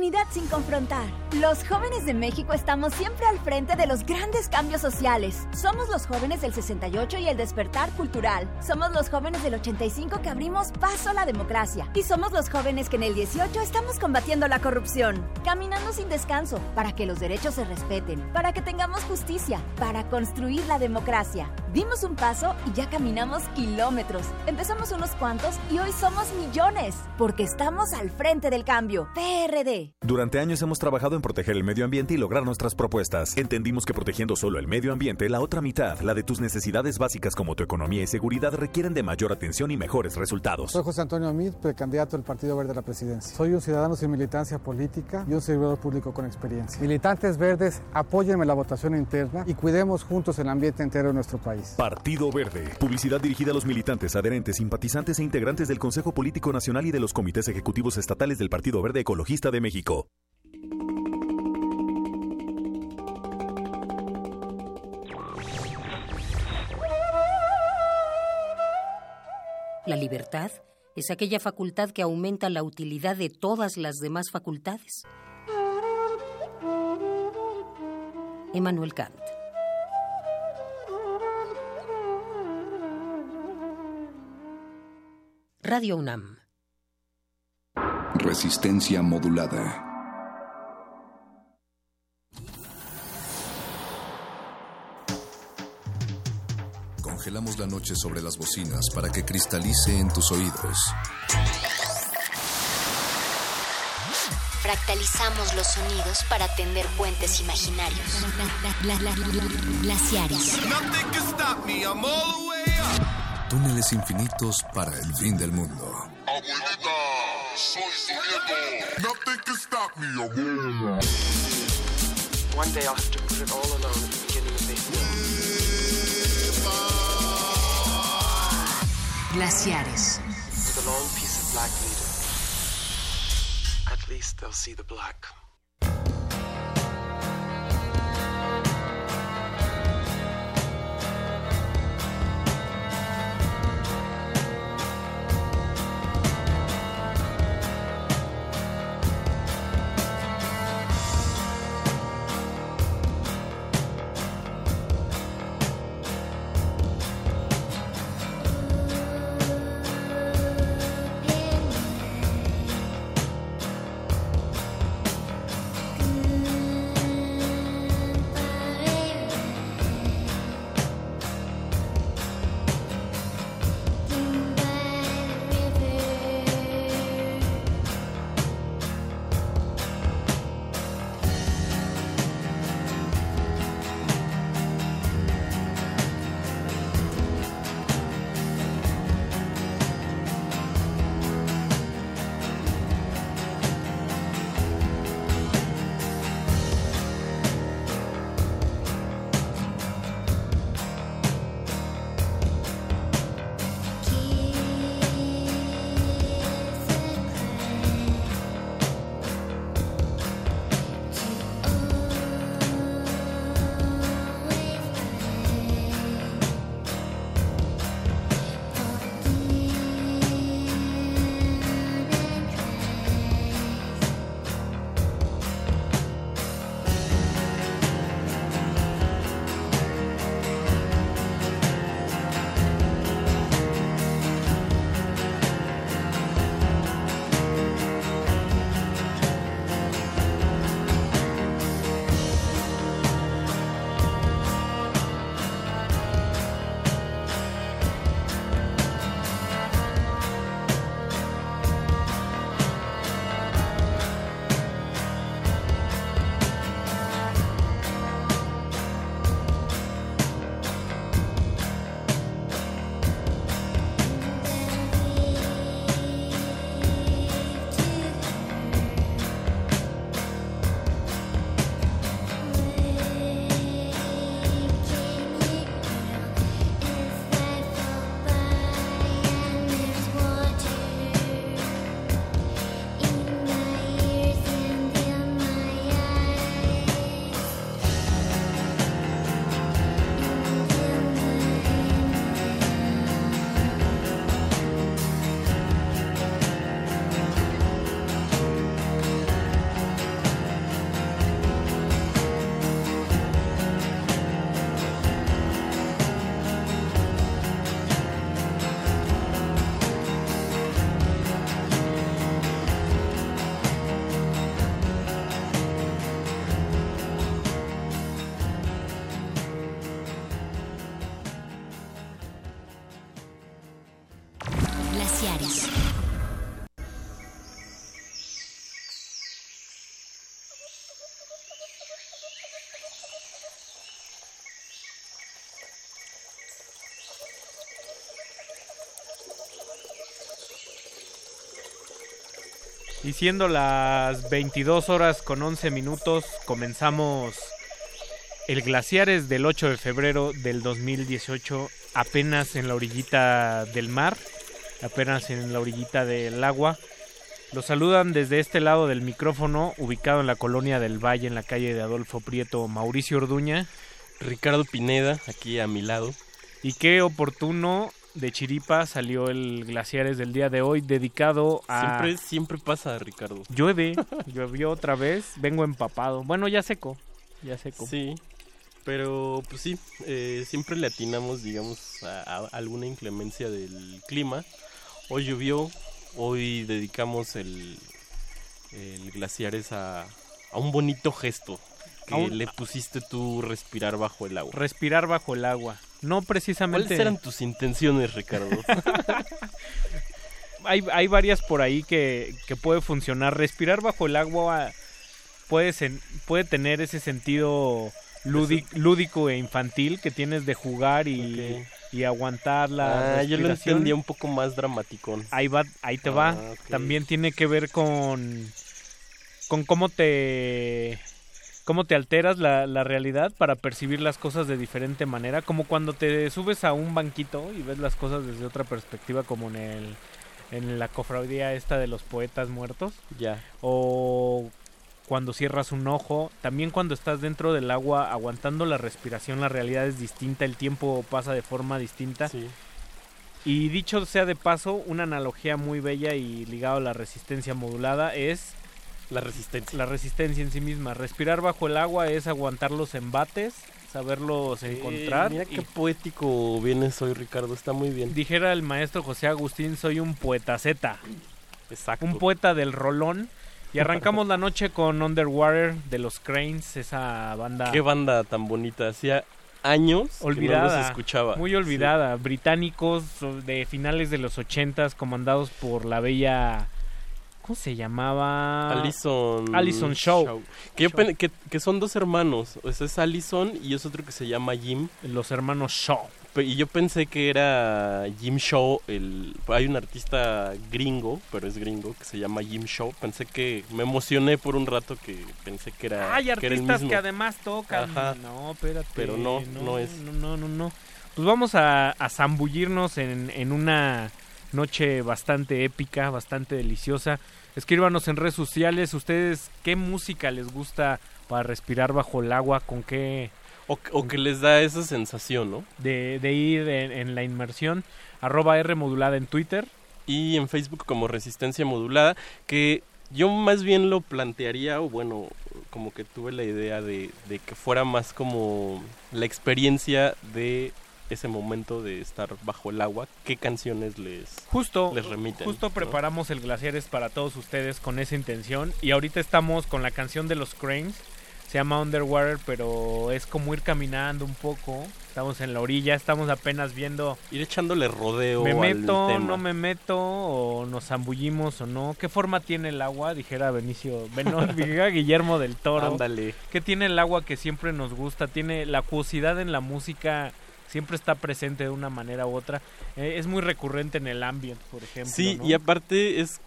S32: Unidad sin confrontar. Los jóvenes de México estamos siempre al frente de los grandes cambios sociales. Somos los jóvenes del 68 y el despertar cultural. Somos los jóvenes del 85 que abrimos paso a la democracia. Y somos los jóvenes que en el 18 estamos combatiendo la corrupción. Caminando sin descanso para que los derechos se respeten, para que tengamos justicia, para construir la democracia. Dimos un paso y ya caminamos kilómetros. Empezamos unos cuantos y hoy somos millones. Porque estamos al frente del cambio. PRD.
S58: Durante años hemos trabajado en proteger el medio ambiente y lograr nuestras propuestas. Entendimos que protegiendo solo el medio ambiente, la otra mitad, la de tus necesidades básicas como tu economía y seguridad, requieren de mayor atención y mejores resultados.
S59: Soy José Antonio Amid, precandidato del Partido Verde a la presidencia. Soy un ciudadano sin militancia política y un servidor público con experiencia. Militantes verdes, apóyenme la votación interna y cuidemos juntos el ambiente entero de nuestro país.
S58: Partido Verde. Publicidad dirigida a los militantes, adherentes, simpatizantes e integrantes del Consejo Político Nacional y de los comités ejecutivos estatales del Partido Verde Ecologista de México.
S31: La libertad es aquella facultad que aumenta la utilidad de todas las demás facultades. Emmanuel Kant. Radio UNAM.
S1: Resistencia modulada. Congelamos la noche sobre las bocinas para que cristalice en tus oídos.
S60: fractalizamos los sonidos para tender puentes imaginarios. Glaciares.
S1: Túneles infinitos para el fin del mundo.
S61: Abuelita, soy su nieto. Nothing can stop me, abuela.
S62: One day I'll have to put it all alone at the beginning of.
S50: Glaciares.
S62: With a long piece of black leader. At least they'll see the black.
S63: Y siendo las 22 horas con 11 minutos, comenzamos el Glaciares del 8 de febrero del 2018, apenas en la orillita del mar, apenas en la orillita del agua. Los saludan desde este lado del micrófono, ubicado en la colonia del Valle, en la calle de Adolfo Prieto, Mauricio Orduña.
S64: Ricardo Pineda, aquí a mi lado.
S63: Y qué oportuno de Chiripa salió el Glaciares del día de hoy, dedicado a...
S64: Siempre, siempre pasa, Ricardo.
S63: Llueve, llovió otra vez, vengo empapado. Bueno, ya seco, ya seco.
S64: Sí, pero pues sí, eh, siempre le atinamos, digamos, a, a alguna inclemencia del clima. Hoy llovió, hoy dedicamos el, el Glaciares a, a un bonito gesto que
S63: un-
S64: le pusiste tú respirar bajo el agua.
S63: Respirar bajo el agua. No precisamente...
S64: ¿Cuáles eran tus intenciones, Ricardo?
S63: hay, hay varias por ahí que, que puede funcionar. Respirar bajo el agua puede, sen- puede tener ese sentido lúdi- lúdico e infantil que tienes de jugar y, y aguantar la
S64: Ah, yo lo entendía un poco más dramaticón.
S63: Ahí va, ahí te va.
S64: Ah.
S63: También tiene que ver con con cómo te cómo te alteras la, la realidad para percibir las cosas de diferente manera, como cuando te subes a un banquito y ves las cosas desde otra perspectiva, como en el en la cofradía esta de los poetas muertos.
S64: Ya.
S63: O cuando cierras un ojo, también cuando estás dentro del agua aguantando la respiración, la realidad es distinta, el tiempo pasa de forma distinta. Y dicho sea de paso, una analogía muy bella y ligado a la resistencia modulada es
S64: la resistencia.
S63: La resistencia en sí misma. Respirar bajo el agua es aguantar los embates, saberlos encontrar.
S64: Eh, mira
S63: y-
S64: qué poético vienes hoy, Ricardo. Está muy bien.
S63: Dijera el maestro José Agustín, soy un poetaceta.
S64: Exacto.
S63: Un poeta del rolón. Y arrancamos la noche con Underwater de los Cranes, esa banda
S64: Qué banda tan bonita. Hacía años
S63: olvidada,
S64: que no los escuchaba.
S63: muy olvidada, británicos de finales de los ochentas, comandados por la bella, ¿cómo se llamaba?
S64: Allison,
S63: Allison Shaw.
S64: Que, yo pen- que, que son dos hermanos. O sea, es Allison y es otro que se llama Jim.
S63: Los hermanos Shaw.
S64: Y yo pensé que era Jim Shaw. El, hay un artista gringo, pero es gringo, que se llama Jim Shaw. Pensé que me emocioné por un rato que pensé que era,
S63: Hay
S64: que era el
S63: artistas
S64: mismo.
S63: que además tocan.
S64: Ajá.
S63: No, espérate.
S64: Pero no, no es.
S63: No, no, no, no. Pues vamos a, a zambullirnos en, en una noche bastante épica, bastante deliciosa. Escríbanos en redes sociales. ¿Ustedes qué música les gusta para respirar bajo el agua? ¿Con qué?
S64: O, o que les da esa sensación, ¿no?
S63: De, de ir en, en la inmersión. Arroba R modulada en Twitter.
S64: y en Facebook como Resistencia Modulada, que yo más bien lo plantearía, o bueno, como que tuve la idea de, de que fuera más como la experiencia de ese momento de estar bajo el agua, qué canciones les,
S63: Justo,
S64: les remiten.
S63: justo
S64: ¿no?
S63: preparamos el Glaciares para todos ustedes con esa intención. Y ahorita estamos con la canción de los Cranes. Se llama Underwater, pero es como ir caminando un poco. Estamos en la orilla, estamos apenas viendo.
S64: Ir echándole rodeo
S63: ¿Me
S64: al
S63: meto,
S64: tema.
S63: no me meto? ¿O nos zambullimos o no? ¿Qué forma tiene el agua? Dijera Benicio. Dijera Guillermo del Toro.
S64: Ándale.
S63: ¿Qué tiene el agua que siempre nos gusta? Tiene la acuosidad en la música. Siempre está presente de una manera u otra. Eh, es muy recurrente en el ambient, por ejemplo.
S64: Sí,
S63: ¿no?
S64: y aparte es,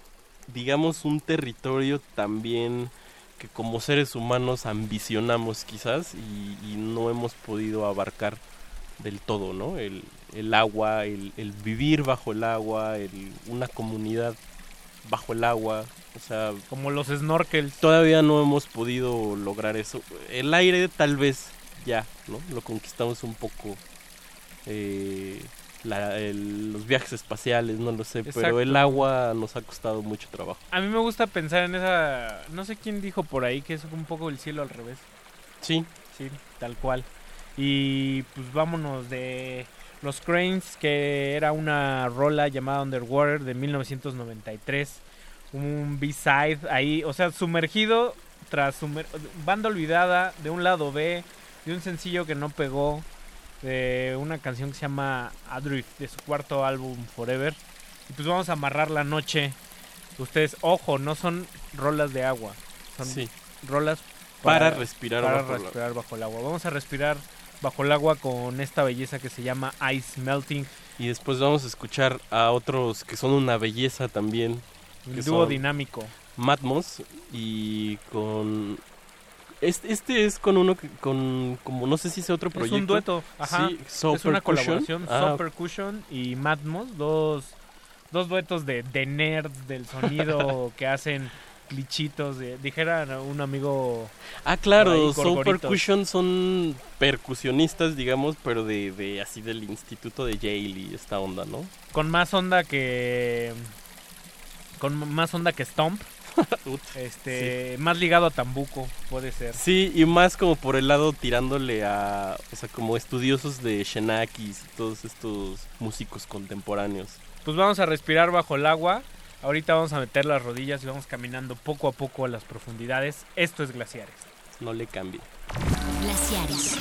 S64: digamos, un territorio también que como seres humanos ambicionamos quizás y, y no hemos podido abarcar del todo, ¿no? El, el agua, el, el vivir bajo el agua, el, una comunidad bajo el agua, o sea...
S63: Como los snorkels.
S64: Todavía no hemos podido lograr eso. El aire tal vez ya, ¿no? Lo conquistamos un poco. Eh, la- el- los viajes espaciales, no lo sé,
S63: Exacto.
S64: pero el agua nos ha costado mucho trabajo.
S63: A mí me gusta pensar en esa... No sé quién dijo por ahí que es un poco el cielo al revés.
S64: Sí.
S63: Sí, tal cual. Y pues vámonos de Los Cranes, que era una rola llamada Underwater de 1993. Un B-side ahí, o sea, sumergido tras sumer- banda olvidada de un lado B, de un sencillo que no pegó, de una canción que se llama Adrift, de su cuarto álbum Forever. Y pues vamos a amarrar la noche. Ustedes, ojo, no son rolas de agua, son
S64: Sí.
S63: rolas
S64: Para respirar
S63: para
S64: bajo el
S63: respirar bajo el agua. Vamos a respirar bajo el agua con esta belleza que se llama Ice Melting.
S64: Y después vamos a escuchar a otros que son una belleza también.
S63: Un dúo dinámico.
S64: Matmos y con... Este, este es con uno que, con como no sé si sea otro proyecto.
S63: Es un dueto, ajá.
S64: Sí,
S63: es
S64: So
S63: una colaboración.
S64: Ah,
S63: So Percussion y Matmos, dos, dos duetos de, de nerds del sonido que hacen glitchitos. De, dijera un amigo.
S64: Ah, claro,
S63: gorgoritos.
S64: Percussion son percusionistas, digamos, pero de, de así del instituto de Yale y esta onda, ¿no?
S63: Con más onda que. Con más onda que Stomp. Este, más ligado a Tambuco, puede ser.
S64: Sí, y más como por el lado tirándole a, o sea, como estudiosos de Xenakis y todos estos músicos contemporáneos.
S63: Pues vamos a respirar bajo el agua. Ahorita vamos a meter las rodillas y vamos caminando poco a poco a las profundidades. Esto es Glaciares.
S64: No le cambie.
S60: Glaciares.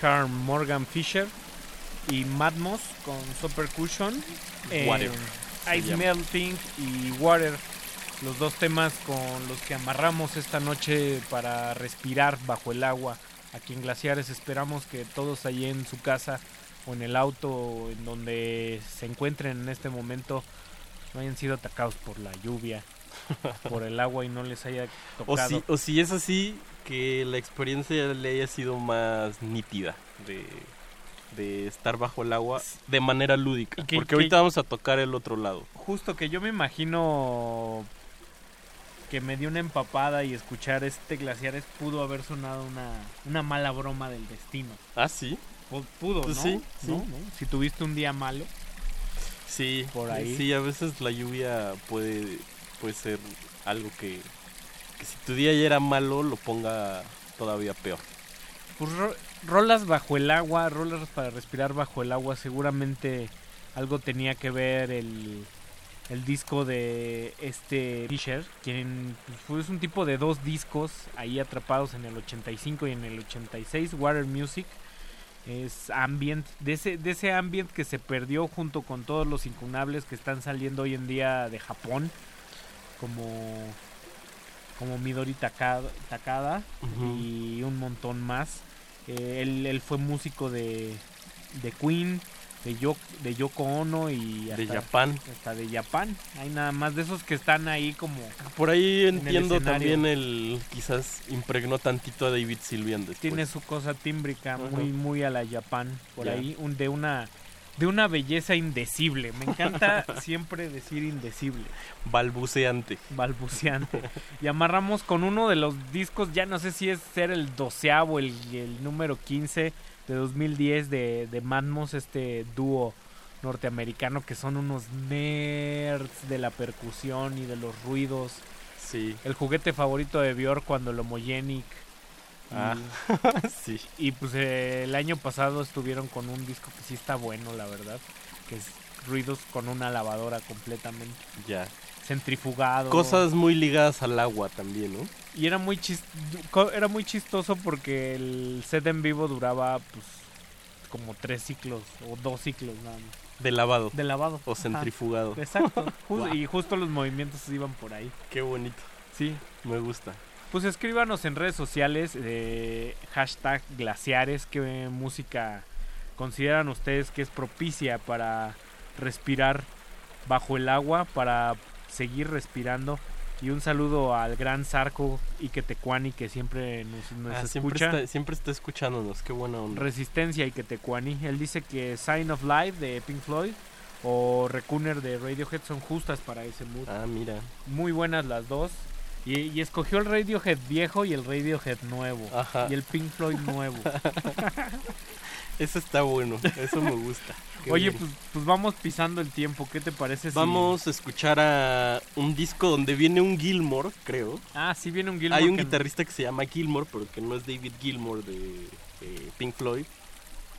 S63: Beat Morgan Fisher y Madmos con Super Cushion.
S64: Water, se
S63: Ice. Melting y Water. Los dos temas con los que amarramos esta noche para respirar bajo el agua. Aquí en Glaciares esperamos que todos allí en su casa o en el auto en donde se encuentren en este momento no hayan sido atacados por la lluvia, por el agua y no les haya
S64: O
S63: tocado.
S64: si, o si es así, que la experiencia le haya sido más nítida de, de estar bajo el agua de manera lúdica.
S63: Que-
S64: porque
S63: que-
S64: ahorita vamos a tocar el otro lado.
S63: Justo que yo me imagino que me dio una empapada y escuchar este glaciares pudo haber sonado una, una mala broma del destino.
S64: Ah, sí.
S63: Pu- Pudo,
S64: Pues
S63: ¿no?
S64: sí,
S63: ¿No?
S64: sí.
S63: ¿No? Si tuviste un día malo.
S64: Sí,
S63: Por ahí.
S64: Sí, a veces la lluvia puede, puede ser algo que, que si tu día ya era malo, lo ponga todavía peor.
S63: Pues ro- rolas bajo el agua, rolas para respirar bajo el agua, seguramente algo tenía que ver el, el disco de este Fisher, quien pues, fue un tipo de dos discos ahí atrapados en el 85 y en el 86, Water Music. Es ambient, de ese, de ese ambient que se perdió junto con todos los incunables que están saliendo hoy en día de Japón, como como Midori Takada, Takada y un montón más. Eh, él, él fue músico de, de Queen, de, Yo, de Yoko Ono y
S64: De
S63: hasta,
S64: Japan.
S63: hasta de Japón. Hay nada más de esos que están ahí como...
S64: Por ahí
S63: en
S64: entiendo también el quizás impregnó tantito a David Sylvian después.
S63: Tiene su cosa tímbrica muy muy a la Japón por ahí un, de una de una belleza indecible. Me encanta siempre decir indecible.
S64: Balbuceante.
S63: balbuceante. Y amarramos con uno de los discos, ya no sé si es ser el doceavo, el, el número 15 de 2010 de, de Madmos, este dúo norteamericano que son unos nerds de la percusión y de los ruidos.
S64: Sí.
S63: El juguete favorito de Björk cuando lo Homogenic.
S64: Ah, sí.
S63: Y pues eh, el año pasado estuvieron con un disco que sí está bueno, la verdad. Que es ruidos con una lavadora completamente.
S64: Ya.
S63: Centrifugado.
S64: Cosas muy ligadas al agua también, ¿no?
S63: Y era muy chis- co- era muy chistoso porque el set en vivo duraba pues como tres ciclos o dos ciclos nada más.
S64: De lavado.
S63: De lavado.
S64: O
S63: Ajá.
S64: centrifugado.
S63: Exacto. Ju-
S64: Guau.
S63: Y justo los movimientos iban por ahí.
S64: Qué bonito.
S63: Sí.
S64: Me gusta.
S63: Pues escríbanos en redes sociales eh, hashtag glaciares qué música consideran ustedes que es propicia para respirar bajo el agua, para seguir respirando. Y un saludo al gran Zarco Iquetecuani que siempre nos, nos
S64: Ah, siempre,
S63: escucha.
S64: está, siempre está escuchándonos. Qué buena onda.
S63: Resistencia Iquetecuani. Él dice que Sign of Life de Pink Floyd o Recooner de Radiohead son justas para ese mood.
S64: Ah, mira.
S63: Muy buenas las dos. Y, y escogió el Radiohead viejo y el Radiohead nuevo.
S64: Ajá.
S63: Y el Pink Floyd nuevo.
S64: Eso está bueno. Eso me gusta. Qué
S63: Oye, pues, pues vamos pisando el tiempo. ¿Qué te parece si-
S64: Vamos a escuchar a un disco donde viene un Gilmore, creo.
S63: Ah, sí viene un Gilmore.
S64: Hay un
S63: que-
S64: guitarrista que se llama Gilmore, pero que no es David Gilmore de, de Pink Floyd.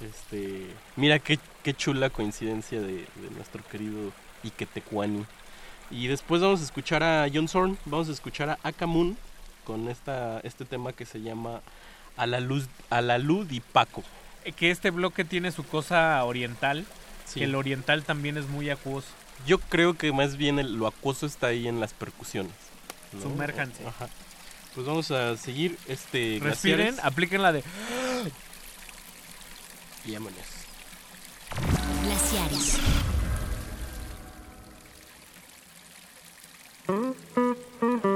S64: Este, mira qué, qué chula coincidencia de, de nuestro querido Iketecuani. Y después vamos a escuchar a John Zorn, vamos a escuchar a Akamun con esta, este tema que se llama A la luz, a la luz y Paco.
S63: eh, Que este bloque tiene su cosa oriental.
S64: Sí.
S63: Que el oriental también es muy acuoso.
S64: Yo creo que más bien el- lo acuoso está ahí en las percusiones. ¿no?
S63: Sumérjanse.
S64: Ajá. Pues vamos a seguir este
S63: Respiren,
S64: Glaciares.
S63: apliquen la de.
S64: y vámonos.
S60: Glaciares.
S63: Música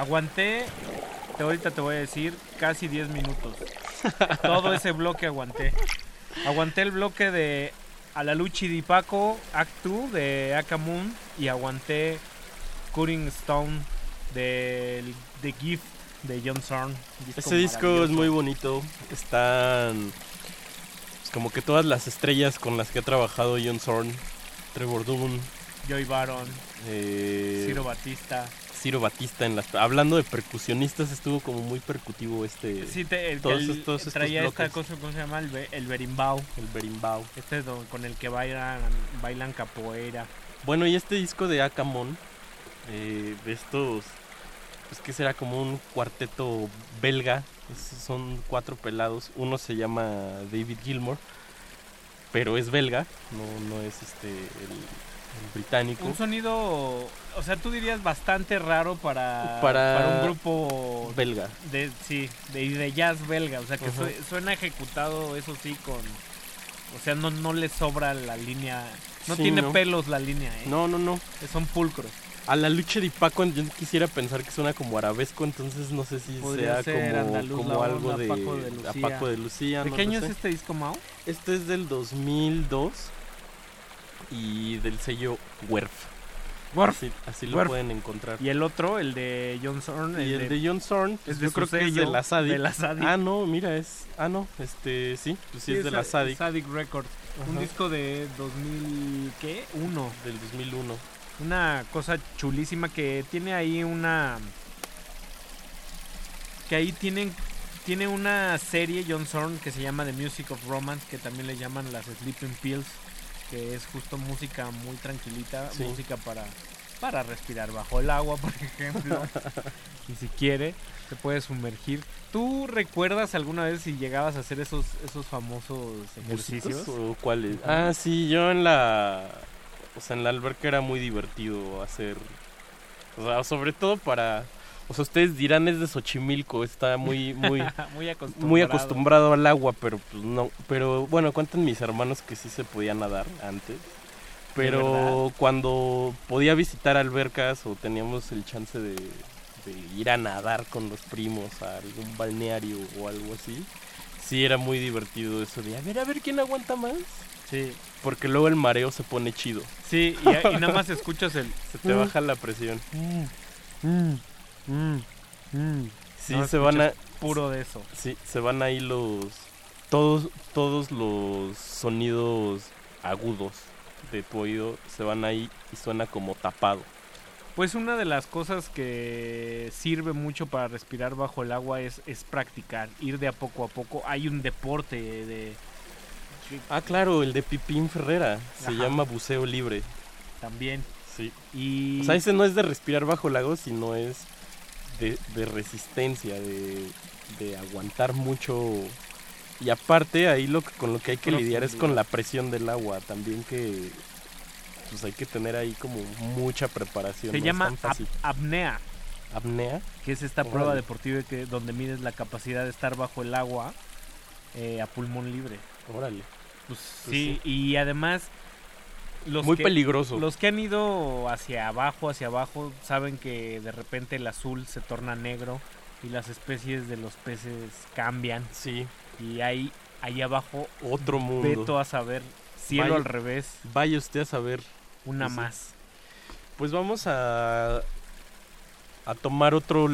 S63: aguanté, te- ahorita te voy a decir, casi 10 minutos. Todo ese bloque aguanté. Aguanté el bloque de Alaluchi Di Paco, Act 2 de Akamoon y aguanté Cutting Stone del The Gift de John Zorn.
S64: Ese disco es muy bonito. Están pues, como que todas las estrellas con las que ha trabajado John Zorn, Trevor Dunn,
S63: Joey Baron,
S64: eh,
S63: Ciro Batista.
S64: Ciro Batista en las hablando de percusionistas estuvo como muy percutivo este
S63: Sí, te- el,
S64: todos,
S63: el-
S64: todos
S63: traía esta
S64: bloques.
S63: cosa, ¿cómo se llama? El, el berimbau.
S64: el berimbau.
S63: Este es con el que bailan, bailan capoeira.
S64: Bueno, y este disco de Akamon, eh, de estos, pues que será como un cuarteto belga, es- son cuatro pelados, uno se llama David Gilmour, pero es belga, no, no es este el británico.
S63: Un sonido, o sea, tú dirías bastante raro para,
S64: Para-
S63: para un grupo
S64: belga.
S63: de sí, de, de jazz belga, o sea, que
S64: Ujú.
S63: sue- suena ejecutado eso sí con o sea, no no le sobra la línea, no
S64: Sí,
S63: tiene
S64: no.
S63: pelos la línea, ¿eh?
S64: No, no, no.
S63: Son pulcros.
S64: A la lucha de Paco yo quisiera pensar que suena como arabesco, entonces no sé si
S63: Podría
S64: sea
S63: ser
S64: como,
S63: andaluz,
S64: como algo de,
S63: Paco de Lucía.
S64: Paco de Lucía.
S63: ¿De
S64: no
S63: qué año es este disco, Mao?
S64: Este es del 2002 y del sello Werf.
S63: Werf.
S64: Así, así lo pueden encontrar.
S63: Y el otro, el de John Zorn,
S64: Y el de John Zorn, pues
S63: es de
S64: yo creo que es de la Sadik.
S63: de la Sadik.
S64: Ah, no, mira, es. Ah, no, este, sí, pues sí, es de la Sadik.
S63: Sadik Records. Un disco de 2000, ¿qué? Uno.
S64: Del 2001.
S63: Una cosa chulísima que tiene ahí una... Que ahí tienen... Tiene una serie John Zorn que se llama The Music of Romance, que también le llaman las Sleeping Pills, que es justo música muy tranquilita,
S64: Sí.
S63: música para, para respirar bajo el agua, por ejemplo. y si quiere, te puedes sumergir. ¿Tú recuerdas alguna vez si llegabas a hacer esos, esos famosos ejercicios?
S64: ¿O cuáles? Ah, sí, yo en la. O sea, en la alberca era muy divertido hacer. O sea, sobre todo para. O sea, ustedes dirán es de Xochimilco, está muy, muy,
S63: Muy acostumbrado.
S64: muy acostumbrado al agua, pero pues no. Pero bueno, cuentan mis hermanos que sí se podía nadar antes. Pero cuando podía visitar albercas o teníamos el chance de, de ir a nadar con los primos a algún balneario o algo así, sí era muy divertido eso de a ver, a ver quién aguanta más.
S63: Sí.
S64: Porque luego el mareo se pone chido.
S63: Sí, y, y nada más escuchas el...
S64: Se te baja la presión. Sí,
S63: No,
S64: se van a.
S63: puro de eso.
S64: Sí, se van ahí los. todos, todos los sonidos agudos de tu oído se van ahí y suena como tapado.
S63: Pues una de las cosas que sirve mucho para respirar bajo el agua es, es practicar, ir de a poco a poco. Hay un deporte de...
S64: Ah, claro, el de Pipín Ferrera. Se
S63: Ajá.
S64: llama buceo libre.
S63: También.
S64: Sí.
S63: Y...
S64: O sea, ese no es de respirar bajo el agua, sino es de, de resistencia, de, de aguantar mucho. Y aparte, ahí lo que- con lo que hay que lidiar es con la presión del agua. También que pues hay que tener ahí como mucha preparación.
S63: Se
S64: no
S63: llama apnea.
S64: apnea.
S63: que es esta
S64: Órale.
S63: prueba deportiva que, donde mides la capacidad de estar bajo el agua eh, a pulmón libre.
S64: Órale.
S63: Pues,
S64: Pues
S63: sí, y además... Los
S64: Muy
S63: que-
S64: peligroso.
S63: Los que han ido hacia abajo, hacia abajo, saben que de repente el azul se torna negro y las especies de los peces cambian.
S64: Sí.
S63: Y hay ahí abajo
S64: Otro mundo.
S63: Veto a saber, cielo
S64: Vaya-
S63: al revés,
S64: Vaya usted a saber.
S63: una
S64: Pues
S63: más.
S64: Pues vamos a a tomar otro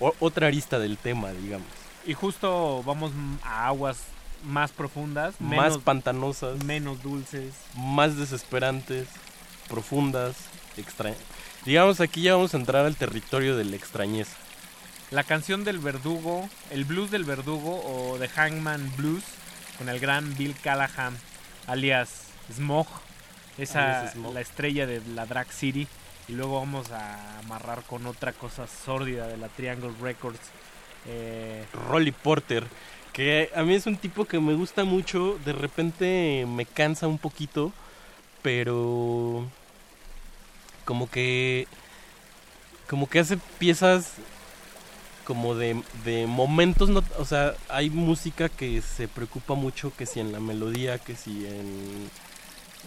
S64: o- otra arista del tema, digamos.
S63: Y justo vamos a aguas más profundas,
S64: más pantanosas,
S63: menos dulces.
S64: más desesperantes, profundas, extra. Digamos aquí ya vamos a entrar al territorio de la extrañeza.
S63: La canción del verdugo, el blues del verdugo o The Hangman Blues con el gran Bill Callahan, alias Smog, esa
S64: Alias Smog.
S63: la estrella de la Drag City. Y luego vamos a amarrar con otra cosa sórdida de la Triangle Records. Eh,
S64: Rolly Porter, que a mí es un tipo que me gusta mucho, de repente me cansa un poquito, pero como que como que hace piezas como de, de momentos, no, o sea, hay música que se preocupa mucho que si en la melodía, que si en,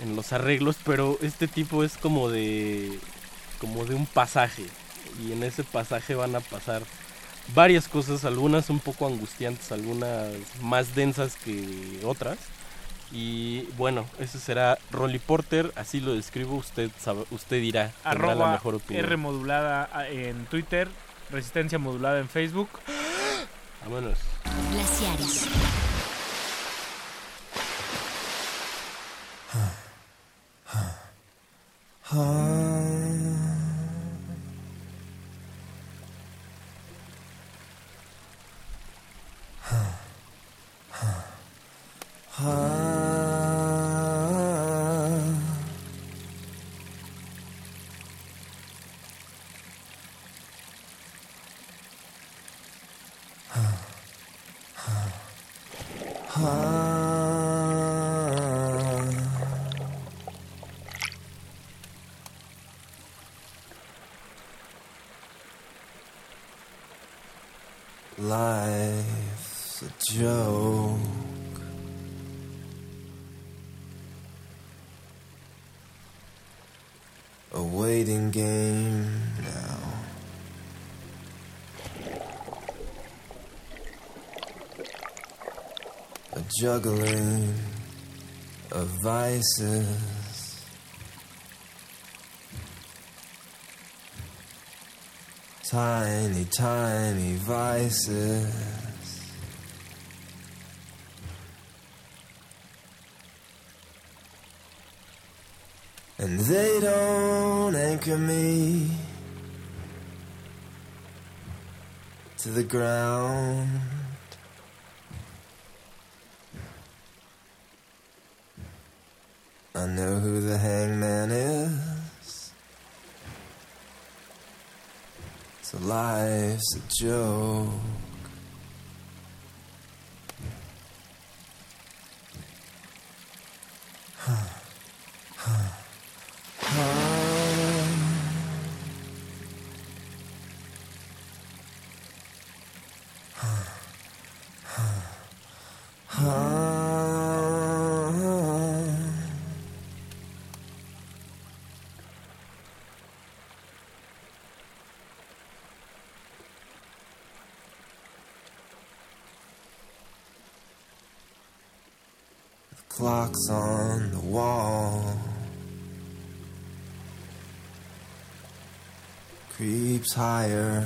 S64: en los arreglos, pero este tipo es como de como de un pasaje y en ese pasaje van a pasar varias cosas, algunas un poco angustiantes, algunas más densas que otras. Y bueno, ese será Rolly Porter, así lo describo, usted sabe, usted dirá, tendrá la mejor opinión.
S63: R modulada ah, en Twitter, Resistencia modulada en Facebook.
S64: Vámonos.
S60: Glaciares. life.
S59: Life's a joke. A waiting game now. A juggling of vices. Tiny, tiny vices. And they don't anchor me to the ground. I know who the hangman is. So life's a joke. Higher,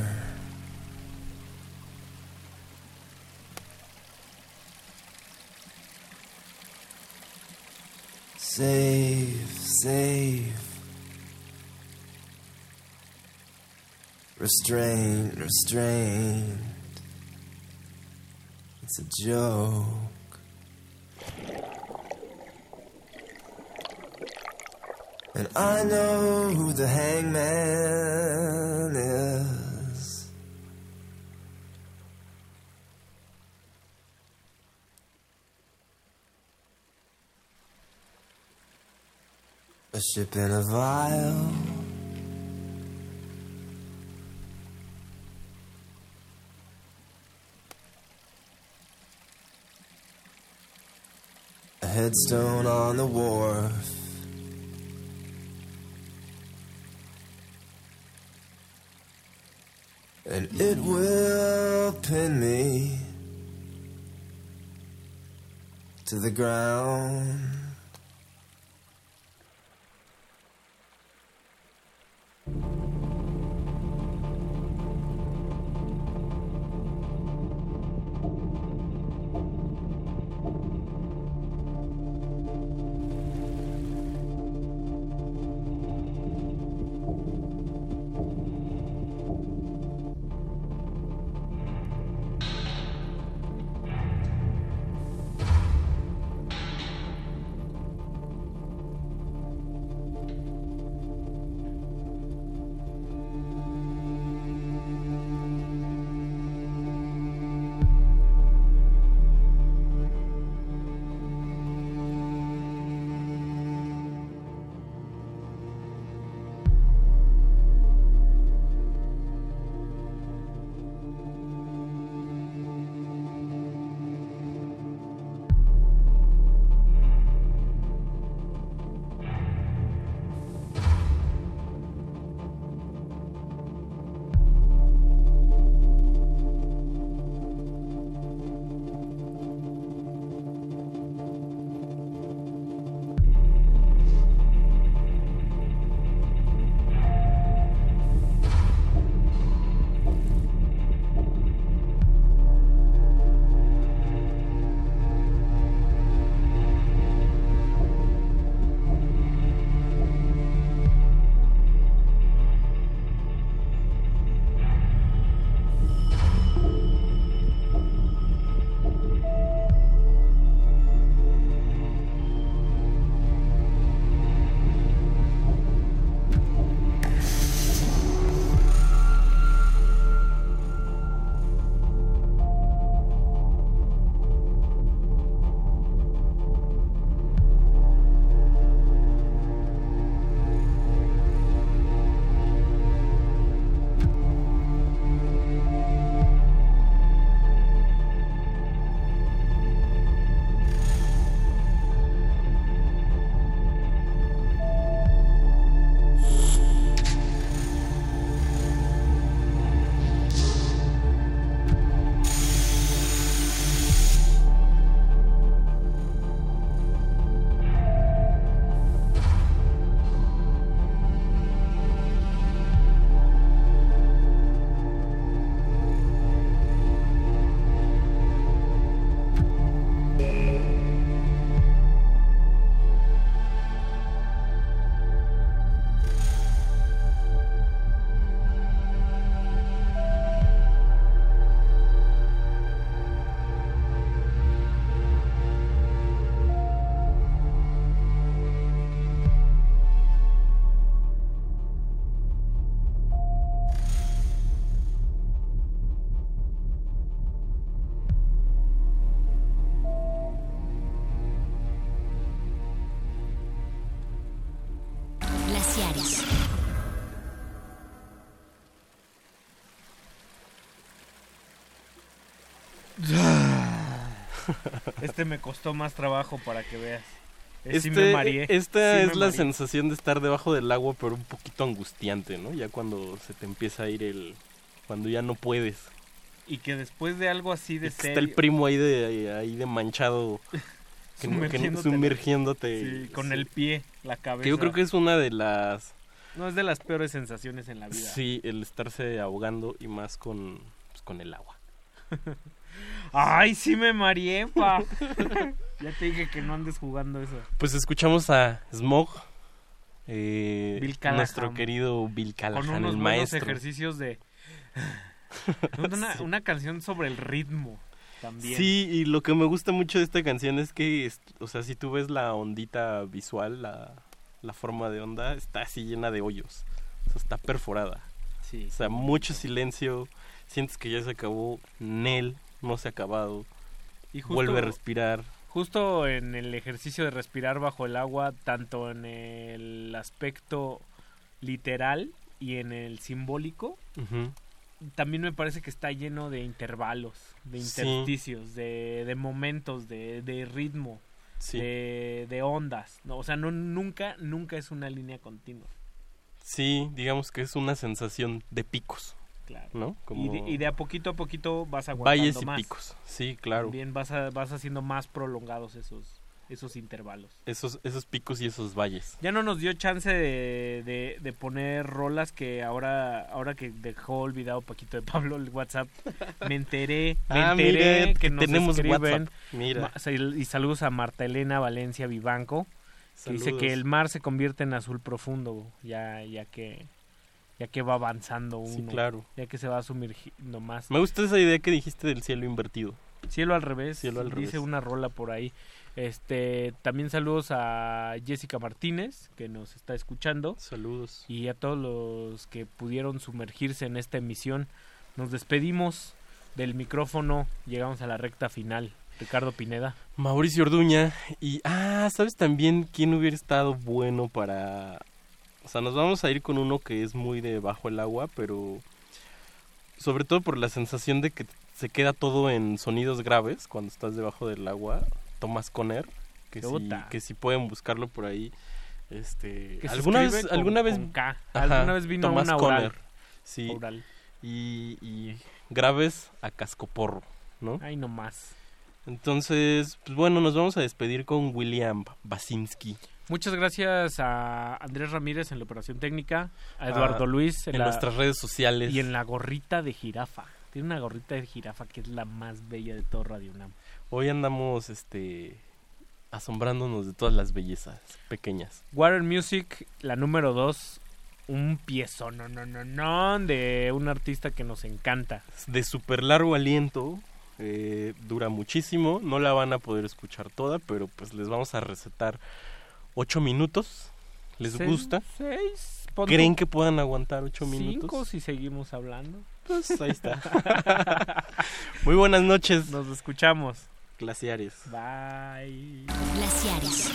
S59: Save, save. Restraint, restraint. It's a joke. And I know who the hangman A in a vial. A headstone on the wharf. And it will pin me to the ground.
S63: Este me costó más trabajo para que veas. Eh, sí
S64: Este,
S63: me mareé,
S64: esta
S63: sí
S64: es
S63: me
S64: la
S63: mareé.
S64: sensación de estar debajo del agua, pero un poquito angustiante, ¿no? Ya cuando se te empieza a ir el... Cuando ya no puedes.
S63: Y que después de algo así de serio...
S64: Está el primo ahí de, ahí de manchado. que no- que
S63: Sumergiéndote.
S64: sumergiéndote.
S63: Sí, con el pie, la cabeza.
S64: Que yo creo que es una de las...
S63: No es de las peores sensaciones en la vida.
S64: Sí, el estarse ahogando y más con, pues, con el agua.
S63: Ay, sí me mareé, pa. Ya te dije que no andes jugando eso.
S64: Pues escuchamos a Smog, eh,
S63: Bill Callahan.
S64: nuestro querido Bill Callahan,
S63: Con unos
S64: el maestro.
S63: ejercicios de... una, una canción sobre el ritmo también.
S64: Sí, y lo que me gusta mucho de esta canción es que, o sea, si tú ves la ondita visual, la, la forma de onda, está así llena de hoyos. O sea, está perforada.
S63: Sí.
S64: O sea, mucho silencio, sientes que ya se acabó, Nel no se ha acabado,
S63: Y justo-
S64: vuelve a respirar.
S63: Justo en el ejercicio de respirar bajo el agua, tanto en el aspecto literal y en el simbólico, también me parece que está lleno de intervalos, de
S64: Sí.
S63: intersticios, de, de momentos, de, de ritmo,
S64: Sí.
S63: de, de ondas. ¿no? O sea, no, nunca, nunca es una línea continua.
S64: Sí, digamos que es una sensación de picos.
S63: Claro.
S64: ¿No?
S63: Y, de, y de a poquito a poquito vas aguantando
S64: Valles y
S63: más.
S64: picos, sí, claro.
S63: También vas, a- vas haciendo más prolongados esos, esos intervalos.
S64: Esos, esos picos y esos valles.
S63: Ya no nos dio chance de, de- de poner rolas que ahora ahora que dejó olvidado Paquito de Pablo el WhatsApp, me enteré, me
S64: Ah,
S63: enteré
S64: mire,
S63: que nos
S64: tenemos
S63: escriben.
S64: WhatsApp. Mira.
S63: Y saludos a Marta Elena Valencia Vivanco, que dice que el mar se convierte en azul profundo, ya ya que ya que va avanzando uno,
S64: Sí, claro.
S63: ya que se va sumergiendo más.
S64: Me gusta esa idea que dijiste del cielo invertido.
S63: Cielo al revés,
S64: Cielo al
S63: dice
S64: revés.
S63: una rola por ahí. Este, también saludos a Jessica Martínez que nos está escuchando.
S64: Saludos.
S63: Y a todos los que pudieron sumergirse en esta emisión. Nos despedimos del micrófono, llegamos a la recta final. Ricardo Pineda.
S64: Mauricio Orduña. Y, ah, ¿sabes también quién hubiera estado bueno para... O sea, nos vamos a ir con uno que es muy de bajo el agua, pero sobre todo por la sensación de que se queda todo en sonidos graves cuando estás debajo del agua. Thomas Conner, que, si, que si pueden buscarlo por ahí. Este,
S63: Que
S64: alguna vez,
S63: con-
S64: alguna vez. Ajá,
S63: Alguna vez vino
S64: Thomas
S63: una oral.
S64: Conner, sí,
S63: Oral.
S64: y, y graves a cascoporro, ¿no?
S63: Ay, no más.
S64: Entonces, pues bueno, nos vamos a despedir con William Basinski.
S63: Muchas gracias a Andrés Ramírez en la operación técnica, a Eduardo
S64: Ah,
S63: Luis
S64: en
S63: la-
S64: nuestras redes sociales.
S63: y en la gorrita de jirafa. Tiene una gorrita de jirafa que es la más bella de todo Radio UNAM.
S64: Hoy andamos este asombrándonos de todas las bellezas pequeñas.
S63: Water Music, la número 2, un piezo, no, no, no, no, de un artista que nos encanta.
S64: De súper largo aliento, eh, dura muchísimo, no la van a poder escuchar toda, pero pues les vamos a recetar ocho minutos. ¿Les
S63: Seis-
S64: gusta?
S63: Seis.
S64: ¿Creen que puedan aguantar ocho minutos?
S63: Cinco si seguimos hablando.
S64: Pues ahí está. Muy buenas noches.
S63: Nos escuchamos.
S64: Glaciares.
S63: Bye.
S60: Glaciares.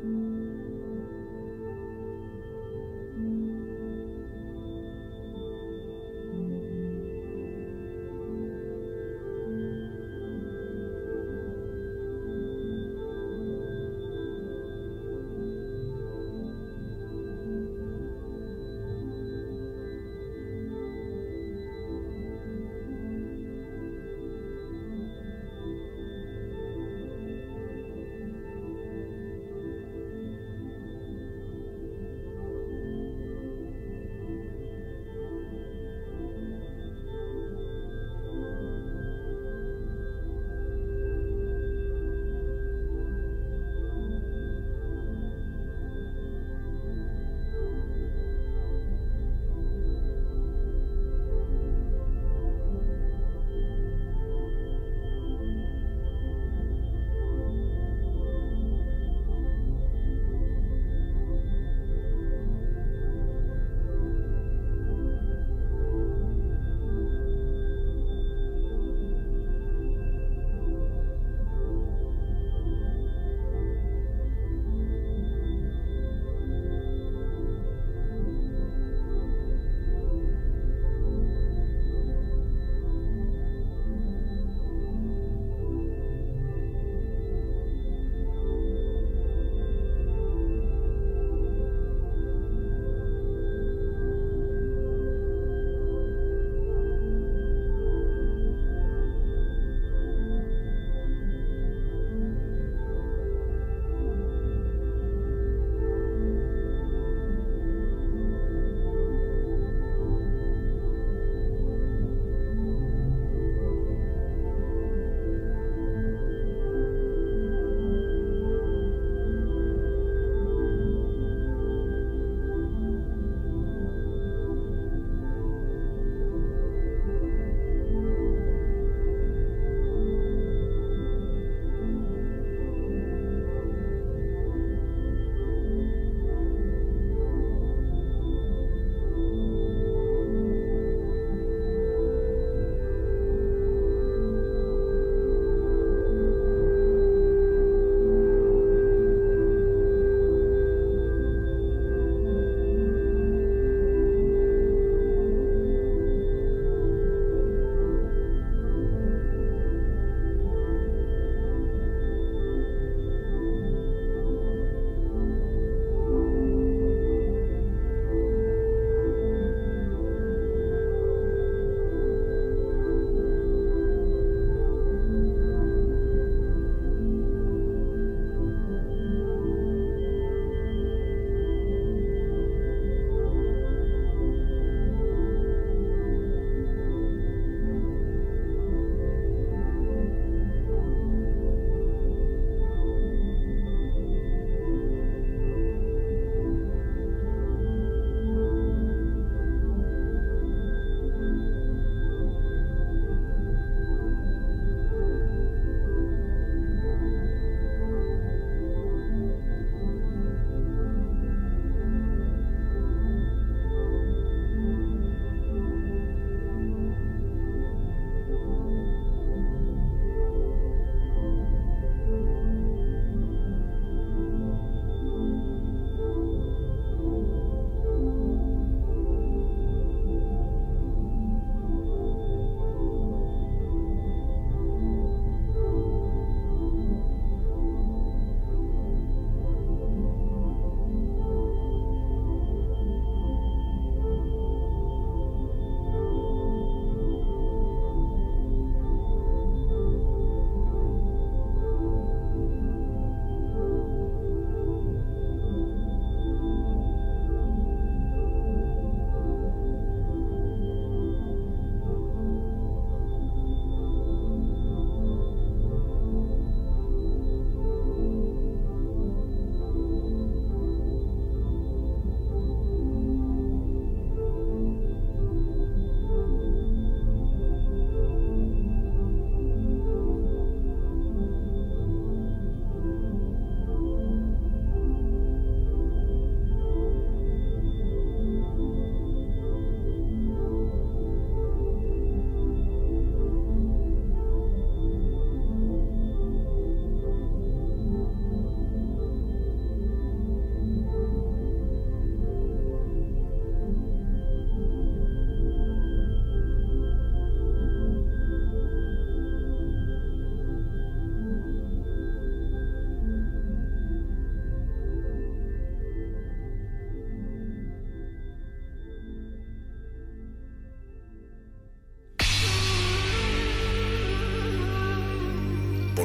S61: Thank